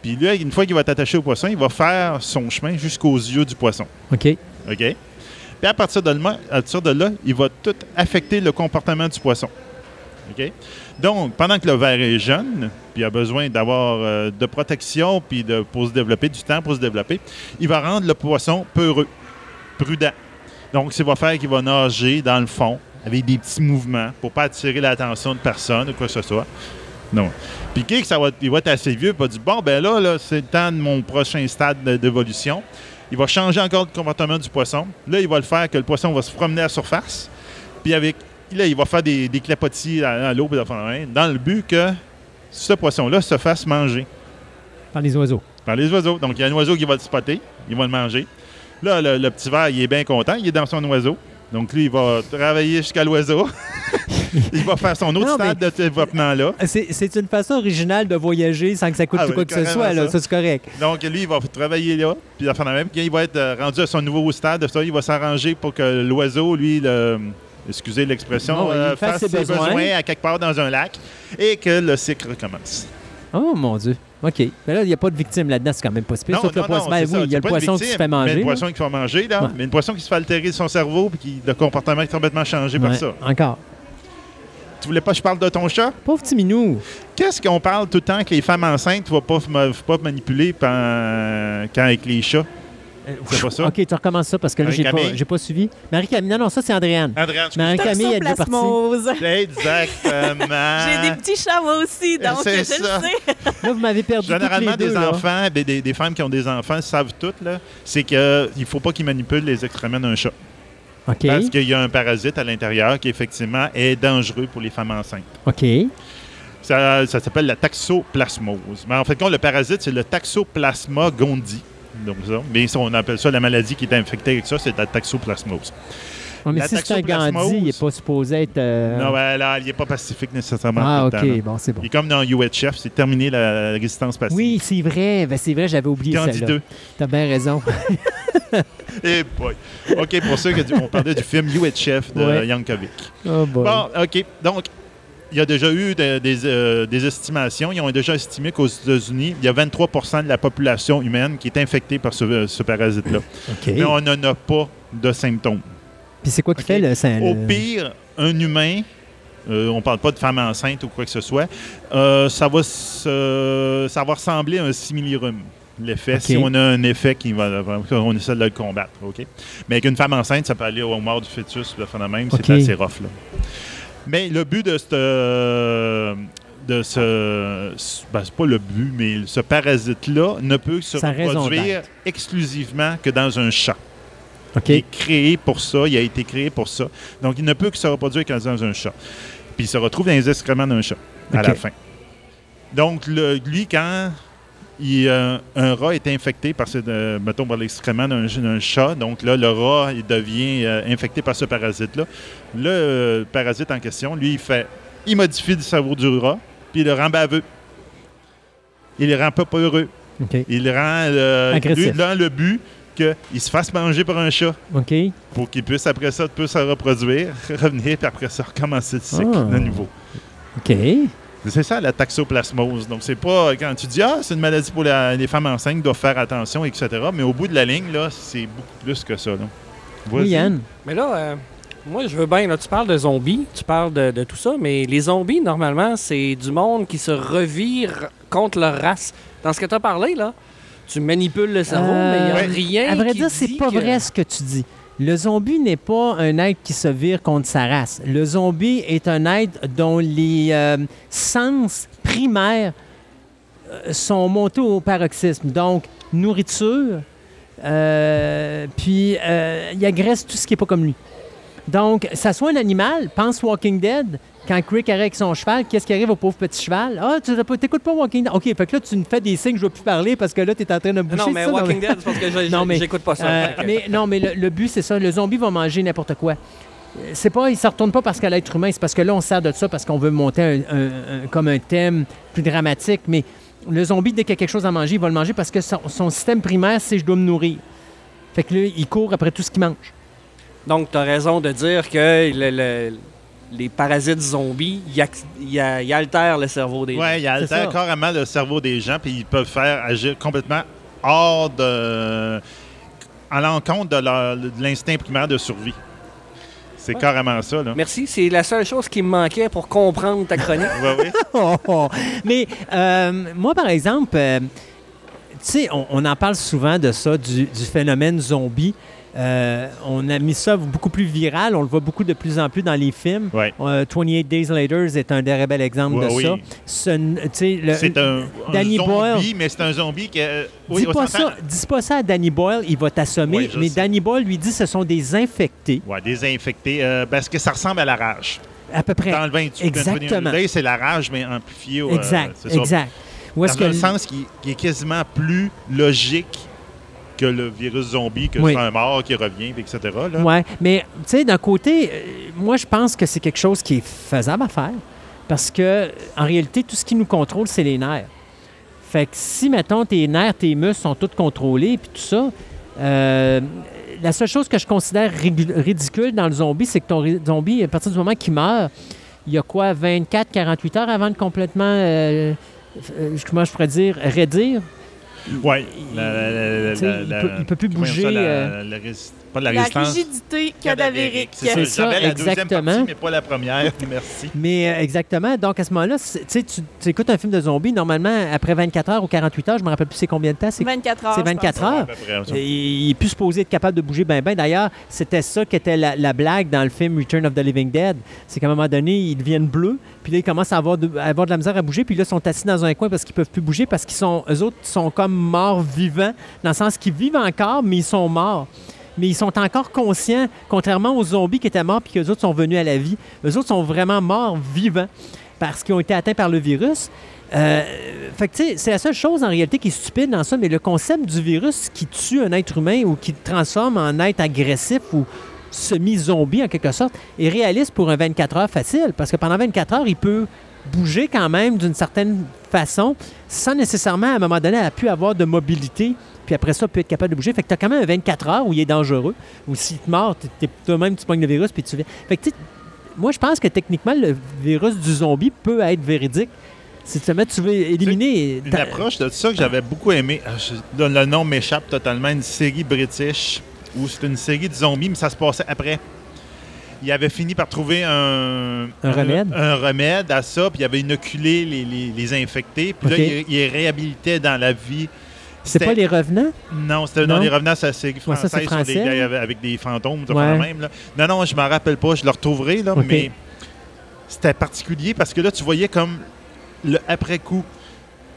S3: Puis là, une fois qu'il va t'attacher au poisson, il va faire son chemin jusqu'aux yeux du poisson.
S2: OK.
S3: OK? Puis à partir de là, à partir de là, il va tout affecter le comportement du poisson. OK? Donc, pendant que le ver est jeune, puis il a besoin d'avoir euh, de protection, puis de, pour se développer, du temps pour se développer, il va rendre le poisson peureux, prudent. Donc, ça va faire qu'il va nager dans le fond avec des petits mouvements pour pas attirer l'attention de personne ou quoi que ce soit. Non. Puis Geek, ça va, il va être assez vieux, il va dire Bon, ben là, là c'est le temps de mon prochain stade de- d'évolution. Il va changer encore le comportement du poisson. Là, il va le faire que le poisson va se promener à la surface. Puis avec. Là, il va faire des, des clapotis à, à l'eau même, dans le but que ce poisson-là se fasse manger
S2: Par les oiseaux.
S3: par les oiseaux. Donc, il y a un oiseau qui va le spotter, il va le manger. Là, le, le petit ver, il est bien content, il est dans son oiseau. Donc, lui, il va travailler jusqu'à l'oiseau. il va faire son autre
S2: Non,
S3: stade de développement-là.
S2: C'est c'est une façon originale de voyager sans que ça coûte
S3: Ah
S2: quoi que ce soit. Là.
S3: ça.
S2: C'est correct.
S3: Donc, lui, il va travailler là, puis la fin de la même. Quand il va être euh, rendu à son nouveau stade, ça, il va s'arranger pour que l'oiseau, lui, le- excusez l'expression, euh,
S2: fasse ses
S3: ses besoins.
S2: besoins.
S3: à quelque part dans un lac et que le cycle recommence.
S2: Oh mon Dieu. OK. Mais là, il n'y a pas de victime là-dedans. C'est quand même pas si pire. Sauf le poisson. Ben oui, il y a le poisson qui se fait
S3: Mais
S2: manger.
S3: le
S2: là.
S3: poisson qui se fait manger, là.
S2: Ouais.
S3: Mais une poisson qui se fait altérer son cerveau puis qui le comportement est complètement changé par ça.
S2: Encore.
S3: Tu voulais pas que je parle de ton chat?
S2: Pauvre petit minou.
S3: Qu'est-ce qu'on parle tout le temps que les femmes enceintes ne vont pas, manipuler pan- quand avec les chats? C'est pas ça?
S2: OK, tu recommences ça parce que là, j'ai pas, j'ai pas suivi. Marie-Camille, non, non, ça, c'est Andréane.
S3: Andréane,
S2: Marie-Camille, elle est partie.
S3: Exactement.
S5: J'ai des petits chats moi aussi, donc je
S3: ça.
S5: le sais.
S2: Là, vous m'avez perdu
S3: Généralement,
S2: toutes les
S3: des
S2: là.
S3: enfants, des, des- des femmes qui ont des enfants savent tout, là, c'est qu'il ne faut pas qu'ils manipulent les excréments d'un chat. Parce qu'il y a un parasite à l'intérieur qui, effectivement, est dangereux pour les femmes enceintes.
S2: OK.
S3: Ça, ça s'appelle la taxoplasmose. Mais en fait, quand le parasite, c'est le taxoplasma gondii. Donc, ça. Mais ça, on appelle ça la maladie qui est infectée avec ça, c'est la taxoplasmose.
S2: Ouais, mais si c'est un Gandhi, il n'est pas supposé être. euh,
S3: Non, ben, là, il n'est pas pacifique nécessairement.
S2: ah, OK,
S3: temps,
S2: bon, c'est bon.
S3: Il est comme dans UHF, c'est terminé la, la résistance passive.
S2: Oui, c'est vrai. Ben, c'est vrai, j'avais oublié
S3: Gandhi
S2: ça.
S3: 2.
S2: T'as bien raison.
S3: Eh boy. OK, pour ceux qui on parlait du film UHF de
S2: Ouais.
S3: Yankovic.
S2: Oh.
S3: Bon, OK. Donc, il y a déjà eu de- des, euh, des estimations. Ils ont déjà estimé qu'aux États-Unis, il y a 23% de la population humaine qui est infectée par ce, ce parasite-là.
S2: OK.
S3: Mais on n'en a pas de symptômes.
S2: Puis c'est quoi qui fait le. ça-
S3: Au
S2: le-
S3: pire, un humain, euh, on ne parle pas de femme enceinte ou quoi que ce soit, euh, ça, va se- ça va ressembler à un simili-rhume. L'effet, si on a un effet qui va, on essaie de le combattre, OK? Mais avec une femme enceinte, ça peut aller au mort du fœtus, le phénomène, c'est assez rough, là. Mais le but de cette, de ce, ben, c'est pas le but, mais ce parasite-là ne peut se reproduire exclusivement que dans un chat. Il est créé pour ça, il a été créé pour ça. Donc, il ne peut que se reproduire dans un chat. Puis, il se retrouve dans les excréments d'un chat à la fin. Donc, le- lui, quand il, euh, un rat est infecté par, ce, euh, mettons, par l'excrément d'un d'un chat, donc là, le rat, il devient euh, infecté par ce parasite-là. Le euh, parasite en question, lui, il fait, il modifie le cerveau du rat, puis il le rend baveux. Il le rend pas peureux.
S2: OK.
S3: Il rend lui, dans le but qu'il se fasse manger par un chat
S2: OK.
S3: pour qu'il puisse après ça peut se reproduire, revenir, puis après ça recommencer le cycle
S2: Ah.
S3: de nouveau.
S2: OK.
S3: C'est ça la taxoplasmose. Donc c'est pas quand tu dis ah c'est une maladie pour la- les femmes enceintes doivent faire attention etc. Mais au bout de la ligne là c'est beaucoup plus que ça. Là.
S2: Oui. Yann.
S6: Mais là, euh, moi, je veux bien. Là, tu parles de zombies, tu parles de, de tout ça, mais les zombies, normalement, c'est du monde qui se revire contre leur race. Dans ce que tu as parlé, là, tu manipules le cerveau,
S2: Euh,
S6: mais il n'y a rien.
S2: À vrai
S6: qui
S2: dire, c'est pas
S6: que-
S2: vrai ce que tu dis. Le zombie n'est pas un être qui se vire contre sa race. Le zombie est un être dont les euh, sens primaires euh, sont montés au paroxysme. Donc, nourriture, euh, puis euh, il agresse tout ce qui n'est pas comme lui. Donc, ça soit un animal, pense Walking Dead, quand Crick arrive avec son cheval, qu'est-ce qui arrive au pauvre petit cheval? Ah, tu n'écoutes pas Walking Dead. OK, fait que là, tu me fais des signes, je ne veux plus parler parce que là, tu es en train de me boucher.
S6: Non, mais
S2: ça?
S6: Walking Dead, c'est parce que j'écoute pas ça.
S2: Euh,
S6: que-
S2: mais non, mais le, le but, c'est ça. Le zombie va manger n'importe quoi. Euh, C'est pas, il ne se retourne pas parce qu'à l'être humain, c'est parce que là, on se sert de ça parce qu'on veut monter un- un- un- comme un thème plus dramatique. Mais le zombie, dès qu'il y a quelque chose à manger, il va le manger parce que son, son système primaire, c'est je dois me nourrir. Fait que là, il court après tout ce qu'il mange.
S6: Donc, tu as raison de dire que le- le- les parasites zombies, ils ils ils altèrent le cerveau des gens.
S3: Ouais, il
S2: C'est
S3: altère
S2: ça.
S3: carrément le cerveau des gens puis ils peuvent faire agir complètement hors de à l'encontre de, leur- de l'instinct primaire de survie. C'est
S6: Ouais.
S3: carrément ça là.
S6: Merci, c'est la seule chose qui me manquait pour comprendre ta chronique.
S2: Oh, oh. Mais euh, moi, par exemple, euh, tu sais, on, on en parle souvent de ça, du, du phénomène zombie. Euh, on a mis ça beaucoup plus viral. On le voit beaucoup de plus en plus dans les films.
S3: Ouais.
S2: Euh, 28 Days Later est un très bel exemple
S3: Ouais,
S2: de
S3: oui.
S2: ça. Ce
S3: C'est un, un
S2: Danny
S3: zombie,
S2: Boyle.
S3: mais c'est un zombie qui. euh,
S2: dis, pas ça, dis pas ça à Danny Boyle, il va t'assommer.
S3: Oui,
S2: mais
S3: sais.
S2: Danny Boyle lui dit ce sont des infectés,
S3: Ouais, désinfecté. euh, parce que ça ressemble à la rage.
S2: à peu près.
S3: Dans le 28
S2: Exactement.
S3: C'est la rage, mais amplifiée. au, euh,
S2: exact, exact. Où est-ce
S3: Dans un
S2: que
S3: sens qui, qui est quasiment plus logique que le virus zombie, que
S2: Oui.
S3: c'est un mort qui revient, etc.
S2: Ouais, mais tu sais, d'un côté, euh, moi, je pense que c'est quelque chose qui est faisable à faire. Parce que, en réalité, tout ce qui nous contrôle, c'est les nerfs. Fait que si, mettons, tes nerfs, tes muscles sont tous contrôlés, puis tout ça, euh, la seule chose que je considère ridicule dans le zombie, c'est que ton zombie, à partir du moment qu'il meurt, il y a quoi, 24, 48 heures avant de complètement, euh, euh, comment je pourrais dire, raidir?
S3: La-
S2: il peut- plus bouger,
S3: ça, la-
S2: euh,
S3: la résist- pas de la
S5: La
S3: résistance.
S5: rigidité cadavérique.
S3: C'est ça. la deuxième
S2: exactement.
S3: partie, mais pas la première. Merci.
S2: Mais euh, exactement. Donc, à ce moment-là, tu sais, tu tu écoutes un film de zombie, normalement, après 24 heures ou 48 heures, je me rappelle plus c'est combien de temps. C'est
S5: 24 heures.
S2: c'est
S5: je pense.
S2: 24 heures.
S3: Près.
S2: Et Il est plus supposé être capable de bouger ben ben. D'ailleurs, c'était ça qui était la, la blague dans le film Return of the Living Dead. C'est qu'à un moment donné, ils deviennent bleus, puis là, ils commencent à avoir de, à avoir de la misère à bouger, puis là, ils sont assis dans un coin parce qu'ils peuvent plus bouger, parce qu'ils sont, eux autres sont comme morts vivants, dans le sens qu'ils vivent encore, mais ils sont morts. Mais ils sont encore conscients, contrairement aux zombies qui étaient morts puis que les autres sont venus à la vie. Eux autres sont vraiment morts vivants parce qu'ils ont été atteints par le virus. Euh, fait que, c'est la seule chose en réalité qui est stupide dans ça, mais le concept du virus qui tue un être humain ou qui le transforme en être agressif ou semi-zombie en quelque sorte, est réaliste pour un 24 heures facile. Parce que pendant 24 heures, il peut bouger quand même d'une certaine façon sans nécessairement, à un moment donné, pu avoir de mobilité. Puis après ça, peut être capable de bouger. Fait que tu as quand même un 24 heures où il est dangereux. Ou s'il te mord, t'es- t'es- toi-même, tu pognes le virus puis tu viens. Fait que tu sais, moi, je pense que techniquement, le virus du zombie peut être véridique. Si jamais tu veux éliminer.
S3: Une approche de ça que j'avais beaucoup aimé, ah, je- le nom m'échappe totalement, une série british où c'est une série de zombies, mais ça se passait après. Il avait fini par trouver un,
S2: Un remède?
S3: un remède à ça, puis il avait inoculé les, les- les infectés, puis là, il, il réhabilitait dans la vie.
S2: C'est pas les revenants?
S3: Non, c'était
S2: Non?
S3: les revenants, c'est
S2: Ouais, ça, c'est
S3: sur des
S2: français,
S3: gars
S2: là.
S3: avec, des fantômes, tout
S2: Ouais.
S3: même. là. Non, non, je m'en rappelle pas, je le retrouverai, là, mais c'était particulier parce que là, tu voyais comme le après-coup.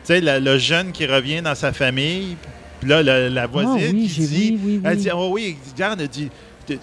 S3: Tu sais, le, jeune qui revient dans sa famille, puis là, la, la voisine
S2: Ah oui,
S3: qui dit...
S2: oui, oui, oui.
S3: Elle dit, oh oui, regarde, elle dit,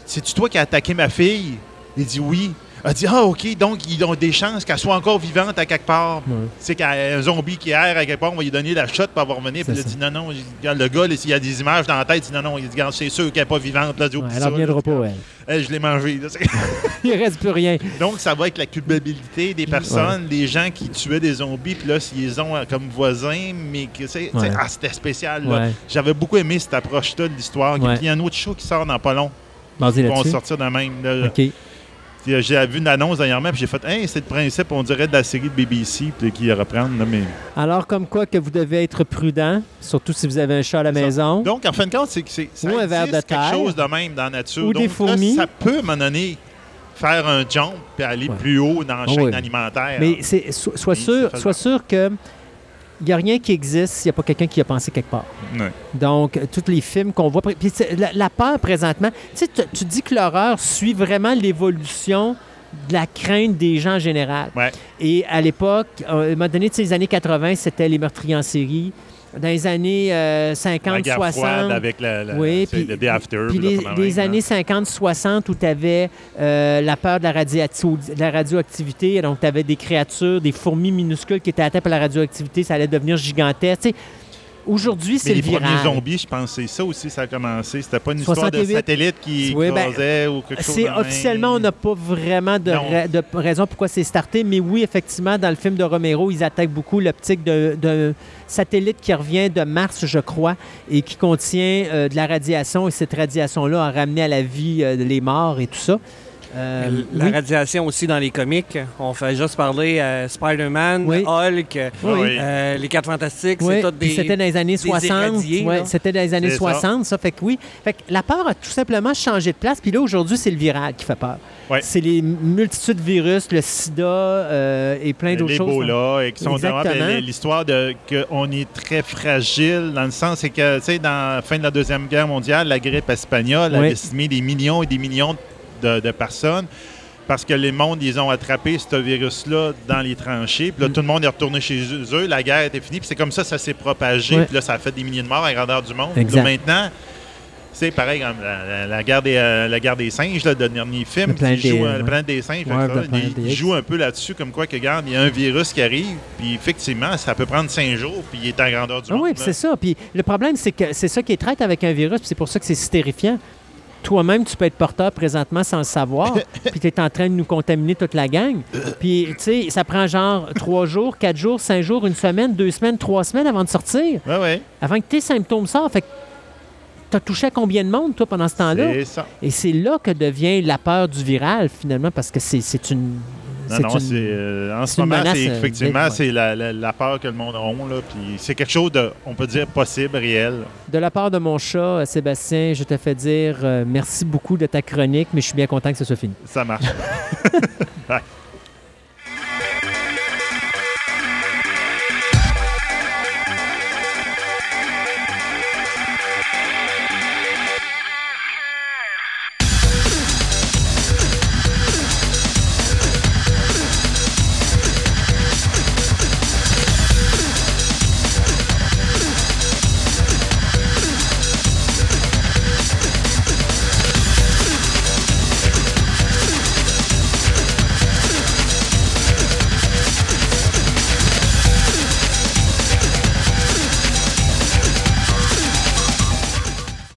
S3: c'est-tu toi qui as attaqué ma fille? Il dit oui. Elle dit, ah, OK, donc ils ont des chances qu'elle soit encore vivante à quelque part.
S2: Ouais.
S3: Tu sais, qu'un zombie qui erre à quelque part, on va lui donner la shot pour avoir revenir. Puis
S2: C'est
S3: il a dit, non, non, le gars, s'il y a des images dans la tête, il dit, non, non, il dit, c'est sûr qu'elle n'est pas vivante. Là,
S2: Ouais, elle en reviendra pas, elle.
S3: Eh, je l'ai mangé. là.
S2: Il reste plus rien.
S3: donc, ça va avec la culpabilité des personnes, des gens qui tuaient des zombies, puis là, s'ils les ont euh, comme voisins, mais que c'est. Ah, c'était spécial. J'avais beaucoup aimé cette approche-là de l'histoire. Puis il y a un autre show qui sort dans pas long. Ils vont sortir de même. là.
S2: OK.
S3: Euh, J'ai vu une annonce dernièrement, puis j'ai fait, hey, c'est le principe, on dirait, de la série de BBC, puis qui reprendre. là, mais...
S2: Alors, comme quoi que vous devez être prudent, surtout si vous avez un chat à la maison.
S3: Donc, en fin de compte, c'est que c'est ça
S2: Ou un verre de
S3: existe quelque
S2: terre.
S3: chose de même dans la nature.
S2: Ou
S3: Donc,
S2: des
S3: là,
S2: fourmis.
S3: ça peut, à un moment donné, faire un jump puis aller
S2: Ouais.
S3: plus haut dans la
S2: Ah
S3: chaîne alimentaire.
S2: Mais c'est, sois, sûr, sois sûr que il n'y a rien qui existe s'il n'y a pas quelqu'un qui a pensé quelque part. Donc, euh, tous les films qu'on voit. Puis la, la peur présentement, tu sais, tu- tu dis que l'horreur suit vraiment l'évolution de la crainte des gens en général.
S3: Ouais.
S2: Et à l'époque, euh, à un moment donné, tu sais, les années 80, c'était les meurtriers en série. Dans les années euh,
S3: La
S2: 50,
S3: guerre
S2: 60,
S3: froide avec la, la-
S2: Oui, puis-
S3: le Day After.
S2: puis les,
S3: là,
S2: les années
S3: hein.
S2: 50-60 où tu avais la peur de la, radiati- de la radioactivité, donc tu avais des créatures, des fourmis minuscules qui étaient atteintes par la radioactivité, ça allait devenir gigantesque. Tu sais, Aujourd'hui, c'est le
S3: les premiers zombies, je pense c'est ça aussi, ça a commencé. C'était pas une histoire de
S2: 68.
S3: satellite qui
S2: Oui, ben,
S3: écrasait ou quelque chose
S2: C'est
S3: de
S2: officiellement, on n'a pas vraiment de,
S3: Non.
S2: ra- de raison pourquoi c'est starté, mais oui, effectivement, dans le film de Romero, ils attaquent beaucoup l'optique d'un satellite qui revient de Mars, je crois, et qui contient euh, de la radiation, et cette radiation-là a ramené à la vie euh, les morts et tout ça. Euh,
S6: la
S2: oui.
S6: radiation aussi dans les comics. On fait juste parler euh, Spider-Man,
S2: Oui.
S6: Hulk, euh,
S3: oui.
S6: les Quatre Fantastiques,
S2: Oui,
S6: c'est tout des...
S2: c'était dans les années
S6: des
S2: 60.
S6: irradiés,
S2: ouais,
S6: là.
S2: c'était dans les années
S3: C'est
S2: 60, ça. Fait que oui. Fait que la peur a tout simplement changé de place. Puis là, aujourd'hui, c'est le viral qui fait peur. C'est les multitudes de virus, le sida euh, et plein d'autres choses.
S3: L'Ebola, et qui sont l'histoire de qu'on est très fragile, dans le sens c'est que, tu sais, dans la fin de la Deuxième Guerre mondiale, la grippe espagnole a décimé des millions et des millions de, de personnes parce que les mondes, ils ont attrapé ce virus-là dans les tranchées. Puis là,
S2: Mm.
S3: tout le monde est retourné chez eux. La guerre était finie. Puis c'est comme ça ça s'est propagé.
S2: Ouais.
S3: Puis là, ça a fait des milliers de morts à la grandeur du monde.
S2: Exact.
S3: là, maintenant, c'est pareil, comme la, la- la guerre des, euh, la guerre des singes, là, le dernier film,
S2: Le planète
S3: qui joue,
S2: des-
S3: euh, le
S2: ouais.
S3: des singes,
S2: Ouais, le
S3: ça, il, il joue un peu là-dessus, comme quoi que, regarde, il y a un virus qui arrive, puis effectivement, ça peut prendre cinq jours, puis il est à la grandeur du
S2: Ah
S3: monde.
S2: oui, c'est ça. Puis le problème, c'est que c'est ça qui est traite avec un virus, puis c'est pour ça que c'est si terrifiant. Toi-même, tu peux être porteur présentement sans le savoir, puis tu es en train de nous contaminer toute la gang. Puis, tu sais, ça prend genre trois jours, quatre jours, cinq jours, une semaine, deux semaines, trois semaines avant de sortir,
S3: Ouais, ouais,
S2: avant que tes symptômes sortent. Fait que t'as touché à combien de monde, toi, pendant ce temps-là?
S3: c'est ça.
S2: Et c'est là que devient la peur du viral, finalement, parce que c'est c'est une...
S3: Non,
S2: c'est
S3: non, c'est, euh, en ce moment, c'est
S2: euh,
S3: effectivement,
S2: ouais.
S3: c'est la, la- la peur que le monde a, puis c'est quelque chose de, on peut dire, possible, réel.
S2: De la part de mon chat, euh, Sébastien, je te fais dire euh, merci beaucoup de ta chronique, mais je suis bien content que ce soit fini.
S3: Ça marche.